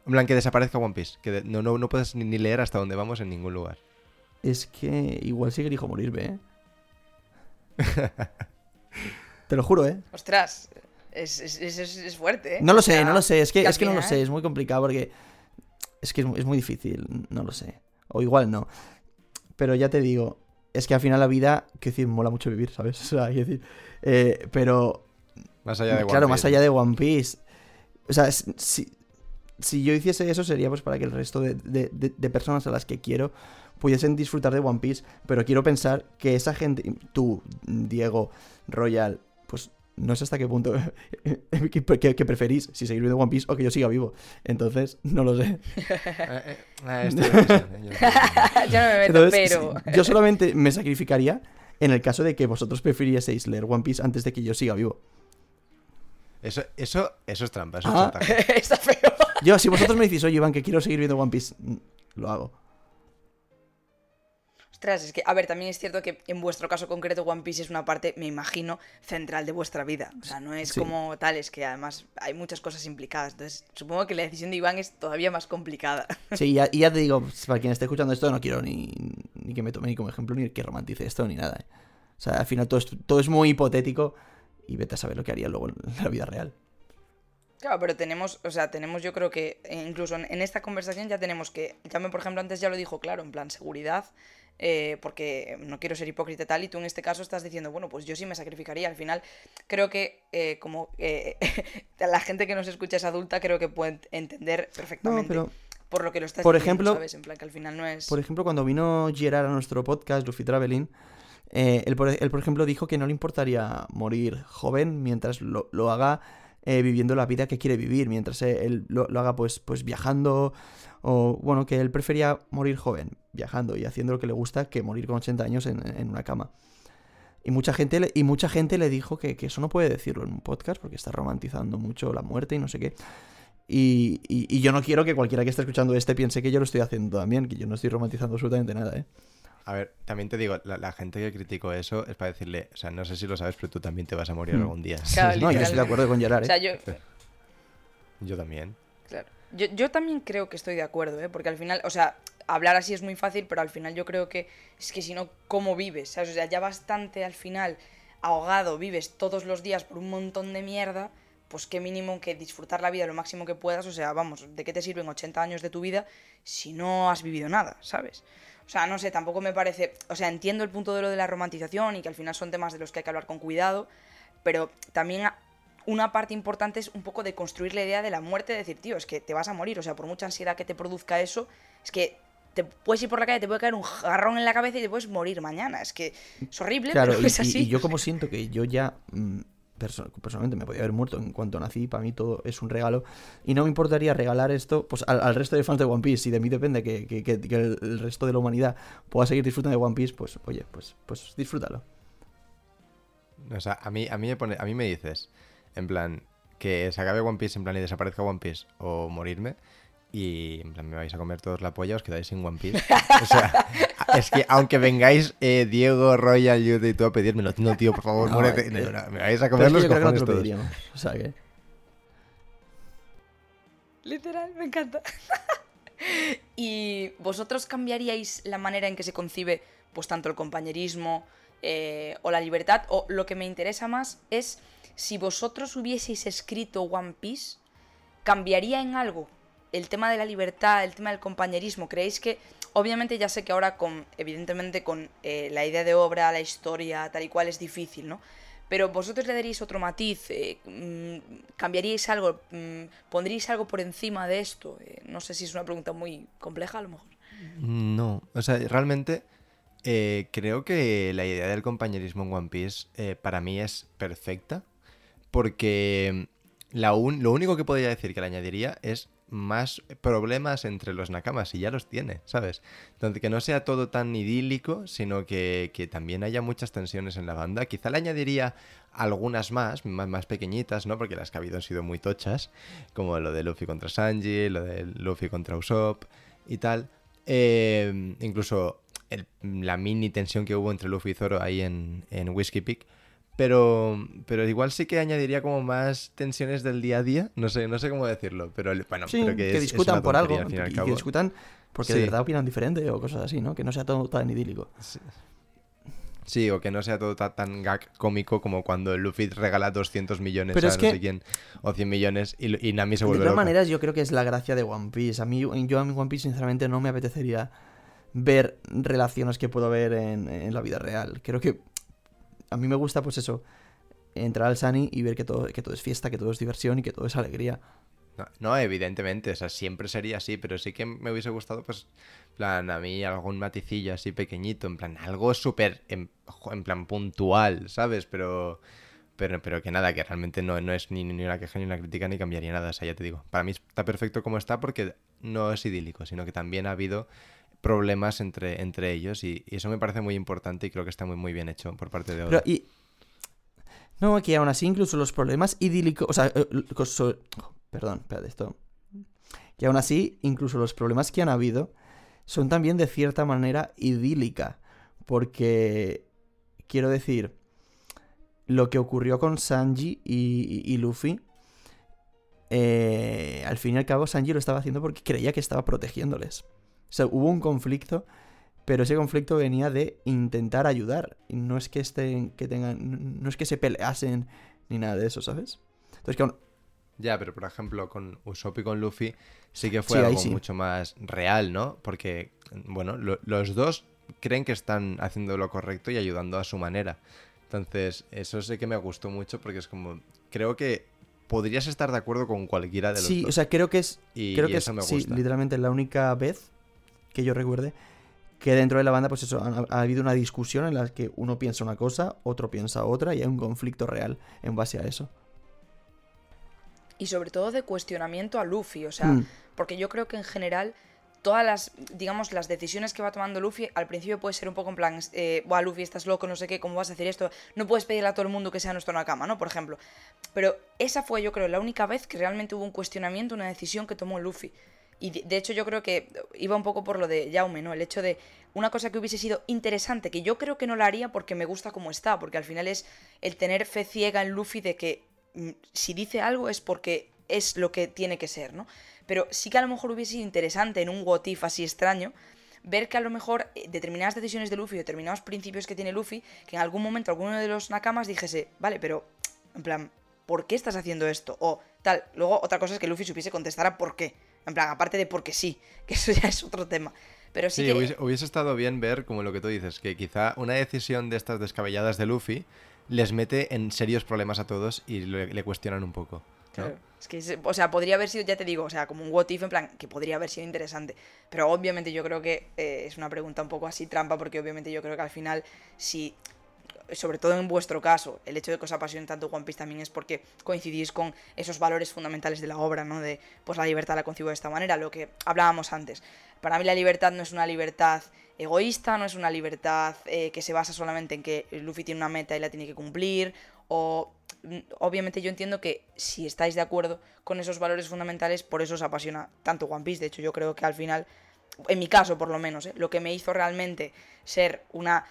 En plan, que desaparezca One Piece, que de- no, no, no puedes ni, leer hasta dónde vamos en ningún lugar. Es que igual sí que elijo morirme, ¿eh? te lo juro, ¿eh? Ostras, es, es, es- fuerte, ¿eh? No lo O sé, sea, no lo sé. Es que, es que no lo sé, es muy complicado porque. Es que es, mu- es muy difícil, no lo sé. O igual no. Pero ya te digo, es que al final la vida, quiero decir, mola mucho vivir, ¿sabes? O sea, quiero decir. eh, pero. Más allá de One claro, Piece. más allá de One Piece. O sea, si, si yo hiciese eso sería pues para que el resto de, de- de- de personas a las que quiero pudiesen disfrutar de One Piece. Pero quiero pensar que esa gente, tú, Diego, Royal, pues no sé hasta qué punto que, que- que preferís, si seguir viendo One Piece o que yo siga vivo. Entonces, no lo sé. Eh, eh, eh, yo no me meto, Entonces, pero... yo solamente me sacrificaría en el caso de que vosotros preferieseis leer One Piece antes de que yo siga vivo. Eso, eso, eso es trampa, eso es Ah. chantaje. Está feo. Yo, si vosotros me decís, oye, Iván, que quiero seguir viendo One Piece, mm, lo hago. Ostras, es que, a ver, también es cierto que en vuestro caso concreto One Piece es una parte, me imagino, central de vuestra vida. O sea, no es Sí. como tal, es que además hay muchas cosas implicadas. Entonces, supongo que la decisión de Iván es todavía más complicada. Sí, ya, y ya te digo, para quien esté escuchando esto, no quiero ni, ni que me tome ni como ejemplo, ni que romantice esto, ni nada. ¿eh? O sea, al final todo es, todo es muy hipotético y vete a saber lo que haría luego en la vida real. Claro, pero tenemos, o sea, tenemos yo creo que eh, incluso en, en esta conversación ya tenemos que, Llame por ejemplo antes ya lo dijo claro, en plan seguridad, eh, porque no quiero ser hipócrita y tal, y tú en este caso estás diciendo, bueno, pues yo sí me sacrificaría. Al final creo que eh, como eh, la gente que nos escucha es adulta, creo que puede entender perfectamente pero- por lo que lo estás por diciendo, ejemplo- ¿sabes? En plan que al final no es... Por ejemplo, cuando vino Gerard a nuestro podcast, Luffy Traveling, eh, él, por, ejemplo, dijo que no le importaría morir joven mientras lo, haga eh, viviendo la vida que quiere vivir, mientras eh, él lo, haga pues, pues viajando, o bueno, que él prefería morir joven, viajando y haciendo lo que le gusta, que morir con 80 años en, una cama. Y mucha gente le, y mucha gente le dijo que, eso no puede decirlo en un podcast porque está romantizando mucho la muerte y no sé qué. Y, y- y yo no quiero que cualquiera que esté escuchando este piense que yo lo estoy haciendo también, que yo no estoy romantizando absolutamente nada, ¿eh? A ver, también te digo, la, la gente que criticó eso es para decirle, o sea, no sé si lo sabes, pero tú también te vas a morir Hmm. algún día. Claro, No, yo estoy de acuerdo con Gerard, O ¿eh? sea, yo, Yo también. Claro. Yo, yo también creo que estoy de acuerdo, ¿eh? Porque al final, o sea, hablar así es muy fácil, pero al final yo creo que es que si no, ¿cómo vives? ¿Sabes? O sea, ya bastante al final ahogado vives todos los días por un montón de mierda, pues qué mínimo que disfrutar la vida lo máximo que puedas. O sea, vamos, ¿de qué te sirven 80 años de tu vida si no has vivido nada, ¿sabes? O sea, no sé, tampoco me parece. O sea, entiendo el punto de lo de la romantización y que al final son temas de los que hay que hablar con cuidado, pero también una parte importante es un poco de construir la idea de la muerte, de decir, tío, es que te vas a morir, o sea, por mucha ansiedad que te produzca eso, es que te puedes ir por la calle, te puede caer un jarrón en la cabeza y te puedes morir mañana. Es que es horrible, Claro, pero y, es así. y yo como siento que yo ya mm, personalmente me podía haber muerto. En cuanto nací, para mí todo es un regalo, y no me importaría regalar esto pues al, resto de fans de One Piece, si de mí depende que, que- que- el resto de la humanidad pueda seguir disfrutando de One Piece, pues oye, pues, pues disfrútalo. O sea, a mí, a mí me pone, a mí me dices, en plan, que se acabe One Piece en plan y desaparezca One Piece o morirme y en plan me vais a comer todos la polla, os quedáis sin One Piece. O sea, es que aunque vengáis eh, Diego, Royal, Yude y tú a pedírmelo, no tío, por favor, No, muérete. eh, No, no, me vais a comer los yo creo que no te cojones lo todos. pediríamos, o sea que... Literal, me encanta. ¿Y vosotros cambiaríais la manera en que se concibe, pues tanto el compañerismo eh, o la libertad? O lo que me interesa más es si vosotros hubieseis escrito One Piece, ¿cambiaría en algo el tema de la libertad, el tema del compañerismo? ¿Creéis que, obviamente ya sé que ahora con, evidentemente con eh, la idea de obra, la historia, tal y cual es difícil, ¿no? Pero vosotros le daríais otro matiz, eh, mm, cambiaríais algo, mm, pondríais algo por encima de esto. Eh, no sé si es una pregunta muy compleja a lo mejor. No, o sea, realmente creo que la idea del compañerismo en One Piece para mí es perfecta porque la un- lo único que podría decir que le añadiría es más problemas entre los nakamas y ya los tiene, ¿sabes? Entonces, que no sea todo tan idílico, sino que, que también haya muchas tensiones en la banda. Quizá le añadiría algunas más, más, más pequeñitas, ¿no? Porque las que ha habido han sido muy tochas, como lo de Luffy contra Sanji, lo de Luffy contra Usopp y tal. Eh, incluso la mini tensión que hubo entre Luffy y Zoro ahí en, en Whiskey Peak. Pero, pero igual sí que añadiría como más tensiones del día a día. No sé, no sé cómo decirlo, pero bueno, sí, que, discutan por algo. y que discutan porque de verdad opinan diferente o cosas así, ¿no? Que no sea todo tan idílico. Sí. o que no sea todo tan, gag cómico como cuando Luffy regala 200 millones a no sé quién, o 100 millones y, y Nami se vuelve De todas maneras, yo creo que es la gracia de One Piece. A mí, yo a mi One Piece, sinceramente, no me apetecería ver relaciones que puedo ver en, en la vida real. Creo que a mí me gusta, pues eso, entrar al Sunny y ver que todo, que todo es fiesta, que todo es diversión y que todo es alegría. No, evidentemente, o sea, siempre sería así, pero sí que me hubiese gustado, pues, plan, a mí algún maticillo así pequeñito, en plan, algo súper, en, plan, puntual, ¿sabes? Pero, pero, pero que nada, que realmente no, no es ni, ni una queja ni una crítica ni cambiaría nada, o sea, ya te digo, para mí está perfecto como está porque no es idílico, sino que también ha habido problemas entre, entre ellos y, eso me parece muy importante y creo que está muy, muy bien hecho por parte de Oda. y... No, aquí aún así incluso los problemas idílicos, o sea, eh, perdón, espérate esto. Y aún así, incluso los problemas que han habido son también de cierta manera idílica, porque quiero decir, lo que ocurrió con Sanji y, Luffy, eh, al fin y al cabo Sanji lo estaba haciendo porque creía que estaba protegiéndoles. O sea, hubo un conflicto, pero ese conflicto venía de intentar ayudar. Y no es que estén, que tengan, no es que se peleasen ni nada de eso, ¿sabes? Entonces, que Ya, pero por ejemplo, con Usopp y con Luffy sí que fue algo mucho más real, ¿no? Porque, bueno, los dos creen que están haciendo lo correcto y ayudando a su manera. Entonces, eso sí que me gustó mucho porque es como, creo que podrías estar de acuerdo con cualquiera de los dos. Sí, o sea, creo que es, y, creo que es, sí, literalmente la única vez que yo recuerde, que dentro de la banda, pues eso, ha, habido una discusión en la que uno piensa una cosa, otro piensa otra, y hay un conflicto real en base a eso. Y sobre todo de cuestionamiento a Luffy, o sea, mm. porque yo creo que en general todas las, digamos, las decisiones que va tomando Luffy, al principio puede ser un poco en plan, eh, Luffy, estás loco, no sé qué, ¿cómo vas a hacer esto? No puedes pedirle a todo el mundo que sea nuestro Nakama, ¿no? Por ejemplo. Pero esa fue, yo creo, la única vez que realmente hubo un cuestionamiento, una decisión que tomó Luffy. Y de, hecho yo creo que iba un poco por lo de Jaume, ¿no? El hecho de una cosa que hubiese sido interesante, que yo creo que no la haría porque me gusta como está, porque al final es el tener fe ciega en Luffy de que mm, si dice algo es porque es lo que tiene que ser, ¿no? Pero sí que a lo mejor hubiese sido interesante en un what así extraño, ver que a lo mejor eh, determinadas decisiones de Luffy, determinados principios que tiene Luffy, que en algún momento alguno de los nakamas dijese, vale, pero, en plan, ¿por qué estás haciendo esto? O tal. Luego otra cosa es que Luffy supiese contestar a por qué. En plan, aparte de porque sí, que eso ya es otro tema. Pero sí, hubiese, estado bien ver, como lo que tú dices, que quizá una decisión de estas descabelladas de Luffy les mete en serios problemas a todos y le, cuestionan un poco. Claro. Es que, o sea, podría haber sido, ya te digo, o sea, como un what if, en plan, que podría haber sido interesante. Pero obviamente yo creo que eh, es una pregunta un poco así trampa, porque obviamente yo creo que al final, si sobre todo en vuestro caso, el hecho de que os apasione tanto One Piece también es porque coincidís con esos valores fundamentales de la obra, ¿no? De, pues la libertad la concibo de esta manera, lo que hablábamos antes. Para mí la libertad no es una libertad egoísta, no es una libertad eh, que se basa solamente en que Luffy tiene una meta y la tiene que cumplir, o mm, obviamente yo entiendo que si estáis de acuerdo con esos valores fundamentales, por eso os apasiona tanto One Piece. De hecho, yo creo que al final, en mi caso por lo menos, ¿eh? lo que me hizo realmente ser una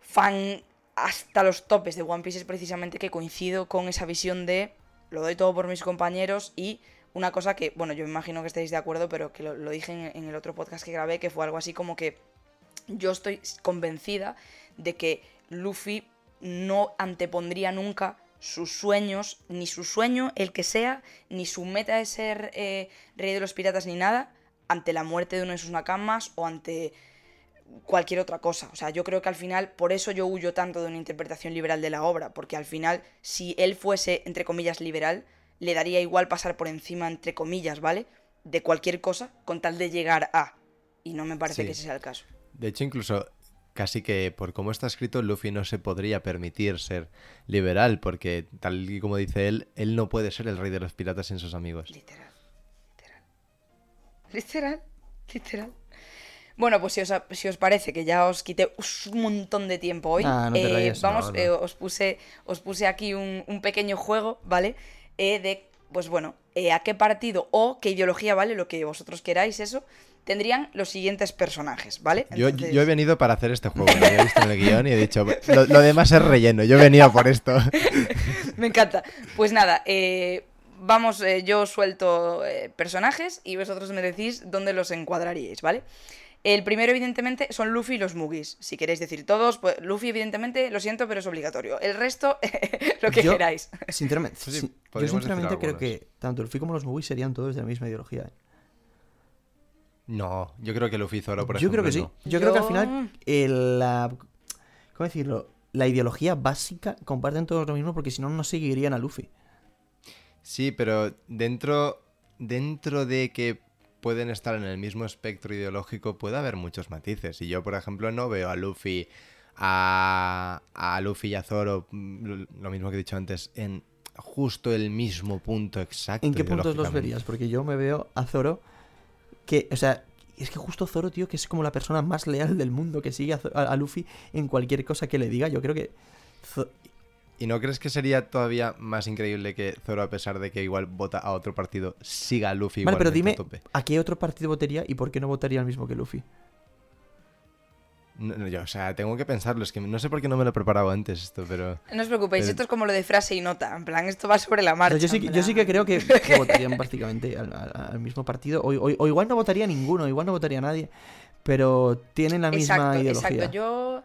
fan hasta los topes de One Piece es precisamente que coincido con esa visión de lo doy todo por mis compañeros y una cosa que, bueno, yo me imagino que estéis de acuerdo, pero que lo, dije en, el otro podcast que grabé, que fue algo así como que yo estoy convencida de que Luffy no antepondría nunca sus sueños, ni su sueño, el que sea, ni su meta de ser eh, rey de los piratas, ni nada, ante la muerte de uno de sus nakamas o ante cualquier otra cosa. O sea, yo creo que al final, por eso yo huyo tanto de una interpretación liberal de la obra, porque al final, si él fuese, entre comillas, liberal, le daría igual pasar por encima, entre comillas, ¿vale? De cualquier cosa, con tal de llegar a. Y no me parece que ese sea el caso. De hecho, incluso casi que por cómo está escrito, Luffy no se podría permitir ser liberal, porque tal y como dice él, él no puede ser el rey de los piratas sin sus amigos. Literal. Literal, literal. Bueno, pues si os, si os parece que ya os quité un montón de tiempo hoy, Ah, no eh, rayes, vamos, no. eh, os puse, os puse aquí un, un pequeño juego, ¿vale? Eh, de, pues bueno, eh, a qué partido o qué ideología, ¿vale? Lo que vosotros queráis, eso, tendrían los siguientes personajes, ¿vale? Yo, Entonces- yo he venido para hacer este juego, lo había visto en el guion y he dicho, lo, lo demás es relleno, yo he venido por esto. Me encanta. Pues nada, eh, vamos, eh, yo suelto eh, personajes y vosotros me decís dónde los encuadraríais, ¿vale? El primero, evidentemente, son Luffy y los Mugis. Si queréis decir todos, pues Luffy, evidentemente, lo siento, pero es obligatorio. El resto, lo que Yo- queráis. Sinceramente, Sí, sí, yo sinceramente creo que tanto Luffy como los movies serían todos de la misma ideología. ¿eh? No, yo creo que Luffy y Zoro, por Yo creo ejemplo, que sí. no. Yo, creo que al Yo- final el, la ¿cómo decirlo? La ideología básica comparten todos lo mismo porque si no no seguirían a Luffy. Sí, pero dentro, dentro de que pueden estar en el mismo espectro ideológico puede haber muchos matices. Y yo, por ejemplo, no veo a Luffy, a, a Luffy y a Zoro, mm, lo mismo que he dicho antes, en justo el mismo punto exacto. ¿En qué puntos los verías? Porque yo me veo a Zoro que, o sea, es que justo Zoro, tío, que es como la persona más leal del mundo que sigue a, a- a Luffy en cualquier cosa que le diga. Yo creo que ¿Y no crees que sería todavía más increíble que Zoro, a pesar de que igual vota a otro partido, siga a Luffy Vale, pero dime a tope? a qué otro partido votaría y por qué no votaría al mismo que Luffy. No, no, yo, o sea, tengo que pensarlo. Es que no sé por qué no me lo he preparado antes esto, pero... No os preocupéis, Eh, esto es como lo de frase y nota. En plan, esto va sobre la O marcha. sea, yo, sí, que- en yo sí que plan- creo que, que votarían prácticamente al, al- al mismo partido. O, o- o igual no votaría ninguno, igual no votaría nadie. Pero tienen la misma exacto, ideología. Exacto, yo.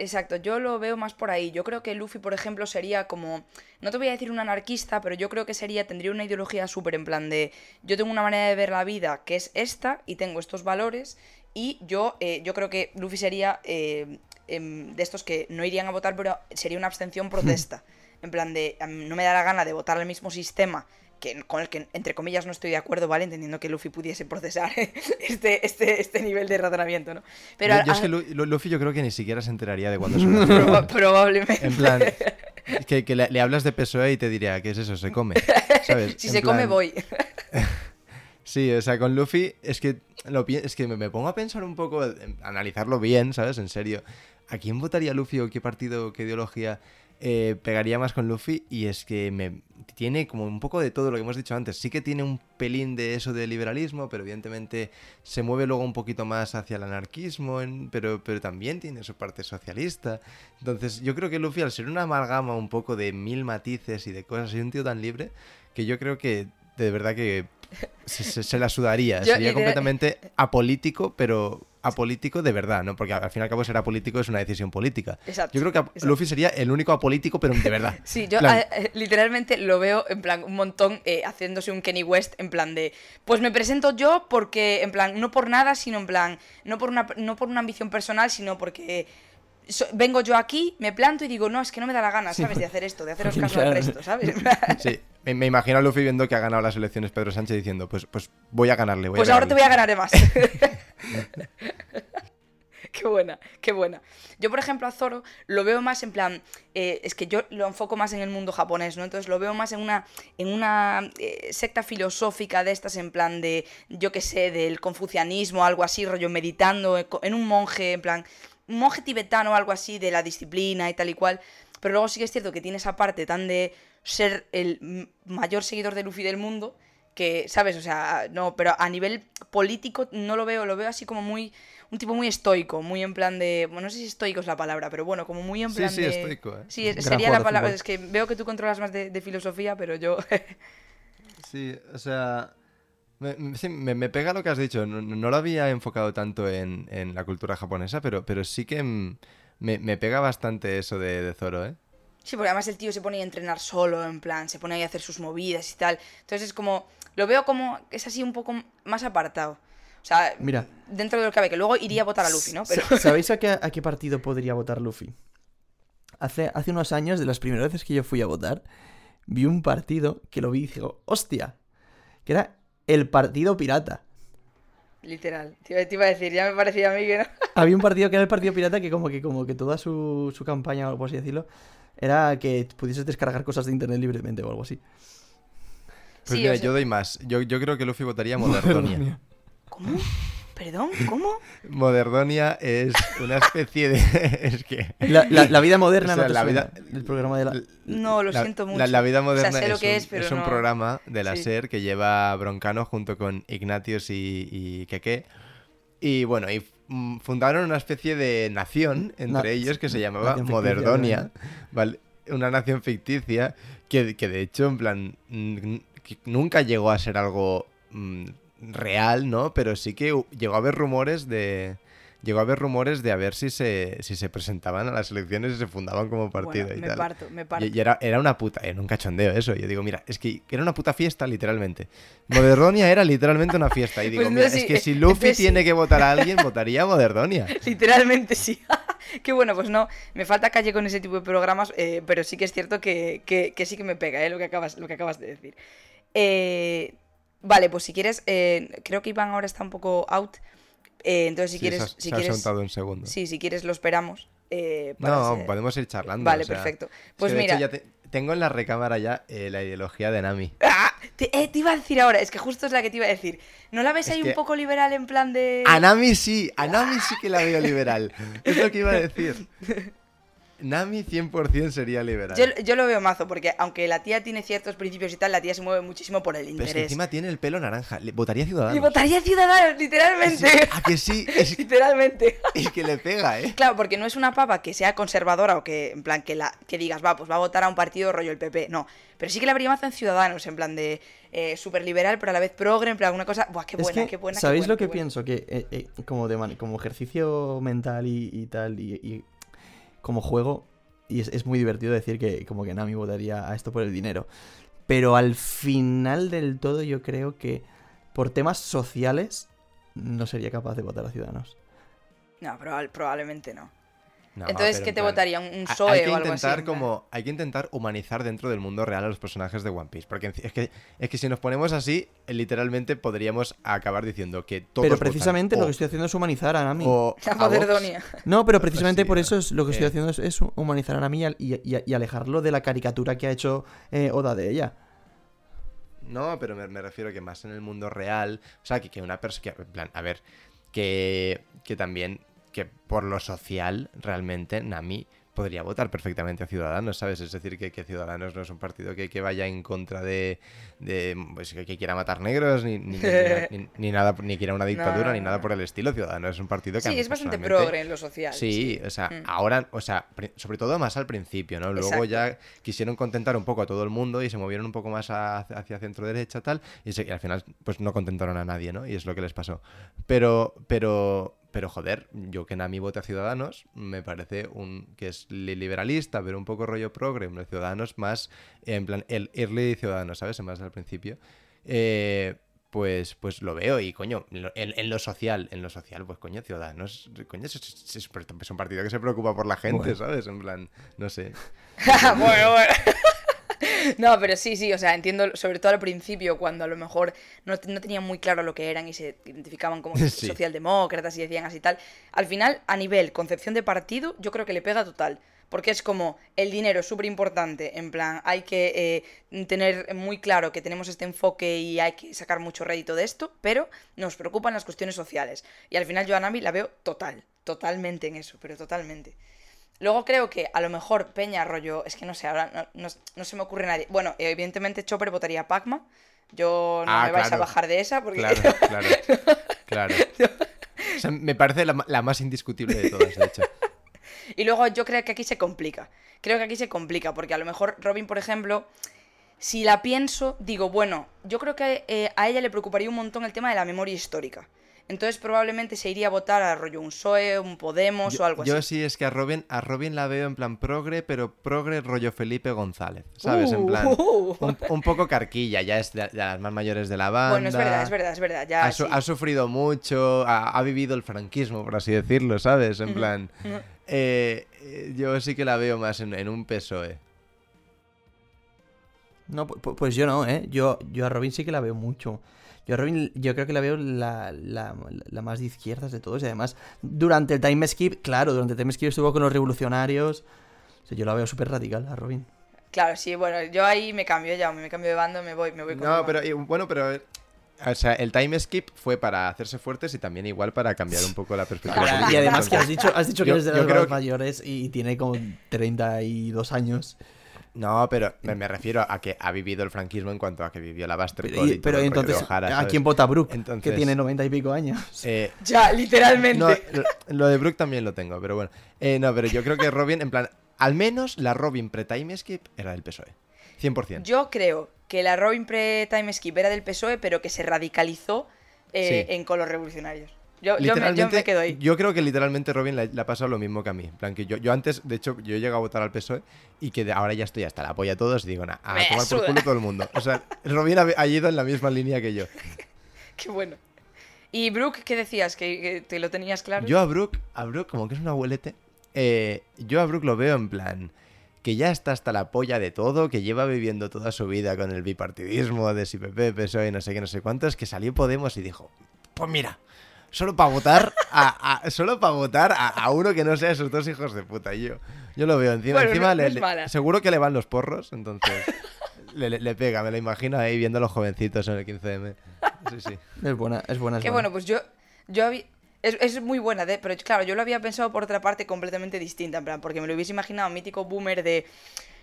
Exacto, yo lo veo más por ahí. Yo creo que Luffy, por ejemplo, sería como. No te voy a decir un anarquista, pero yo creo que sería. Tendría una ideología súper en plan de. Yo tengo una manera de ver la vida que es esta y tengo estos valores. Y yo, eh, yo creo que Luffy sería eh, em, de estos que no irían a votar, pero sería una abstención protesta. en plan de. no me da la gana de votar al mismo sistema que, con el que, entre comillas, no estoy de acuerdo, ¿vale? Entendiendo que Luffy pudiese procesar este, este, este nivel de razonamiento, ¿no? Pero yo, a- es que Lu- Lu- Luffy yo creo que ni siquiera se enteraría de cuándo es una proba- probablemente. En plan, que, que le, le hablas de PSOE y te diría, ¿qué es eso? Se come. ¿Sabes? si En se come, voy. Sí, o sea, con Luffy es que, lo, es que me, me pongo a pensar un poco, analizarlo bien, ¿sabes? En serio. ¿A quién votaría Luffy o qué partido, qué ideología eh, pegaría más con Luffy? Y es que me tiene como un poco de todo lo que hemos dicho antes. Sí que tiene un pelín de eso de liberalismo, pero evidentemente se mueve luego un poquito más hacia el anarquismo, en- pero, pero también tiene su parte socialista. Entonces yo creo que Luffy, al ser una amalgama un poco de mil matices y de cosas, y un tío tan libre, que yo creo que de verdad que se, se- se la sudaría. Yo, Sería completamente apolítico, pero apolítico de verdad, ¿no? Porque al fin y al cabo ser apolítico es una decisión política. Exacto, Yo creo que exacto. Luffy sería el único apolítico, pero de verdad. Sí, yo Plan, eh, eh, literalmente lo veo en plan un montón eh, haciéndose un Kenny West en plan de pues me presento yo porque en plan no por nada sino en plan no por una no por una ambición personal sino porque so- vengo yo aquí me planto y digo no es que no me da la gana sabes de hacer esto de haceros caso al resto sabes Sí, me, me imagino a Luffy viendo que ha ganado las elecciones Pedro Sánchez diciendo, pues, pues voy a ganarle. Voy pues a ahora te voy a ganarle". ganar de más Qué buena, qué buena. Yo, por ejemplo, a Zoro lo veo más en plan. eh, es que yo lo enfoco más en el mundo japonés, ¿no? Entonces lo veo más en una, en una eh, secta filosófica de estas, en plan de, yo qué sé, del confucianismo, algo así, rollo meditando, eh, en un monje, en plan. Un monje tibetano algo así, de la disciplina y tal y cual. Pero luego sí que es cierto que tiene esa parte tan de ser el mayor seguidor de Luffy del mundo que, ¿sabes? O sea, no, pero a nivel político no lo veo, lo veo así como muy, un tipo muy estoico, muy en plan de, bueno, no sé si estoico es la palabra, pero bueno, como muy en Sí, plan sí, de... estoico, ¿eh? Sí, es- Gran sería la palabra, es que veo que tú controlas más de, de filosofía, pero yo... Sí, o sea, me, me- sí, me- pega lo que has dicho. No, no lo había enfocado tanto en, en la cultura japonesa, pero, pero sí que me, me pega bastante eso de, de Zoro, ¿eh? Sí, porque además el tío se pone a entrenar solo, en plan, se pone ahí a hacer sus movidas y tal. Entonces es como, lo veo como, es así un poco más apartado. O sea, Mira. dentro de lo que cabe, que luego iría a votar a Luffy, ¿no? Pero... ¿Sabéis a qué, a qué partido podría votar Luffy? Hace, hace unos años, de las primeras veces que yo fui a votar, vi un partido que lo vi y digo, hostia, que era el Partido Pirata. Literal. Te iba, a decir, ya me parecía a mí que no. Había un partido que era el Partido Pirata que como que, como que toda su, su campaña, o por así decirlo, era que pudieses descargar cosas de internet libremente o algo así. Pues Sí, mira, o sea- yo doy más. Yo, yo creo que Luffy votaría Modernonia. ¿Cómo? ¿Perdón? ¿Cómo? Moderdonia es una especie de... es que... La, la- la vida moderna O sea, no te la suena? vida- El programa de la... No, lo La- siento mucho. La, la vida O sea, moderna sé lo es, que un, es, pero es un no- programa de la Sí. SER que lleva Broncano junto con Ignatius y, y Keke. Y bueno, y mm, fundaron una especie de nación entre ellos que se llamaba Moderdonia, ¿vale? Una nación ficticia que, que de hecho, en plan, que nunca llegó a ser algo mm, real, ¿no? Pero sí que llegó a haber rumores de... Llegó a haber rumores de a ver si se, si se presentaban a las elecciones y se fundaban como partido Bueno, y me tal. parto, me parto. Y, y era, era una puta, era un cachondeo eso. Yo digo, mira, es que era una puta fiesta, literalmente. Moderdonia era literalmente una fiesta. Y digo, Pues mira, es que si Luffy entonces sí. tiene que votar a alguien, votaría a Moderdonia. Literalmente sí. Qué bueno, pues no, me falta calle con ese tipo de programas, eh, pero sí que es cierto que, que- que sí que me pega eh, lo, que acabas, lo que acabas de decir. Eh, vale, pues si quieres, eh, creo que Iván ahora está un poco out, eh, entonces si Sí, quieres, se ha- si se quieres, segundo. sí, si quieres lo esperamos. para no, ser- podemos ir charlando. Vale, o sea, perfecto. es Pues hecho mira, ya te- tengo en la recámara ya la ideología de Nami. ¡Ah! te, eh, te iba a decir ahora, es que justo es la que te iba a decir. ¿No la ves Es ahí que- un poco liberal en plan de... A Nami sí, a Nami sí que la veo liberal. Es lo que iba a decir. Nami 100% sería liberal. Yo, yo lo veo mazo, porque aunque la tía tiene ciertos principios y tal, la tía se mueve muchísimo por el Pero es que interés. encima tiene el pelo naranja. Le- Votaría Ciudadanos. Y votaría Ciudadanos, literalmente. ¿A que sí? Es, literalmente. es que le pega, ¿eh? Claro, porque no es una papa que sea conservadora o que, en plan, que la que digas, va, pues va a votar a un partido rollo el PP. No. Pero sí que la habría mazo en Ciudadanos, en plan de eh, súper liberal, pero a la vez progre, en plan, alguna cosa. Buah, qué Es buena, que, qué buena. qué ¿Sabéis buena, lo que pienso? Que eh, eh, como, de man- como ejercicio mental y, y tal, y, y como juego, y es, es muy divertido decir que como que Nami votaría a esto por el dinero. Pero al final del todo yo creo que por temas sociales no sería capaz de votar a Ciudadanos. No, probable- probablemente no. No, Entonces, pero ¿qué te plan, votaría? ¿Un, PSOE hay que o algo así? intentar en plan? como hay que intentar humanizar dentro del mundo real a los personajes de One Piece porque es que es que si nos ponemos así eh, literalmente podríamos acabar diciendo que todos pero votan precisamente o- lo que estoy haciendo es humanizar a Nami. o La a. No, pero precisamente sí, por eso es lo que estoy eh. haciendo es, es humanizar a Nami y, y- y alejarlo de la caricatura que ha hecho eh, Oda de ella. No, pero me, me refiero que más en el mundo real. O sea, que, que una persona. En plan, a ver, que, que también. Que por lo social, realmente, Nami podría votar perfectamente a Ciudadanos, ¿sabes? Es decir, que, que Ciudadanos no es un partido que, que vaya en contra de. de pues, que, que quiera matar negros, ni, ni, ni- nada, ni quiera una dictadura, no, ni nada por el estilo. Ciudadanos es un partido que. Sí, es bastante progre en lo social. Sí, o sea, Mm. ahora, o sea, sobre todo más al principio, ¿no? Luego Exacto. ya quisieron contentar un poco a todo el mundo y se movieron un poco más a- hacia centro derecha tal y, se- y al final pues no contentaron a nadie, ¿no? Y es lo que les pasó. Pero, pero, pero joder, yo que Nami vote a Ciudadanos me parece un que es li- liberalista, pero un poco rollo progre, los Ciudadanos más en plan el early Ciudadanos, ¿sabes? Más al principio. Eh, pues, pues lo veo y coño, en lo, en- en lo social, en lo social, pues coño, Ciudadanos, coño, es, es- es- es un partido que se preocupa por la gente, Bueno. ¿sabes? En plan, no sé. bueno, bueno. No, pero sí, sí, o sea, entiendo, sobre todo al principio, cuando a lo mejor no, no tenían muy claro lo que eran y se identificaban como Sí. socialdemócratas y decían así tal. Al final, a nivel concepción de partido, yo creo que le pega total. Porque es como el dinero es súper importante, en plan, hay que eh, tener muy claro que tenemos este enfoque y hay que sacar mucho rédito de esto, pero nos preocupan las cuestiones sociales. Y al final yo a Nami la veo total, totalmente en eso, pero totalmente. Luego creo que a lo mejor Peña, rollo, es que no sé, ahora no, no- no se me ocurre nadie. Bueno, evidentemente Chopper votaría a Pacma. Yo no Ah, me vais a bajar de esa porque... Claro, claro, claro. O sea, me parece la más indiscutible de todas, de hecho. Y luego yo creo que aquí se complica. Creo que aquí se complica, porque a lo mejor Robin, por ejemplo, si la pienso, digo, bueno, yo creo que eh, a ella le preocuparía un montón el tema de la memoria histórica. Entonces probablemente se iría a votar a rollo un PSOE, un Podemos Yo, o algo yo así. sí es que a Robin, a Robin la veo en plan progre, pero progre rollo Felipe González, ¿sabes? en plan, Uh. un, un poco carquilla, ya es de, de las más mayores de la banda. Bueno, es verdad, es verdad, es verdad. Ya, ha, su- sí. ha sufrido mucho, ha, ha vivido el franquismo, por así decirlo, ¿sabes? En plan, eh, yo sí que la veo más en, en un PSOE. No, pu- pu- pues yo no, ¿eh? Yo, yo a Robin sí que la veo mucho. Yo Robin, yo creo que la veo la, la- la más de izquierdas de todos. Y además, durante el time skip, claro, durante el time skip estuvo con los revolucionarios. O sea, yo la veo súper radical a Robin. Claro, sí, bueno, yo ahí me cambio ya, me cambio de bando, me voy, me voy con No, pero bueno, pero O sea, el time skip fue para hacerse fuertes y también igual para cambiar un poco la perspectiva. Y política. además que has dicho, has dicho que yo- es de los más mayores y tiene como 32 años. No, pero me, me refiero a que ha vivido el franquismo en cuanto a que vivió la Buster Pero, y pero entonces, ¿a quién vota Brooke? Que tiene 90 y pico años. Eh, Ya, literalmente. no, lo, lo de Brooke también lo tengo, pero bueno. Eh, no, pero yo creo que Robin, en plan, al menos la Robin pre-time skip era del PSOE. 100%. Yo creo que la Robin pre-time skip era del PSOE, pero que se radicalizó eh, Sí. en con los revolucionarios. Yo, yo, me, yo me quedo ahí. yo creo que literalmente Robin le, ha pasado lo mismo que a mí. Plan, que yo, yo antes, de hecho, yo llego a votar al PSOE y que de- ahora ya estoy hasta la polla a todos y digo, nah, a Me tomar por suda. culo todo el mundo. O sea, Robin ha, ha ido en la misma línea que yo. Qué bueno. ¿Y Brooke, qué decías? ¿Que, que te lo tenías claro? Yo a Brooke, a Brooke, como que es un abuelete, eh, yo a Brooke lo veo en plan que ya está hasta la polla de todo, que lleva viviendo toda su vida con el bipartidismo de si PP, PSOE, no sé qué, no sé cuántos, que salió Podemos y dijo, pues mira, solo para votar a, a- solo para votar a, a uno que no sea esos dos hijos de puta. Y yo, yo lo veo encima, Bueno, encima no- le- le- seguro que le van los porros, entonces le, le- le pega, me lo imagino ahí viendo a los jovencitos en el 15M. Sí, sí. Es buena, es buena. Es Qué buena. bueno, pues yo, yo había... Es, es muy buena, de- pero claro, yo lo había pensado por otra parte completamente distinta, en plan, porque me lo hubiese imaginado mítico boomer de...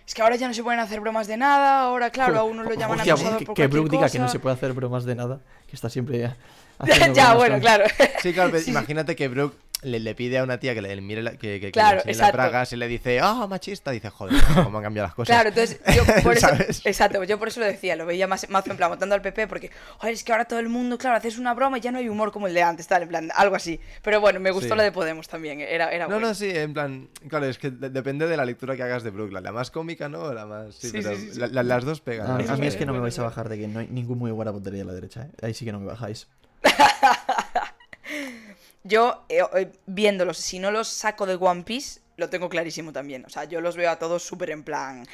Es que ahora ya no se pueden hacer bromas de nada, ahora claro, a uno lo llaman Hostia, acosador que, por que cualquier diga que no se puede hacer bromas de nada, que está siempre ya, bueno, claro. Sí, claro, pero imagínate que Brooke le, le pide a una tía que le mire la, que, que- le las bragas y le dice, ah, machista, dice, joder, cómo han cambiado las cosas. Claro, entonces yo por eso, exacto, yo por eso lo decía, lo veía más, más en plan votando al PP porque, joder, es que ahora todo el mundo, claro, haces una broma y ya no hay humor como el de antes, tal, en plan, algo así. Pero bueno, me gustó Sí. lo de Podemos también, era, era No, bueno. no, sí, en plan, claro, es que de- depende de la lectura que hagas de Brooke, la, la más cómica, ¿no? La más, sí, Sí, pero sí, sí, sí. la- la- las dos pegan. A, las a mí es que no me vais a bajar de que no hay ningún muy buena puntería a la derecha, ¿eh? Ahí sí que no me bajáis. Yo, eh, eh, viéndolos, si no los saco de One Piece, lo tengo clarísimo también. O sea, yo los veo a todos súper en plan.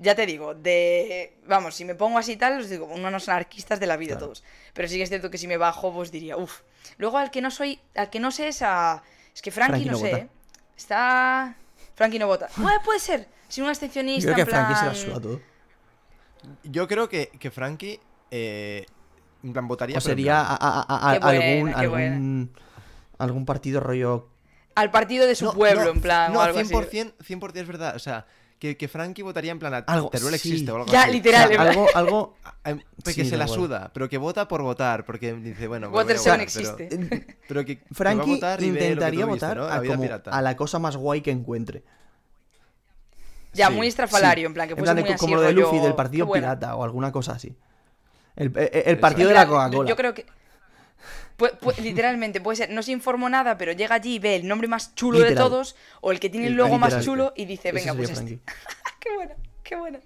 Ya te digo, de. Vamos, si me pongo así y tal, os digo, unos anarquistas de la vida Claro. todos. Pero sí que es cierto que si me bajo, pues diría, uff. Luego al que no soy. Al que no sé es a. Es que Frankie, Frankie no, no sé, vota. ¿eh? Está. Frankie no vota. Bueno, puede ser. Si un Yo abstencionista. creo que en Frankie se la plan- suda todo. Yo creo que, que Frankie, eh, en plan, votaría. O sería plan- a- a- a- a- Qué buena, algún, algún, algún partido rollo... Al partido de su No, pueblo, no, en plan. No, o algo así. 100%, 100% es verdad. O sea, que, que Frankie votaría en plan a Algo- Teruel sí. existe o algo Ya, así. o literal. sea, en plan- algo, algo... Em, que Sí, se la suda, pero que vota por votar, porque dice, bueno, pues a Waterseven votar, pero- existe. Pero, que, que va a Frankie que intentaría viste, votar a, como la cosa más guay que encuentre. Ya, Sí, muy estrafalario, Sí. en plan, que En plan de muy co- así, como lo de Luffy, del partido pirata o alguna cosa así. El, el- el partido de la Coca-Cola. Yo creo que. pu- pu- literalmente, puede ser, no se informó nada, pero llega allí y ve el nombre más chulo de todos, o el que tiene el logo más chulo, y dice, venga, pues este. Qué buena, qué buena.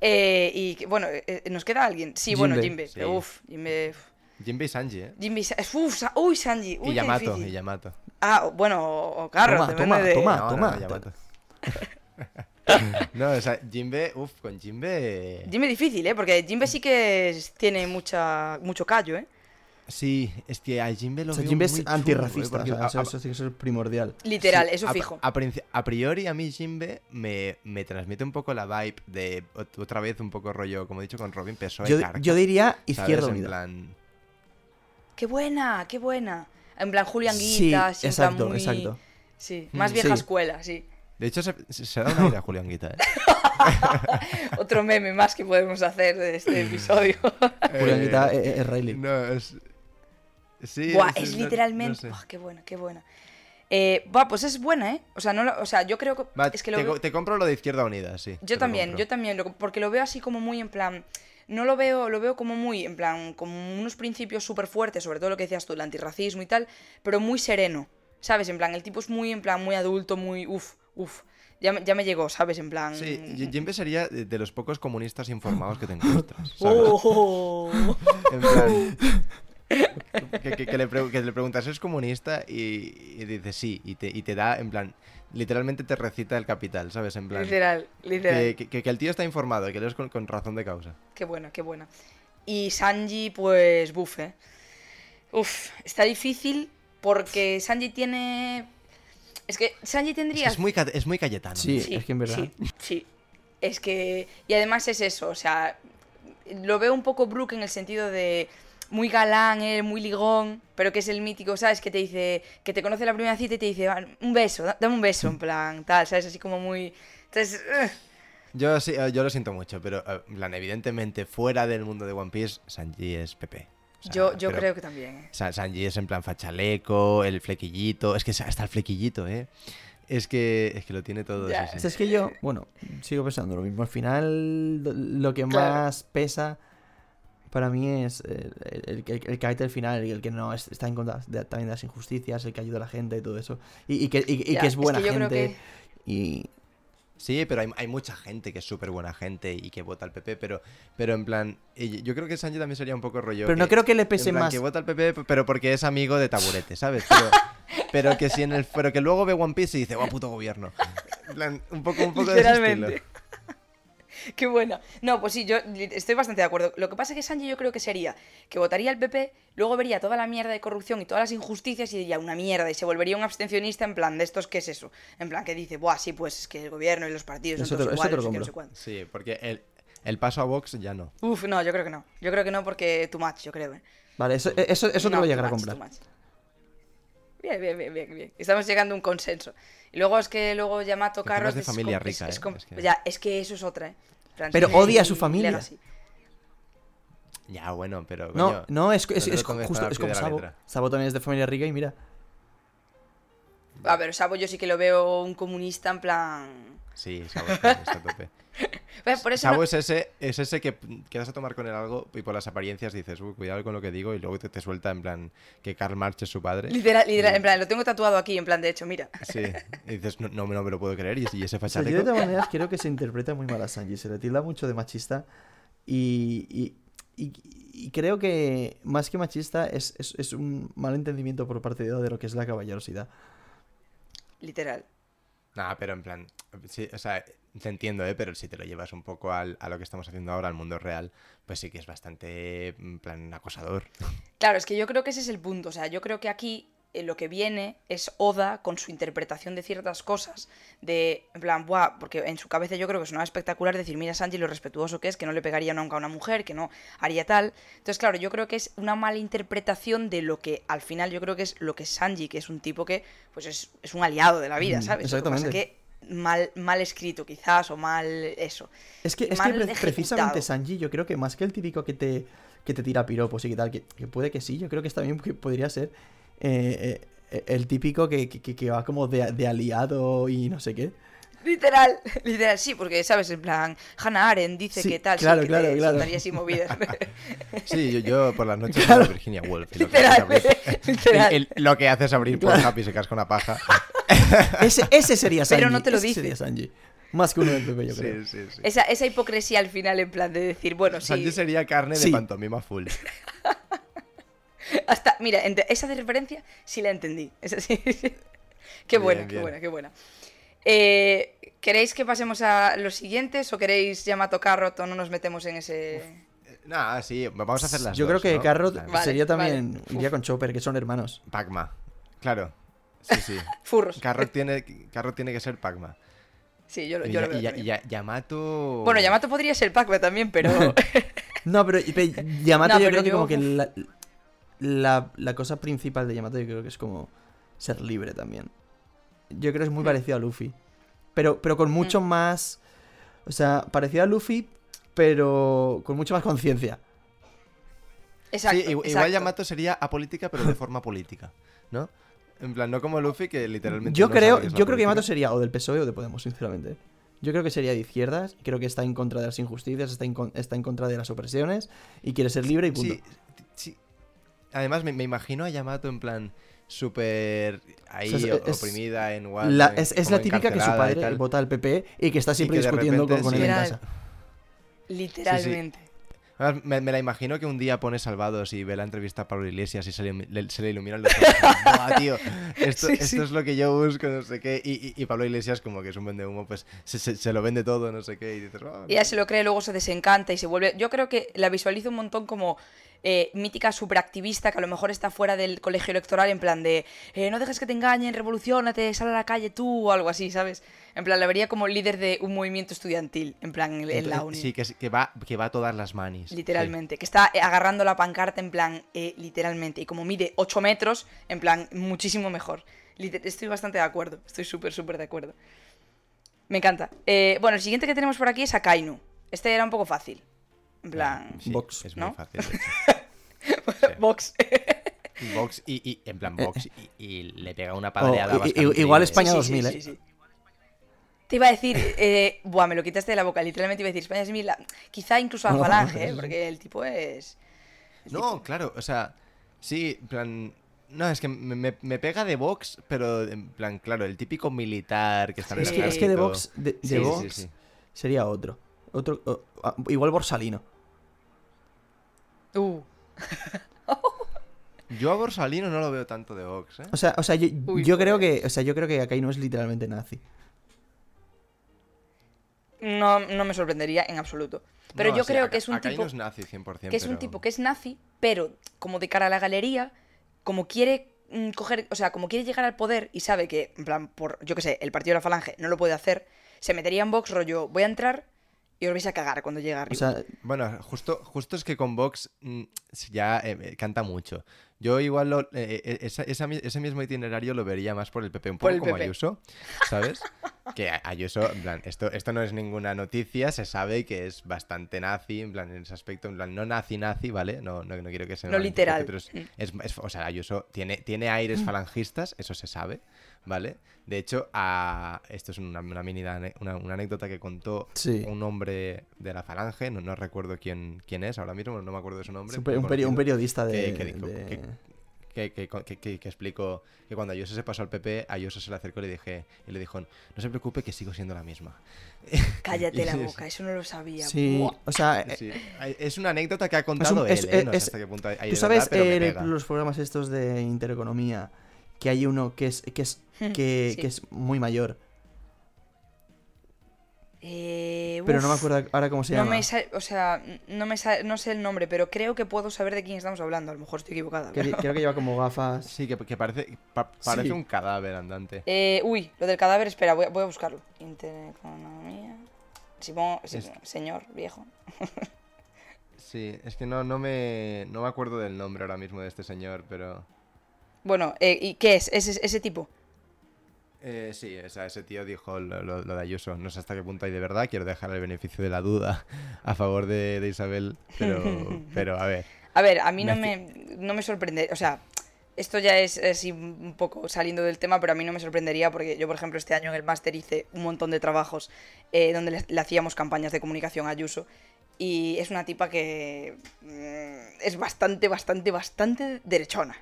Eh, y bueno, eh, ¿nos queda alguien? Sí, bueno. Jimbe. Sí. Uf, Jimbe. uf. Jinbe y Sanji, ¿eh? Jimbe. Sa- Uf, Sa- uy, Sanji. Uy, y Yamato, y Yamato. Ah, bueno, o Carro, Toma, toma, toma. No, no, toma. no, Yamato. no, o sea, Jinbe, uff, con Jinbe... Jimbe difícil, ¿eh? Porque Jimbe sí que es- tiene mucha, mucho callo, ¿eh? Sí, es que a Jinbe lo O sea, veo Jimbe muy es chulo, antirracista. ¿eh? O sea, eso, eso sí que es primordial. Literal, Sí, eso fijo. A, priori, a mí Jinbe me, me transmite un poco la vibe de ot- otra vez un poco rollo, como he dicho con Robin, PSOE. Yo, carca, yo diría En Unida. plan, Qué buena, qué buena. En plan Julián Sí, Guita, plan exacto, muy- exacto. Sí, más Mm, vieja sí. escuela, sí. De hecho, se, se, da una idea a Julián Guita, ¿eh? Otro meme más que podemos hacer de este episodio. Julián Eh, Guita es, es Riley. No, es... Sí, Buah, es literalmente. no sé. Buah, qué buena, qué buena. Eh, buah, pues es buena, ¿eh? O sea, no lo- o sea, yo creo que. Va, es que lo te, veo- co- te compro lo de Izquierda Unida, sí. Yo también, yo también, lo- porque lo veo así como muy en plan. No lo veo, lo veo como muy, en plan, como unos principios súper fuertes, sobre todo lo que decías tú, el antirracismo y tal, pero muy sereno, ¿sabes? En plan, el tipo es muy, en plan, muy adulto, muy, uff, uff. Ya, me- ya me llegó, ¿sabes? En plan... Sí, J- Jinbe sería de de los pocos comunistas informados que te encuentras, ¿sabes? Oh. En plan. Que, que- que le, que le preguntas, ¿es comunista? Y, y dice sí, y te, y te da, en plan, literalmente te recita el capital, ¿sabes? En plan, Literal, literal. que, el tío está informado y que lo es con, con razón de causa. Qué buena, qué buena. Y Sanji, pues, buf, ¿eh? Uf, está difícil porque Sanji tiene... Es que Sanji Es, tendría... que es muy, es muy Cayetano. Sí, es que en verdad. Sí, sí. Es que... Y además es eso, o sea... Lo veo un poco Brooke en el sentido de... muy galán, él, muy ligón, pero que es el mítico, ¿sabes? Que te dice, que te conoce la primera cita y te dice, "Va, un beso, da- dame un beso, en plan, tal, ¿sabes? Así como muy... Entonces. Yo sí, eh, yo lo siento mucho, pero eh, en plan, evidentemente fuera del mundo de One Piece, Sanji es Pepe. O sea, yo, yo pero- creo que también. ¿eh? Sa- Sanji es en plan fachaleco, el flequillito, es que hasta el flequillito, ¿eh? Es que, es que lo tiene todo. Ya, sí, sí. O sea, es que yo, bueno, sigo pensando lo mismo. Al final, lo- que Claro. más pesa para mí es el, el, el- el carácter final, el que no es- está en contra de- también de las injusticias, el que ayuda a la gente y todo eso. Y, y que, y- y Ya, que es buena yo creo gente. que- Y Sí, pero hay, hay mucha gente que es súper buena gente y que vota al PP, pero, pero en plan, yo creo que Sanji también sería un poco rollo. Pero no creo que le pese en plan, más. Que vota al PP, pero porque es amigo de Taburete, ¿sabes? Pero, pero que si en el, pero que luego ve One Piece y dice, guau, puto gobierno. En plan, un poco, un poco de ese estilo. Qué bueno. No, pues sí, yo estoy bastante de acuerdo. Lo que pasa es que Sanji yo creo que sería que votaría al PP, luego vería toda la mierda de corrupción y todas las injusticias y diría una mierda y se volvería un abstencionista en plan de estos, ¿qué es eso? En plan que dice, buah, sí, pues es que el gobierno y los partidos son Eso todos te lo- eso te iguales, lo no sé qué, no sé. Sí, porque el, el paso a Vox ya no. Uf, no, yo creo que no. Yo creo que no porque too much, yo creo. ¿eh? Vale, eso, eso, eso te No, voy a llegar a comprar. Bien, bien, bien, bien, bien. Estamos llegando a un consenso. Y luego es que luego Yamato Encima es de familia es- rica, es ¿eh? que- Ya, es que eso es otra, ¿eh? Pero odia a su familia. Ya, bueno, pero. No, coño, no, es, es, es justo, es como Sabo. Sabo también es de familia rica y mira. A ver, Sabo yo sí que lo veo un comunista en plan... Sí, Sabo está, tope. Ve, Por eso Sabo no- es ese, es ese que quedas a tomar con él algo y por las apariencias dices, uy, cuidado con lo que digo, y luego te, te suelta en plan que Karl Marx es su padre. Literal, literal, Y- en plan, lo tengo tatuado aquí, en plan, de hecho, mira. Sí, y dices, no, no, no me lo puedo creer, y, y ese O sea, yo de todas maneras creo que se interpreta muy mal a Sanji. Se le tilda mucho de machista. Y, y, y- y creo que más que machista es, es, es un mal entendimiento por parte de Oda de lo que es la caballerosidad. Literal. Nah, pero en plan, sí, o sea, te entiendo, ¿eh? Pero si te lo llevas un poco al, a lo que estamos haciendo ahora, al mundo real, pues sí que es bastante, plan, acosador. Claro, es que yo creo que ese es el punto. O sea, yo creo que aquí eh, lo que viene es Oda con su interpretación de ciertas cosas. De, en plan, buah, porque en su cabeza yo creo que sonaba espectacular decir, mira Sanji lo respetuoso que es, que no le pegaría nunca a una mujer, que no haría tal. Entonces, claro, yo creo que es una mala interpretación de lo que al final yo creo que es lo que es Sanji, que es un tipo que, pues es, es un aliado de la vida, ¿sabes? Lo que pasa exactamente. que mal, mal escrito quizás, o mal eso. Es que, es que pre- precisamente Sanji, yo creo que más que el típico que te, que te tira piropos y que tal, que, que puede que sí, yo creo que está bien que podría ser eh, eh, el típico que, que- que va como de, de aliado y no sé qué. Literal, literal, sí, porque, ¿sabes? En plan, Hannah Arendt dice Sí, que tal, claro, sí, que claro, te claro. así movidas. Sí, yo, yo por las noches Claro. Virginia Woolf. Y lo, que hace es literal, abrir, literal. el- el- lo que hace es abrir por happy y se casca una paja. Ese, ese sería Sanji. Pero no te lo ese dice. sería Sanji. Más que uno del Pepe, yo creo. Sí, sí, sí. Esa, esa hipocresía al final, en plan de decir, bueno, sí. Sanji sería carne de pantomima full. Hasta, mira, esa de referencia sí la entendí. Esa sí. qué Bien, buena, qué bien. buena, qué buena. Eh, ¿Queréis que pasemos a los siguientes o queréis Yamato Carrot o no nos metemos en ese. Nada, sí, vamos a hacer las Yo dos, creo que ¿no? Carrot Vale, sería vale. también. Iría con Chopper, que son hermanos. Pacma. Claro. Sí, sí. Furros? Carrot tiene, Carrot tiene que ser Pacma. Sí, yo, yo lo veo. y ya- Yamato. Bueno, Yamato podría ser Pac-Man también, pero. No, pero, pero Yamato No, yo pero creo que como que la, la, la cosa principal de Yamato yo creo que es como ser libre también. Yo creo que es muy Hmm. parecido a Luffy. Pero, pero con mucho más... O sea, parecido a Luffy, pero con mucho más conciencia. Exacto. Sí, igual, exacto. Yamato sería apolítica, pero de forma política, ¿no? En plan, no como Luffy, que literalmente. Yo no creo, yo creo que Yamato sería o del PSOE o de Podemos, sinceramente. Yo creo que sería de izquierdas, creo que está en contra de las injusticias, está en, con- está en contra de las opresiones y quiere ser libre y punto. Sí, sí. Además, me, me imagino a Yamato en plan súper ahí O sea, es- es oprimida en La- en- es, es la típica que su padre tal. vota al PP y que está siempre que discutiendo con, repente con él sí. en casa. Literalmente. Además, me, me la imagino que un día pone Salvados y ve la entrevista a Pablo Iglesias y se le, le- se le iluminan los ojos. Buah, tío, esto, Sí, esto sí. es lo que yo busco, no sé qué. Y, y- y Pablo Iglesias, como que es un vende humo, pues se, se- se lo vende todo, no sé qué. Y dices, "Ah, Y ella se lo cree, luego se desencanta y se vuelve. Yo creo que la visualizo un montón como eh, mítica superactivista que a lo mejor está fuera del colegio electoral en plan de eh, no dejes que te engañen, revolucionate, sal a la calle tú o algo así, ¿sabes? En plan, la vería como líder de un movimiento estudiantil, en plan, en, en la uni. Sí, que, va, que va a todas las manis. sí. Literalmente, que está eh, agarrando la pancarta en plan, eh, literalmente, y como mide 8 metros, en plan, muchísimo mejor. Estoy bastante de acuerdo, estoy súper, súper de acuerdo. Me encanta. Eh, bueno, el siguiente que tenemos por aquí es Akainu. Este era un poco fácil. En plan, Sí, Vox, Es ¿no? muy fácil. de hecho. Sí. Vox. Vox y, y- en plan Vox y, y le pega una Oh, padreada bastante igual. España Sí, sí, 2000, sí, ¿eh? Te iba a decir, eh, buah, me lo quitaste de la boca, literalmente iba a decir España 2000, la- quizá incluso a No, Falange, ¿eh? porque el tipo es... No, claro, o sea, sí, en plan... No, es que me, me- pega de Vox, pero en plan, claro, el típico militar que está en Es el que, es que de ejército. Vox, de, de Sí, sí, Vox sí. sería otro. otro o- igual Borsalino. Uh, Yo a Borsalino no lo veo tanto de Vox, ¿eh? O sea, o sea yo, Uy, yo creo que. O sea, yo creo que Akai no es literalmente nazi. no, no me sorprendería en absoluto. Pero No, yo creo que es un Akai tipo... no es nazi 100%, que es un tipo que es nazi, pero como de cara a la galería, como quiere mm, coger, o sea, como quiere llegar al poder y sabe que, en plan, por, yo qué sé, el partido de la falange no lo puede hacer, se metería en Vox rollo, voy a entrar y os vais a cagar cuando llegue O arriba. sea, Bueno, justo, justo es que con Vox mm, ya eh, canta mucho. Yo igual lo- eh, eh, esa- esa mi- ese mismo itinerario lo vería más por el PP, un poco como PP. Ayuso, ¿sabes? que Ayuso, en plan, esto, esto no es ninguna noticia, se sabe que es bastante nazi, en plan, en ese aspecto, en plan, no nazi-nazi, ¿vale? No, no, no quiero que se No literal. pero es- Mm. es- es- o sea, Ayuso tiene, tiene aires falangistas, eso se sabe, ¿vale? De hecho, a, esto es una, una mini una, una anécdota que contó Sí. un hombre de la falange, no, no recuerdo quién, quién es ahora mismo, no me acuerdo de su nombre. un, periodista de. que- que dijo de- que- que, que, que, que- que explicó que cuando Ayuso se pasó al PP, Ayuso se le acercó y le, dije, y le dijo, no se preocupe que sigo siendo la misma. Cállate la boca, eso no lo sabía. Sí, Buah. o sea, Sí, Es una anécdota que ha contado es- él, ¿eh? No sé es- hasta qué punto hay tú de sabes verdad, pero eh, los programas estos de intereconomía que hay uno que es que es que, Sí. que es muy mayor, Eh, pero no me acuerdo ahora cómo se no llama. me o sea, no me no sé el nombre, pero creo que puedo saber de quién estamos hablando. A lo mejor estoy equivocada. Que- pero- creo que lleva como gafas. Sí, que, que parece, pa- parece Sí. un cadáver andante. Eh, uy, lo del cadáver, espera, voy a, voy a buscarlo. Intereconomía. Si pongo, si- Es- señor viejo. Sí, es que no, no, me, no me acuerdo del nombre ahora mismo de este señor, pero... Bueno, eh, ¿y qué es? ¿Ese, ese tipo? Eh, sí, o sea, ese tío dijo lo, lo- lo de Ayuso. No sé hasta qué punto hay de verdad. Quiero dejar el beneficio de la duda a favor de, de Isabel. Pero, pero a ver. A ver, a mí no Me no me sorprende. O sea, esto ya es así un poco saliendo del tema, pero a mí no me sorprendería porque yo, por ejemplo, este año en el máster hice un montón de trabajos eh, donde le, le hacíamos campañas de comunicación a Ayuso. Y es una tipa que mm, es bastante, bastante, bastante derechona.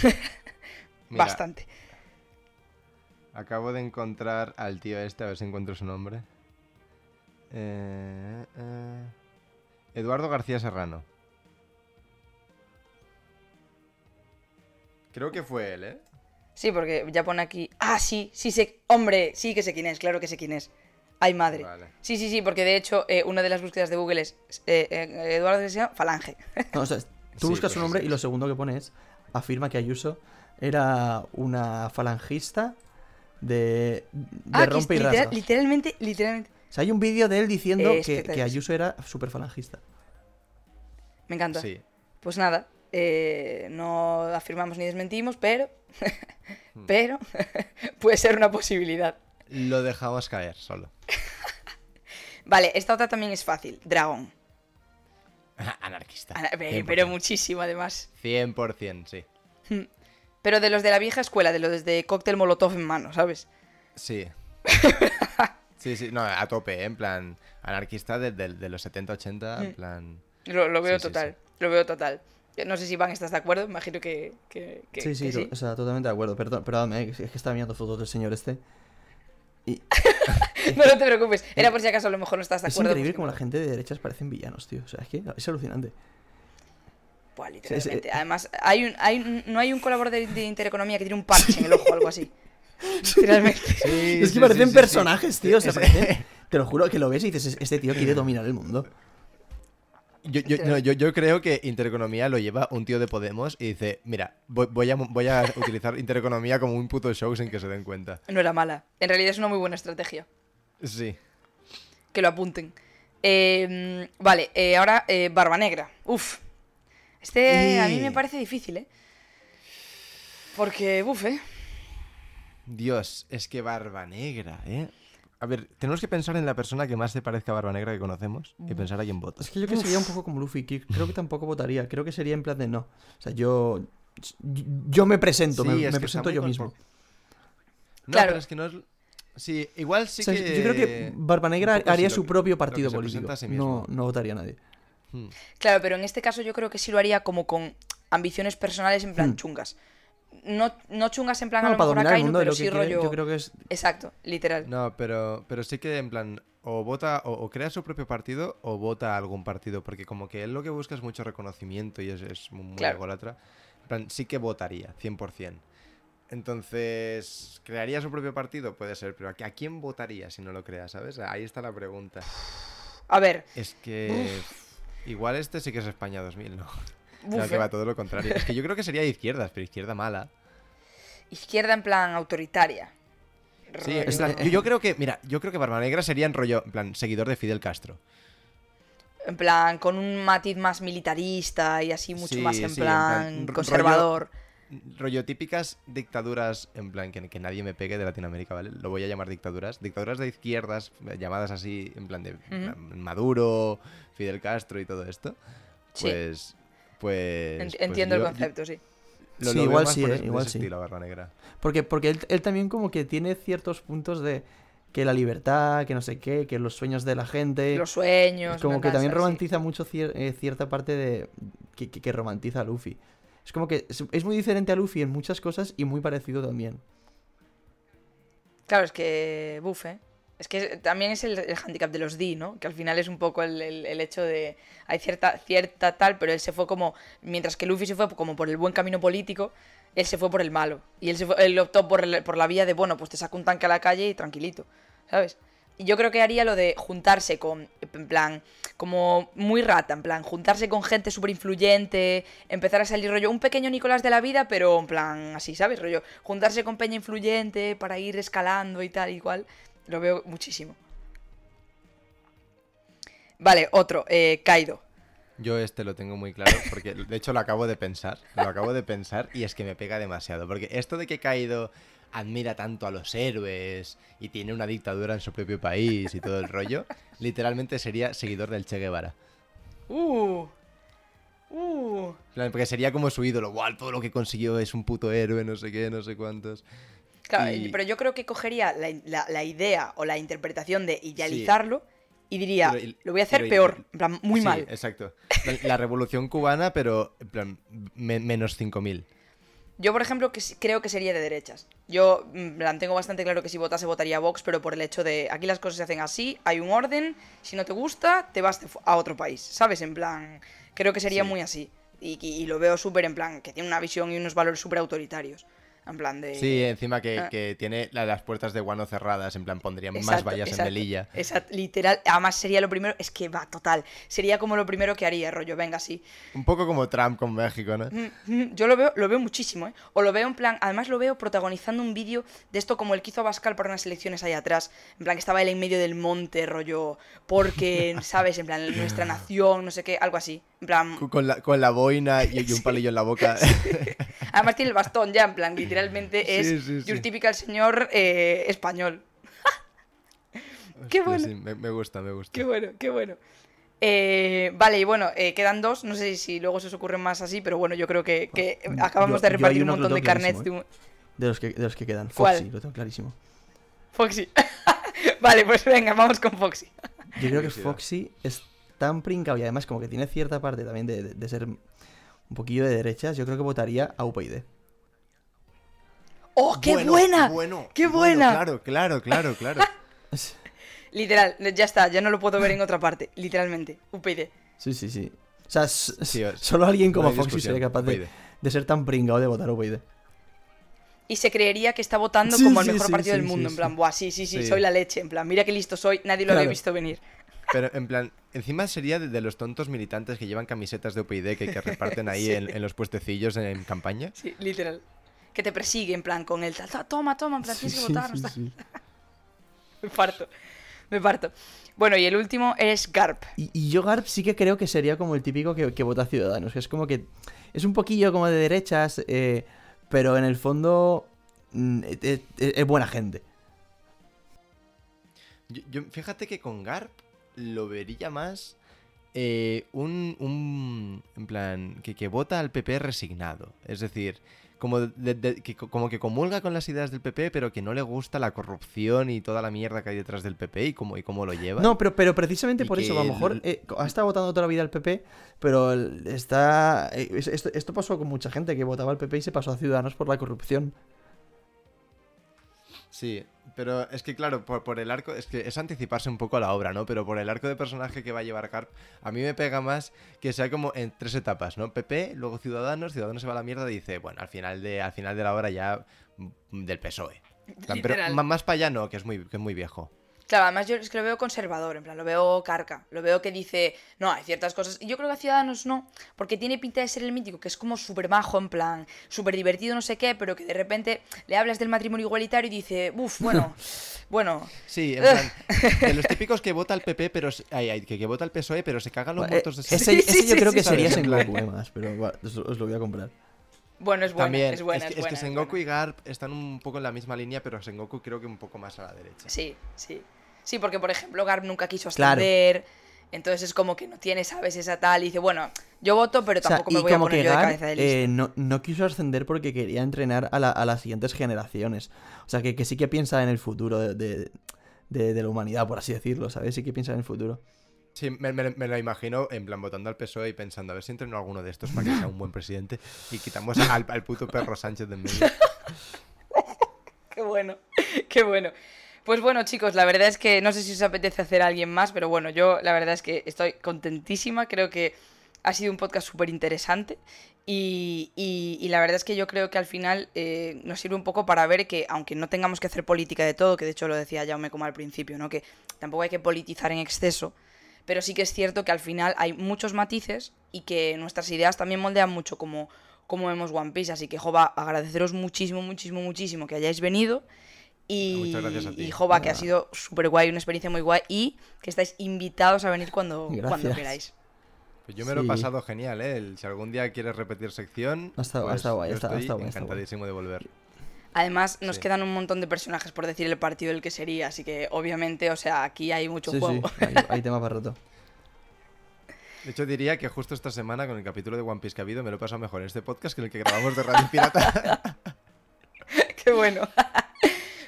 Mira, Bastante. Acabo de encontrar al tío este, a ver si encuentro su nombre. Eh, eh, Eduardo García Serrano. Creo que fue él, ¿eh? Sí, porque ya pone aquí. Ah, sí, sí sé. Hombre, sí que sé quién es, claro que sé quién es. Ay, madre. Vale. Sí, sí, sí, porque de hecho, eh, una de las búsquedas de Google es Eduardo García Falange. No, o sea, tú Sí, buscas su pues nombre es y lo segundo que pone es afirma que Ayuso era una falangista de, de ah, rompe y literal- rasga. literalmente, literalmente. O sea, hay un vídeo de él diciendo Eh, que, que. Ayuso era súper falangista. Me encanta. Sí. Pues nada, eh, no afirmamos ni desmentimos, pero. pero. puede ser una posibilidad. Lo dejamos caer solo. Vale, esta otra también es fácil. Dragón. Anarquista. 100%. Pero muchísimo, además. 100%, sí. Pero de los de la vieja escuela, de los de cóctel molotov en mano, ¿sabes? Sí. Sí, sí, no, a tope, ¿eh? en plan, anarquista de, de- de los 70-80, en Mm. plan... Lo, lo veo Sí, sí, total. Lo veo total. No sé si Van estás de acuerdo, imagino que, que, que- sí, sí, que sí. o sea, totalmente de acuerdo. Perdón, perdóname, es que estaba mirando fotos del señor este. Y No, no te preocupes. Era por si acaso a lo mejor no estás de es acuerdo. increíble pues como la gente de derechas parecen villanos, tío. O sea, es que es alucinante. Buah, literalmente. sí. Además, hay un, hay un- no hay un colaborador de, de Intereconomía que tiene un parche en el ojo o algo así. Literalmente. Sí, es sí, que parecen sí, personajes, sí. tío. O sea, Es- parecen- Te lo juro que lo ves y dices, este tío quiere dominar el mundo. Yo, yo, no, yo, yo creo que Intereconomía lo lleva un tío de Podemos y dice, mira, voy, voy a, voy a utilizar Intereconomía como un puto show sin que se den cuenta. No era mala. En realidad es una muy buena estrategia. Sí. Que lo apunten. Eh, vale, eh, ahora eh, Barba Negra. Uf. Este a mí me parece difícil, ¿eh? Porque, uf, ¿eh? Dios, es que Barba Negra, ¿eh? A ver, tenemos que pensar en la persona que más se parezca a Barba Negra que conocemos y pensar a quién vota. Es que yo que sería un poco como Luffy, que creo que tampoco votaría. Creo que sería en plan de no. O sea, yo. Yo me presento, Sí, me, presento yo mismo. No, Claro. pero es que no es... Sí, igual sí O sea, que... Yo creo que Barba Negra haría su que- propio partido político. sí no, no votaría a nadie. Hmm. Claro, pero en este caso yo creo que sí lo haría como con ambiciones personales en plan Hmm. chungas. No, no chungas en plan a No, lo para mejor a el mundo pero lo que sí rollo. yo creo que es. Exacto, literal. No, pero, pero sí que en plan, o vota, o, o crea su propio partido, o vota a algún partido, porque como que él lo que busca es mucho reconocimiento y es, es muy Claro. ególatra. En plan, sí que votaría, 100%. Entonces, ¿crearía su propio partido? Puede ser, pero ¿a, a quién votaría si no lo crea, sabes? Ahí está la pregunta. A ver, Es que... Igual este sí que es España 2000, ¿no? Claro que va todo lo contrario. Es que yo creo que sería de izquierdas, pero izquierda mala. izquierda en plan autoritaria. Sí, en plan, yo, creo que, mira, yo creo que Barba Negra sería en rollo, en plan, seguidor de Fidel Castro. En plan, con un matiz más militarista y así mucho Sí, más en sí, en plan, plan, ro- conservador. Rollo típicas dictaduras, en plan, que, que nadie me pegue de Latinoamérica, ¿vale? Lo voy a llamar dictaduras. Dictaduras de izquierdas, eh, llamadas así, en plan de Maduro, Fidel Castro y todo esto. Sí. Pues. Pues. Pues entiendo el yo- concepto, sí. Lo, Sí, lo igual sí, eh, igual sí. estilo, Barba Negra. Porque, porque él, él también como que tiene ciertos puntos de que la libertad, que no sé qué, que los sueños de la gente. Los sueños. como que también sí. romantiza mucho cier- eh, cierta parte de que, que- que romantiza a Luffy. Es como que es, muy diferente a Luffy en muchas cosas y muy parecido también. Claro, es que. Buf, ¿eh? Es que también es el, el handicap de los D, ¿no? Que al final es un poco el, el- hecho de. Hay cierta, cierta tal, pero él se fue como. Mientras que Luffy se fue como por el buen camino político, él se fue por el malo. Y él, se fue- él optó por, por la vía de, bueno, pues te saco un tanque a la calle y tranquilito, ¿sabes? Yo creo que haría lo de juntarse con, en plan, como muy rata, en plan, juntarse con gente súper influyente, empezar a salir rollo, un pequeño Nicolás de la vida, pero en plan, así, ¿sabes? Rollo, juntarse con peña influyente para ir escalando y tal y cual, lo veo muchísimo. Vale, otro, eh, Kaido. Yo este lo tengo muy claro porque de hecho lo acabo de pensar, lo acabo de pensar y es que me pega demasiado, porque esto de que Kaido admira tanto a los héroes y tiene una dictadura en su propio país y todo el rollo, literalmente sería seguidor del Che Guevara. Uh. Uh. Porque sería como su ídolo, ¡guau! Todo lo que consiguió es un puto héroe, no sé qué, no sé cuántos. Claro, Y- pero yo creo que cogería la, la- la idea o la interpretación de idealizarlo y diría, Pero lo voy a hacer pero peor, en plan, muy Sí, mal. Exacto. La, la revolución cubana, pero en plan, me- menos 5000. Yo, por ejemplo, que creo que sería de derechas. Yo en plan, tengo bastante claro que si votase votaría a Vox, pero por el hecho de aquí las cosas se hacen así, hay un orden, si no te gusta, te vas a otro país, ¿sabes? En plan, creo que sería Sí. muy así. Y, y- y lo veo súper en plan, que tiene una visión y unos valores súper autoritarios. En plan de... Sí, encima que, ah. que tiene la- las puertas de guano cerradas, en plan pondría más vallas exacto, en Melilla. Exacto, literal. Además sería lo primero, es que va, total. Sería como lo primero que haría, rollo, venga, sí. Un poco como Trump con México, ¿no? Mm, mm, Yo lo veo, lo veo muchísimo, ¿eh? O lo veo en plan, además lo veo protagonizando un vídeo de esto como el que hizo Abascal para unas elecciones ahí atrás. En plan, que estaba él en medio del monte, rollo, porque, ¿sabes? En plan, nuestra nación, no sé qué, algo así. En plan, Con- la, con la boina y, y un palillo en la boca. además tiene el bastón ya, en plan, literalmente es Sí, sí, sí. your typical señor eh, español. Qué Hostia, bueno. sí, me, me gusta, me gusta. Qué bueno, qué bueno. Eh, vale, y bueno, eh, quedan dos. No sé si luego se os ocurren más así, pero bueno, yo creo que, que acabamos Yo- de repartir un montón de carnets de clarísimo, un... De los que, de los que quedan. ¿Cuál? Foxy, lo tengo clarísimo. Foxy. vale, pues venga, vamos con Foxy. Yo creo que. Foxy es tan pringado y además como que tiene cierta parte también de, de- de ser un poquillo de derechas, yo creo que votaría a UPyD. ¡Oh, qué Bueno, buena! Bueno, ¡Qué bueno, buena! claro, claro, claro, claro. Literal, ya está, ya no lo puedo ver en otra parte, literalmente. UPyD. Sí, sí, sí. O sea, s- Sí, o- solo alguien como Foxy sería capaz de, UPyD. de ser tan pringado de votar UPyD. Y se creería que está votando Sí, como el sí, mejor sí, partido sí, del mundo. sí, en plan, sí. buah, sí, sí, sí, Sí. soy la leche. En plan, mira qué listo soy, nadie lo había visto venir. Pero en plan, encima sería de, de los tontos militantes que llevan camisetas de OPID que, que reparten ahí Sí. en, en los puestecillos en, en campaña. Sí, literal. Que te persigue, en plan, con el tal, "Ta- toma, toma, en plan, tienes que votar. sí, sí. Me parto, me parto. Bueno, y el último es Garp. Y, y yo Garp sí que creo que sería como el típico que, que vota Ciudadanos, que es como que es un poquillo como de derechas, eh, pero en el fondo mm, es, es- es buena gente. Yo, yo- fíjate que con Garp lo vería más eh, un, un- En plan, que, que vota al PP resignado. Es decir, como, de- de- que, como que comulga con las ideas del PP, pero que no le gusta la corrupción y toda la mierda que hay detrás del PP y cómo, y cómo lo lleva. No, pero, pero precisamente Y por eso, a lo mejor eh, ha estado votando toda la vida al PP, pero está... eh, es- Esto, esto pasó con mucha gente que votaba al PP y se pasó a Ciudadanos por la corrupción. Sí, pero es que claro, por, por el arco, es que es anticiparse un poco a la obra, ¿no? Pero por el arco de personaje que va a llevar Garp, a mí me pega más que sea como en tres etapas, ¿no? PP, luego Ciudadanos, Ciudadanos se va a la mierda y dice, bueno, al final de, al final de la obra ya mm, del PSOE. Pero ma- más para allá no, que es muy, que es muy viejo. Claro, además yo es que lo veo conservador, en plan, lo veo carca. Lo veo que dice, no, hay ciertas cosas. Y yo creo que a Ciudadanos no, porque tiene pinta de ser el mítico, que es como súper majo, en plan, súper divertido, no sé qué, pero que de repente le hablas del matrimonio igualitario y dice, uff, bueno, bueno. Sí, en plan, de los típicos que vota al PP, pero se- ay, ay, que, que vota al PSOE, pero se cagan los Eh, muertos de ese, sed. Sí, ese sí, yo sí, creo sí, que sería En plan- Sengoku, eh, más, pero va, os, os lo voy a comprar. Bueno, es buena, También, es buena, es es, que, es que Sengoku buena. y Garp están un poco en la misma línea, pero Sengoku creo que un poco más a la derecha. Sí, sí. Sí, porque por ejemplo Garp nunca quiso Claro. ascender. Entonces es como que no tiene, ¿sabes? Esa tal. Y dice, bueno, yo voto, pero O sea, tampoco me voy a poner yo de Gar cabeza de lista. eh, no, no quiso ascender porque quería entrenar a, la- a las siguientes generaciones. O sea, que, que sí que piensa en el futuro de, de- de- de la humanidad, por así decirlo, ¿sabes? Sí que piensa en el futuro. Sí, me, me- me lo imagino en plan votando al PSOE y pensando a ver si entreno alguno de estos para que sea un buen presidente y quitamos al, al puto perro Sánchez de medio. Qué bueno, qué bueno. Pues bueno, chicos, la verdad es que no sé si os apetece hacer alguien más, pero bueno, yo la verdad es que estoy contentísima. Creo que ha sido un podcast súper interesante. Y, y- y la verdad es que yo creo que al final eh, nos sirve un poco para ver que, aunque no tengamos que hacer política de todo, que de hecho lo decía Jaume como al principio, ¿no? Que tampoco hay que politizar en exceso, pero sí que es cierto que al final hay muchos matices y que nuestras ideas también moldean mucho como, como vemos One Piece. Así que, Jova, agradeceros muchísimo, muchísimo, muchísimo que hayáis venido. Y, Muchas gracias a ti. y Jova, que ha sido súper guay, una experiencia muy guay y que estáis invitados a venir cuando, cuando queráis. Pues yo me lo he pasado genial, ¿eh? El- Si algún día quieres repetir sección, Ha estado- ha pues estado guay, yo ha estado- ha estoy estado guay, ha estado guay. encantadísimo de volver. Además, nos Sí. quedan un montón de personajes por decir el partido del que sería, así que obviamente, o sea, aquí hay mucho Sí, sí, juego. hay, hay tema para rato. De hecho, diría que justo esta semana, con el capítulo de One Piece que ha habido, me lo he pasado mejor en este podcast que en el que grabamos de Radio Pirata. Qué bueno.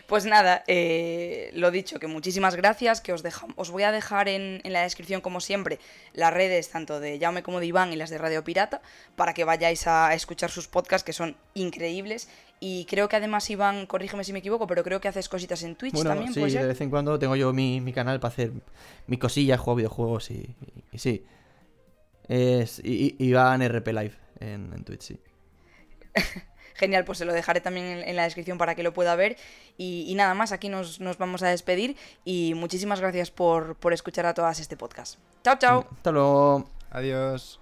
Pues nada, eh, lo dicho, que muchísimas gracias, que os, deja- os voy a dejar en, en la descripción, como siempre, las redes tanto de Jaume como de Iván y las de Radio Pirata, para que vayáis a escuchar sus podcasts, que son increíbles. Y creo que además, Iván, corrígeme si me equivoco, pero creo que haces cositas en Twitch Bueno, también, sí, ¿puede de vez en cuando tengo yo mi, mi canal para hacer mi cosilla, juego videojuegos y, y- y sí. Es I- Iván RP Live en, en Twitch, sí. Genial, pues se lo dejaré también en, en la descripción para que lo pueda ver. Y, y nada más, aquí nos, nos vamos a despedir y muchísimas gracias por, por escuchar a todas este podcast. Chao, chao. Hasta luego. Adiós.